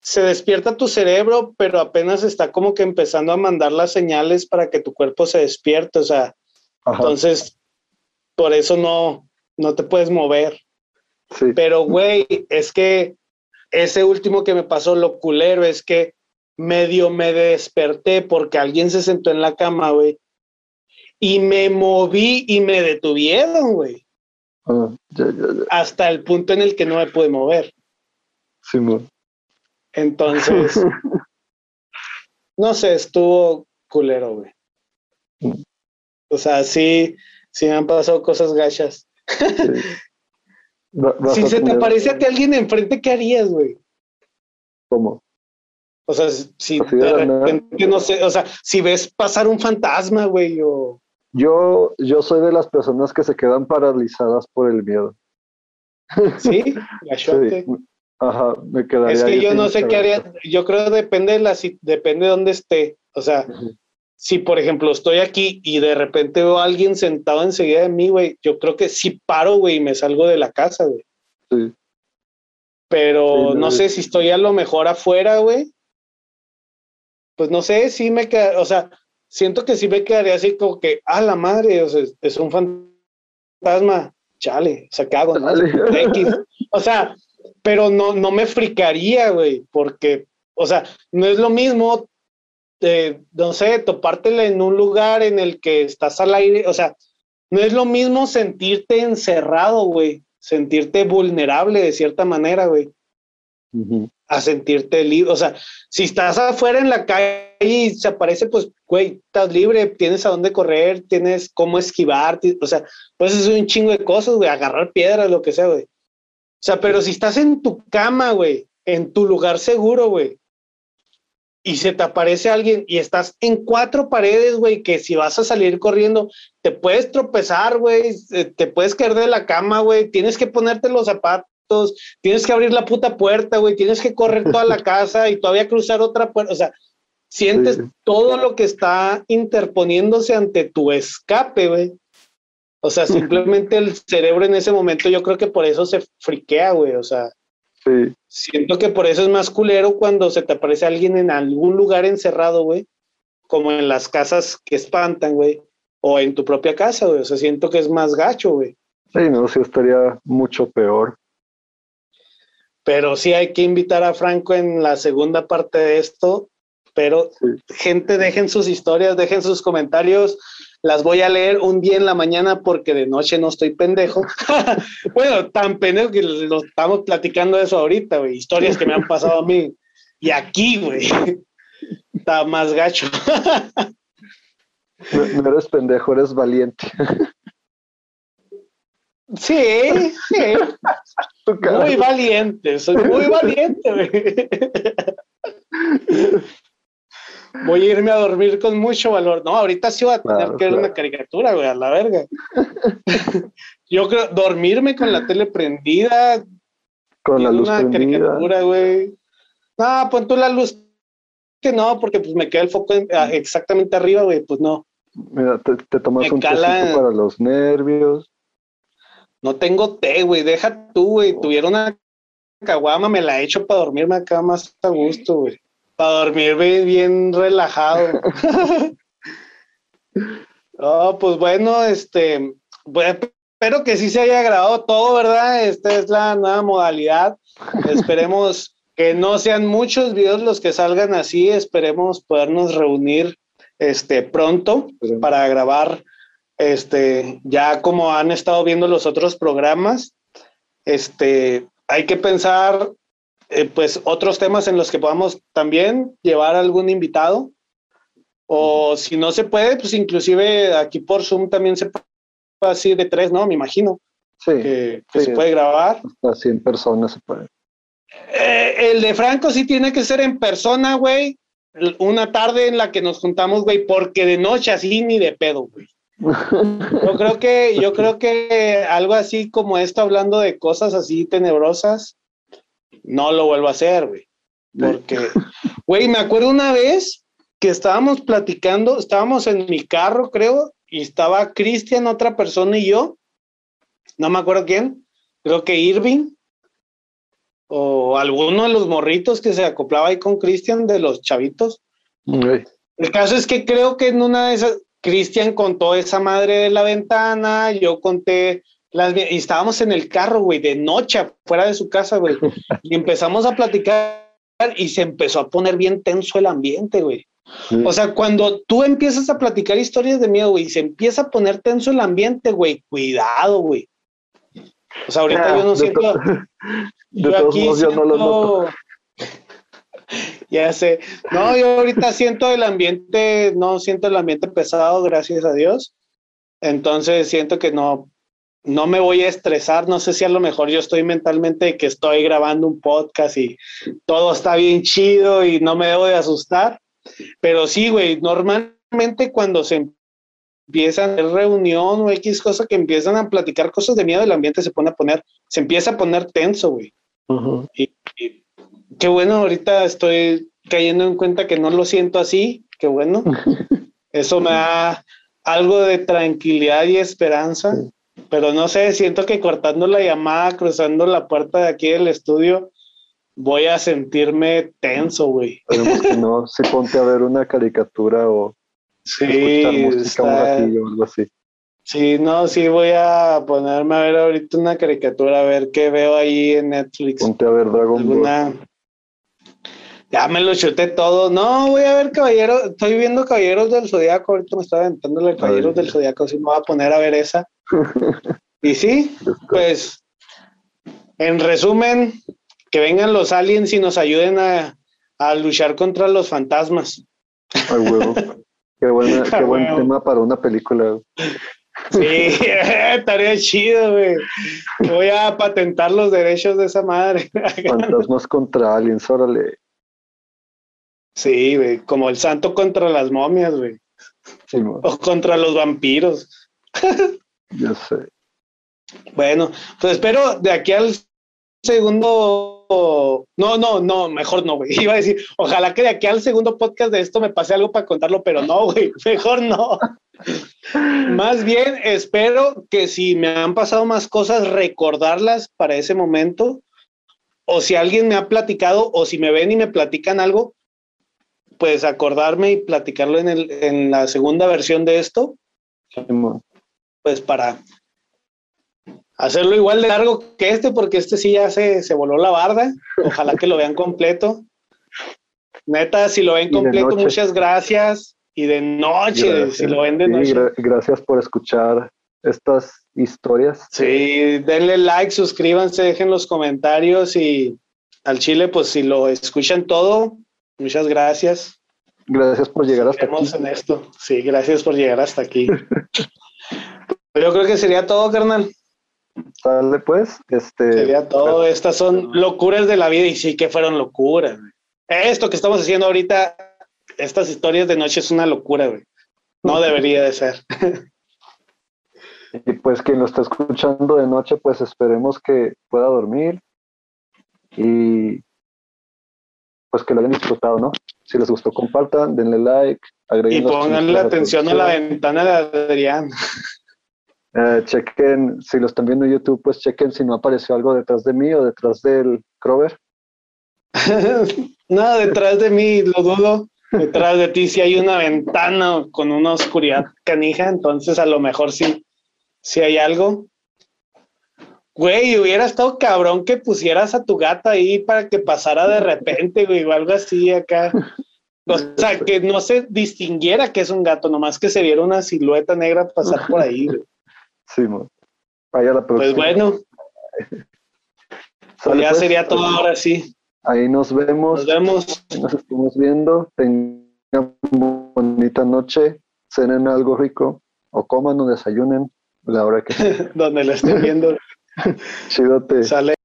Speaker 2: se despierta tu cerebro, pero apenas está como que empezando a mandar las señales para que tu cuerpo se despierte, o sea, entonces por eso no, no te puedes mover. Pero, güey, es que ese último que me pasó, lo culero, es que medio me desperté porque alguien se sentó en la cama, güey. Y me moví y me detuvieron, güey.
Speaker 1: Ah,
Speaker 2: Hasta el punto en el que no me pude mover.
Speaker 1: Sí,
Speaker 2: Entonces, no sé, estuvo culero, güey. Mm. O sea, sí, Sí, me han pasado cosas gachas. si se te aparece a ti alguien enfrente, ¿qué harías, güey?
Speaker 1: ¿Cómo?
Speaker 2: O sea, si de repente, no sé, o sea, si ves pasar un fantasma, güey, o...
Speaker 1: Yo, yo soy de las personas que se quedan paralizadas por el miedo.
Speaker 2: Sí.
Speaker 1: Ajá, me quedaría.
Speaker 2: Es que yo no sé qué haría. Yo creo que depende de la, depende de dónde esté. O sea, si por ejemplo estoy aquí y de repente veo a alguien sentado enseguida de mí, güey, yo creo que sí paro, güey, y me salgo de la casa, güey.
Speaker 1: Sí.
Speaker 2: Pero no sé si estoy a lo mejor afuera, güey. Pues no sé, sí me queda, o sea, siento que sí me quedaría así como que, ah, la madre, o sea, es un fantasma, chale, o sea, ¿qué hago? O sea, pero no, no me fricaría, güey, porque, o sea, no es lo mismo no sé, topártela en un lugar en el que estás al aire, o sea, no es lo mismo sentirte encerrado, güey, sentirte vulnerable de cierta manera, güey, a sentirte libre, o sea, si estás afuera en la calle y se aparece, pues, güey, estás libre, tienes a dónde correr, tienes cómo esquivar, o sea, pues es un chingo de cosas, güey, agarrar piedras, lo que sea, güey. O sea, pero si estás en tu cama, güey, en tu lugar seguro, güey, y se te aparece alguien y estás en cuatro paredes, güey, que si vas a salir corriendo, te puedes tropezar, güey, te puedes caer de la cama, güey, tienes que ponerte los zapatos, tienes que abrir la puta puerta, güey, tienes que correr toda la casa y todavía cruzar otra puerta, o sea, sientes todo lo que está interponiéndose ante tu escape, güey. O sea, simplemente el cerebro en ese momento yo creo que por eso se friquea, güey, o sea,
Speaker 1: Sí.
Speaker 2: Siento que por eso es más culero cuando se te aparece alguien en algún lugar encerrado, güey. Como en las casas que espantan, güey. O en tu propia casa, güey. O sea, siento que es más gacho, güey.
Speaker 1: Sí, no, sí estaría mucho peor.
Speaker 2: Pero sí hay que invitar a Franco en la segunda parte de esto. Pero, gente, dejen sus historias, dejen sus comentarios las voy a leer un día en la mañana porque de noche no estoy pendejo. bueno, tan pendejo que lo estamos platicando eso ahorita, güey. Historias que me han pasado a mí. Y aquí, güey. Está más gacho.
Speaker 1: no, eres pendejo, eres valiente.
Speaker 2: Sí, sí. Muy valiente, soy muy valiente, güey voy a irme a dormir con mucho valor. No, ahorita sí voy a tener que ver una caricatura, güey, a la verga. Yo creo, dormirme con la tele prendida.
Speaker 1: Con la luz una caricatura,
Speaker 2: güey. No, pon tú la luz. Que no, porque pues me queda el foco exactamente arriba, güey, pues no.
Speaker 1: Mira, te, tomas un tecito para los nervios.
Speaker 2: No tengo té, güey, deja tú, güey. Tuviera una caguama, me la he hecho para dormirme acá más a gusto, güey para dormir bien relajado. Oh, pues bueno, este, espero que sí se haya grabado todo, ¿verdad? Esta es la nueva modalidad. Esperemos que no sean muchos videos los que salgan así. Esperemos podernos reunir este pronto para grabar este ya como han estado viendo los otros programas. Este, hay que pensar eh, pues otros temas en los que podamos también llevar algún invitado. O si no se puede, pues inclusive aquí por Zoom también se puede así de tres, ¿no? Me imagino.
Speaker 1: Sí.
Speaker 2: Que, se puede grabar.
Speaker 1: Así en persona se puede.
Speaker 2: Eh, el de Franco sí tiene que ser en persona, güey. Una tarde en la que nos juntamos, güey, porque de noche así ni de pedo, güey. Yo creo que, yo creo que algo así como esto, hablando de cosas así tenebrosas, no lo vuelvo a hacer, güey. Porque, güey, me acuerdo una vez que estábamos platicando, estábamos en mi carro, creo, y estaba Cristian, otra persona y yo, no me acuerdo quién, creo que Irving, o alguno de los morritos que se acoplaba ahí con Cristian, de los chavitos. El caso es que creo que en una de esas, Cristian contó esa madre de la ventana, yo conté las, y estábamos en el carro, güey, de noche, fuera de su casa, güey, y empezamos a platicar y se empezó a poner bien tenso el ambiente, güey. O sea, cuando tú empiezas a platicar historias de miedo, güey, y se empieza a poner tenso el ambiente, güey, cuidado, güey. O sea, ahorita yo no siento.
Speaker 1: De todos modos, yo no lo noto.
Speaker 2: ya sé. No, yo ahorita siento el ambiente, no siento el ambiente pesado, gracias a Dios. Entonces siento que no, no me voy a estresar. No sé si a lo mejor yo estoy mentalmente que estoy grabando un podcast y todo está bien chido y no me debo de asustar. Pero sí, güey, normalmente cuando se empiezan a reunión o X cosa que empiezan a platicar cosas de miedo, el ambiente se pone a poner, se empieza a poner tenso, güey. y, qué bueno, ahorita estoy cayendo en cuenta que no lo siento así, qué bueno. Eso me da algo de tranquilidad y esperanza, pero no sé, siento que cortando la llamada, cruzando la puerta de aquí del estudio, voy a sentirme tenso, güey.
Speaker 1: Esperemos que no se ponte a ver una caricatura o
Speaker 2: sí,
Speaker 1: música un ratillo o algo así.
Speaker 2: Sí, no, sí voy a ponerme a ver ahorita una caricatura, a ver qué veo ahí en Netflix.
Speaker 1: Ponte a ver Dragon Ball.
Speaker 2: Ya me lo chuté todo. No, voy a ver Caballeros, estoy viendo Caballeros del Zodíaco, ahorita me estaba aventando el Caballeros del Zodíaco, así me voy a poner a ver esa. Y sí, pues, en resumen, que vengan los aliens y nos ayuden a, a luchar contra los fantasmas.
Speaker 1: Ay, huevo. Qué, buena, qué buen tema para una película.
Speaker 2: Sí, estaría chido, güey. Voy a patentar los derechos de esa madre.
Speaker 1: Fantasmas contra aliens, órale.
Speaker 2: Sí, güey, como el santo contra las momias, güey. o contra los vampiros.
Speaker 1: Ya sé.
Speaker 2: Bueno, pues espero de aquí al segundo. No, no, no, mejor no, güey. Iba a decir, ojalá que de aquí al segundo podcast de esto me pase algo para contarlo, pero no, güey, mejor no. más bien, espero que si me han pasado más cosas, recordarlas para ese momento. O si alguien me ha platicado, o si me ven y me platican algo, pues acordarme y platicarlo en, el, en la segunda versión de esto. Pues para hacerlo igual de largo que este, porque este sí ya se, se voló la barda. Ojalá que lo vean completo. Neta, si lo ven completo, muchas gracias. Y de noche, si lo ven de noche.
Speaker 1: gracias por escuchar estas historias.
Speaker 2: Sí, denle like, suscríbanse, dejen los comentarios y al chile, pues si lo escuchan todo, Muchas gracias.
Speaker 1: Gracias por llegar hasta aquí.
Speaker 2: en esto. Sí, gracias por llegar hasta aquí. Yo creo que sería todo, carnal.
Speaker 1: Dale, pues. Este,
Speaker 2: sería todo. Estas son locuras de la vida y sí que fueron locuras. Esto que estamos haciendo ahorita, estas historias de noche es una locura, güey. No debería de ser.
Speaker 1: Y pues quien lo está escuchando de noche, pues esperemos que pueda dormir y pues que lo hayan disfrutado, ¿no? Si les gustó, compartan, denle like,
Speaker 2: agreguen. Y pongan la atención a la ventana de Adrián.
Speaker 1: Eh, chequen, si lo están viendo en YouTube, pues chequen si no apareció algo detrás de mí o detrás del Crover.
Speaker 2: no, detrás de mí, lo dudo. Detrás de ti sí hay una ventana con una oscuridad canija, entonces a lo mejor sí, sí hay algo. Güey, hubiera estado cabrón que pusieras a tu gata ahí para que pasara de repente, güey, o algo así acá. O sea, que no se distinguiera que es un gato, nomás que se viera una silueta negra pasar por ahí, güey.
Speaker 1: Sí, mo. Vaya la
Speaker 2: Pues bueno. Ya
Speaker 1: pues.
Speaker 2: sería todo ahora sí.
Speaker 1: Ahí nos vemos.
Speaker 2: Nos vemos.
Speaker 1: Nos estamos viendo. Tengan bonita noche. Cenen algo rico. O coman o desayunen. La hora que
Speaker 2: Donde lo estén viendo.
Speaker 1: Chidote.
Speaker 2: Sale.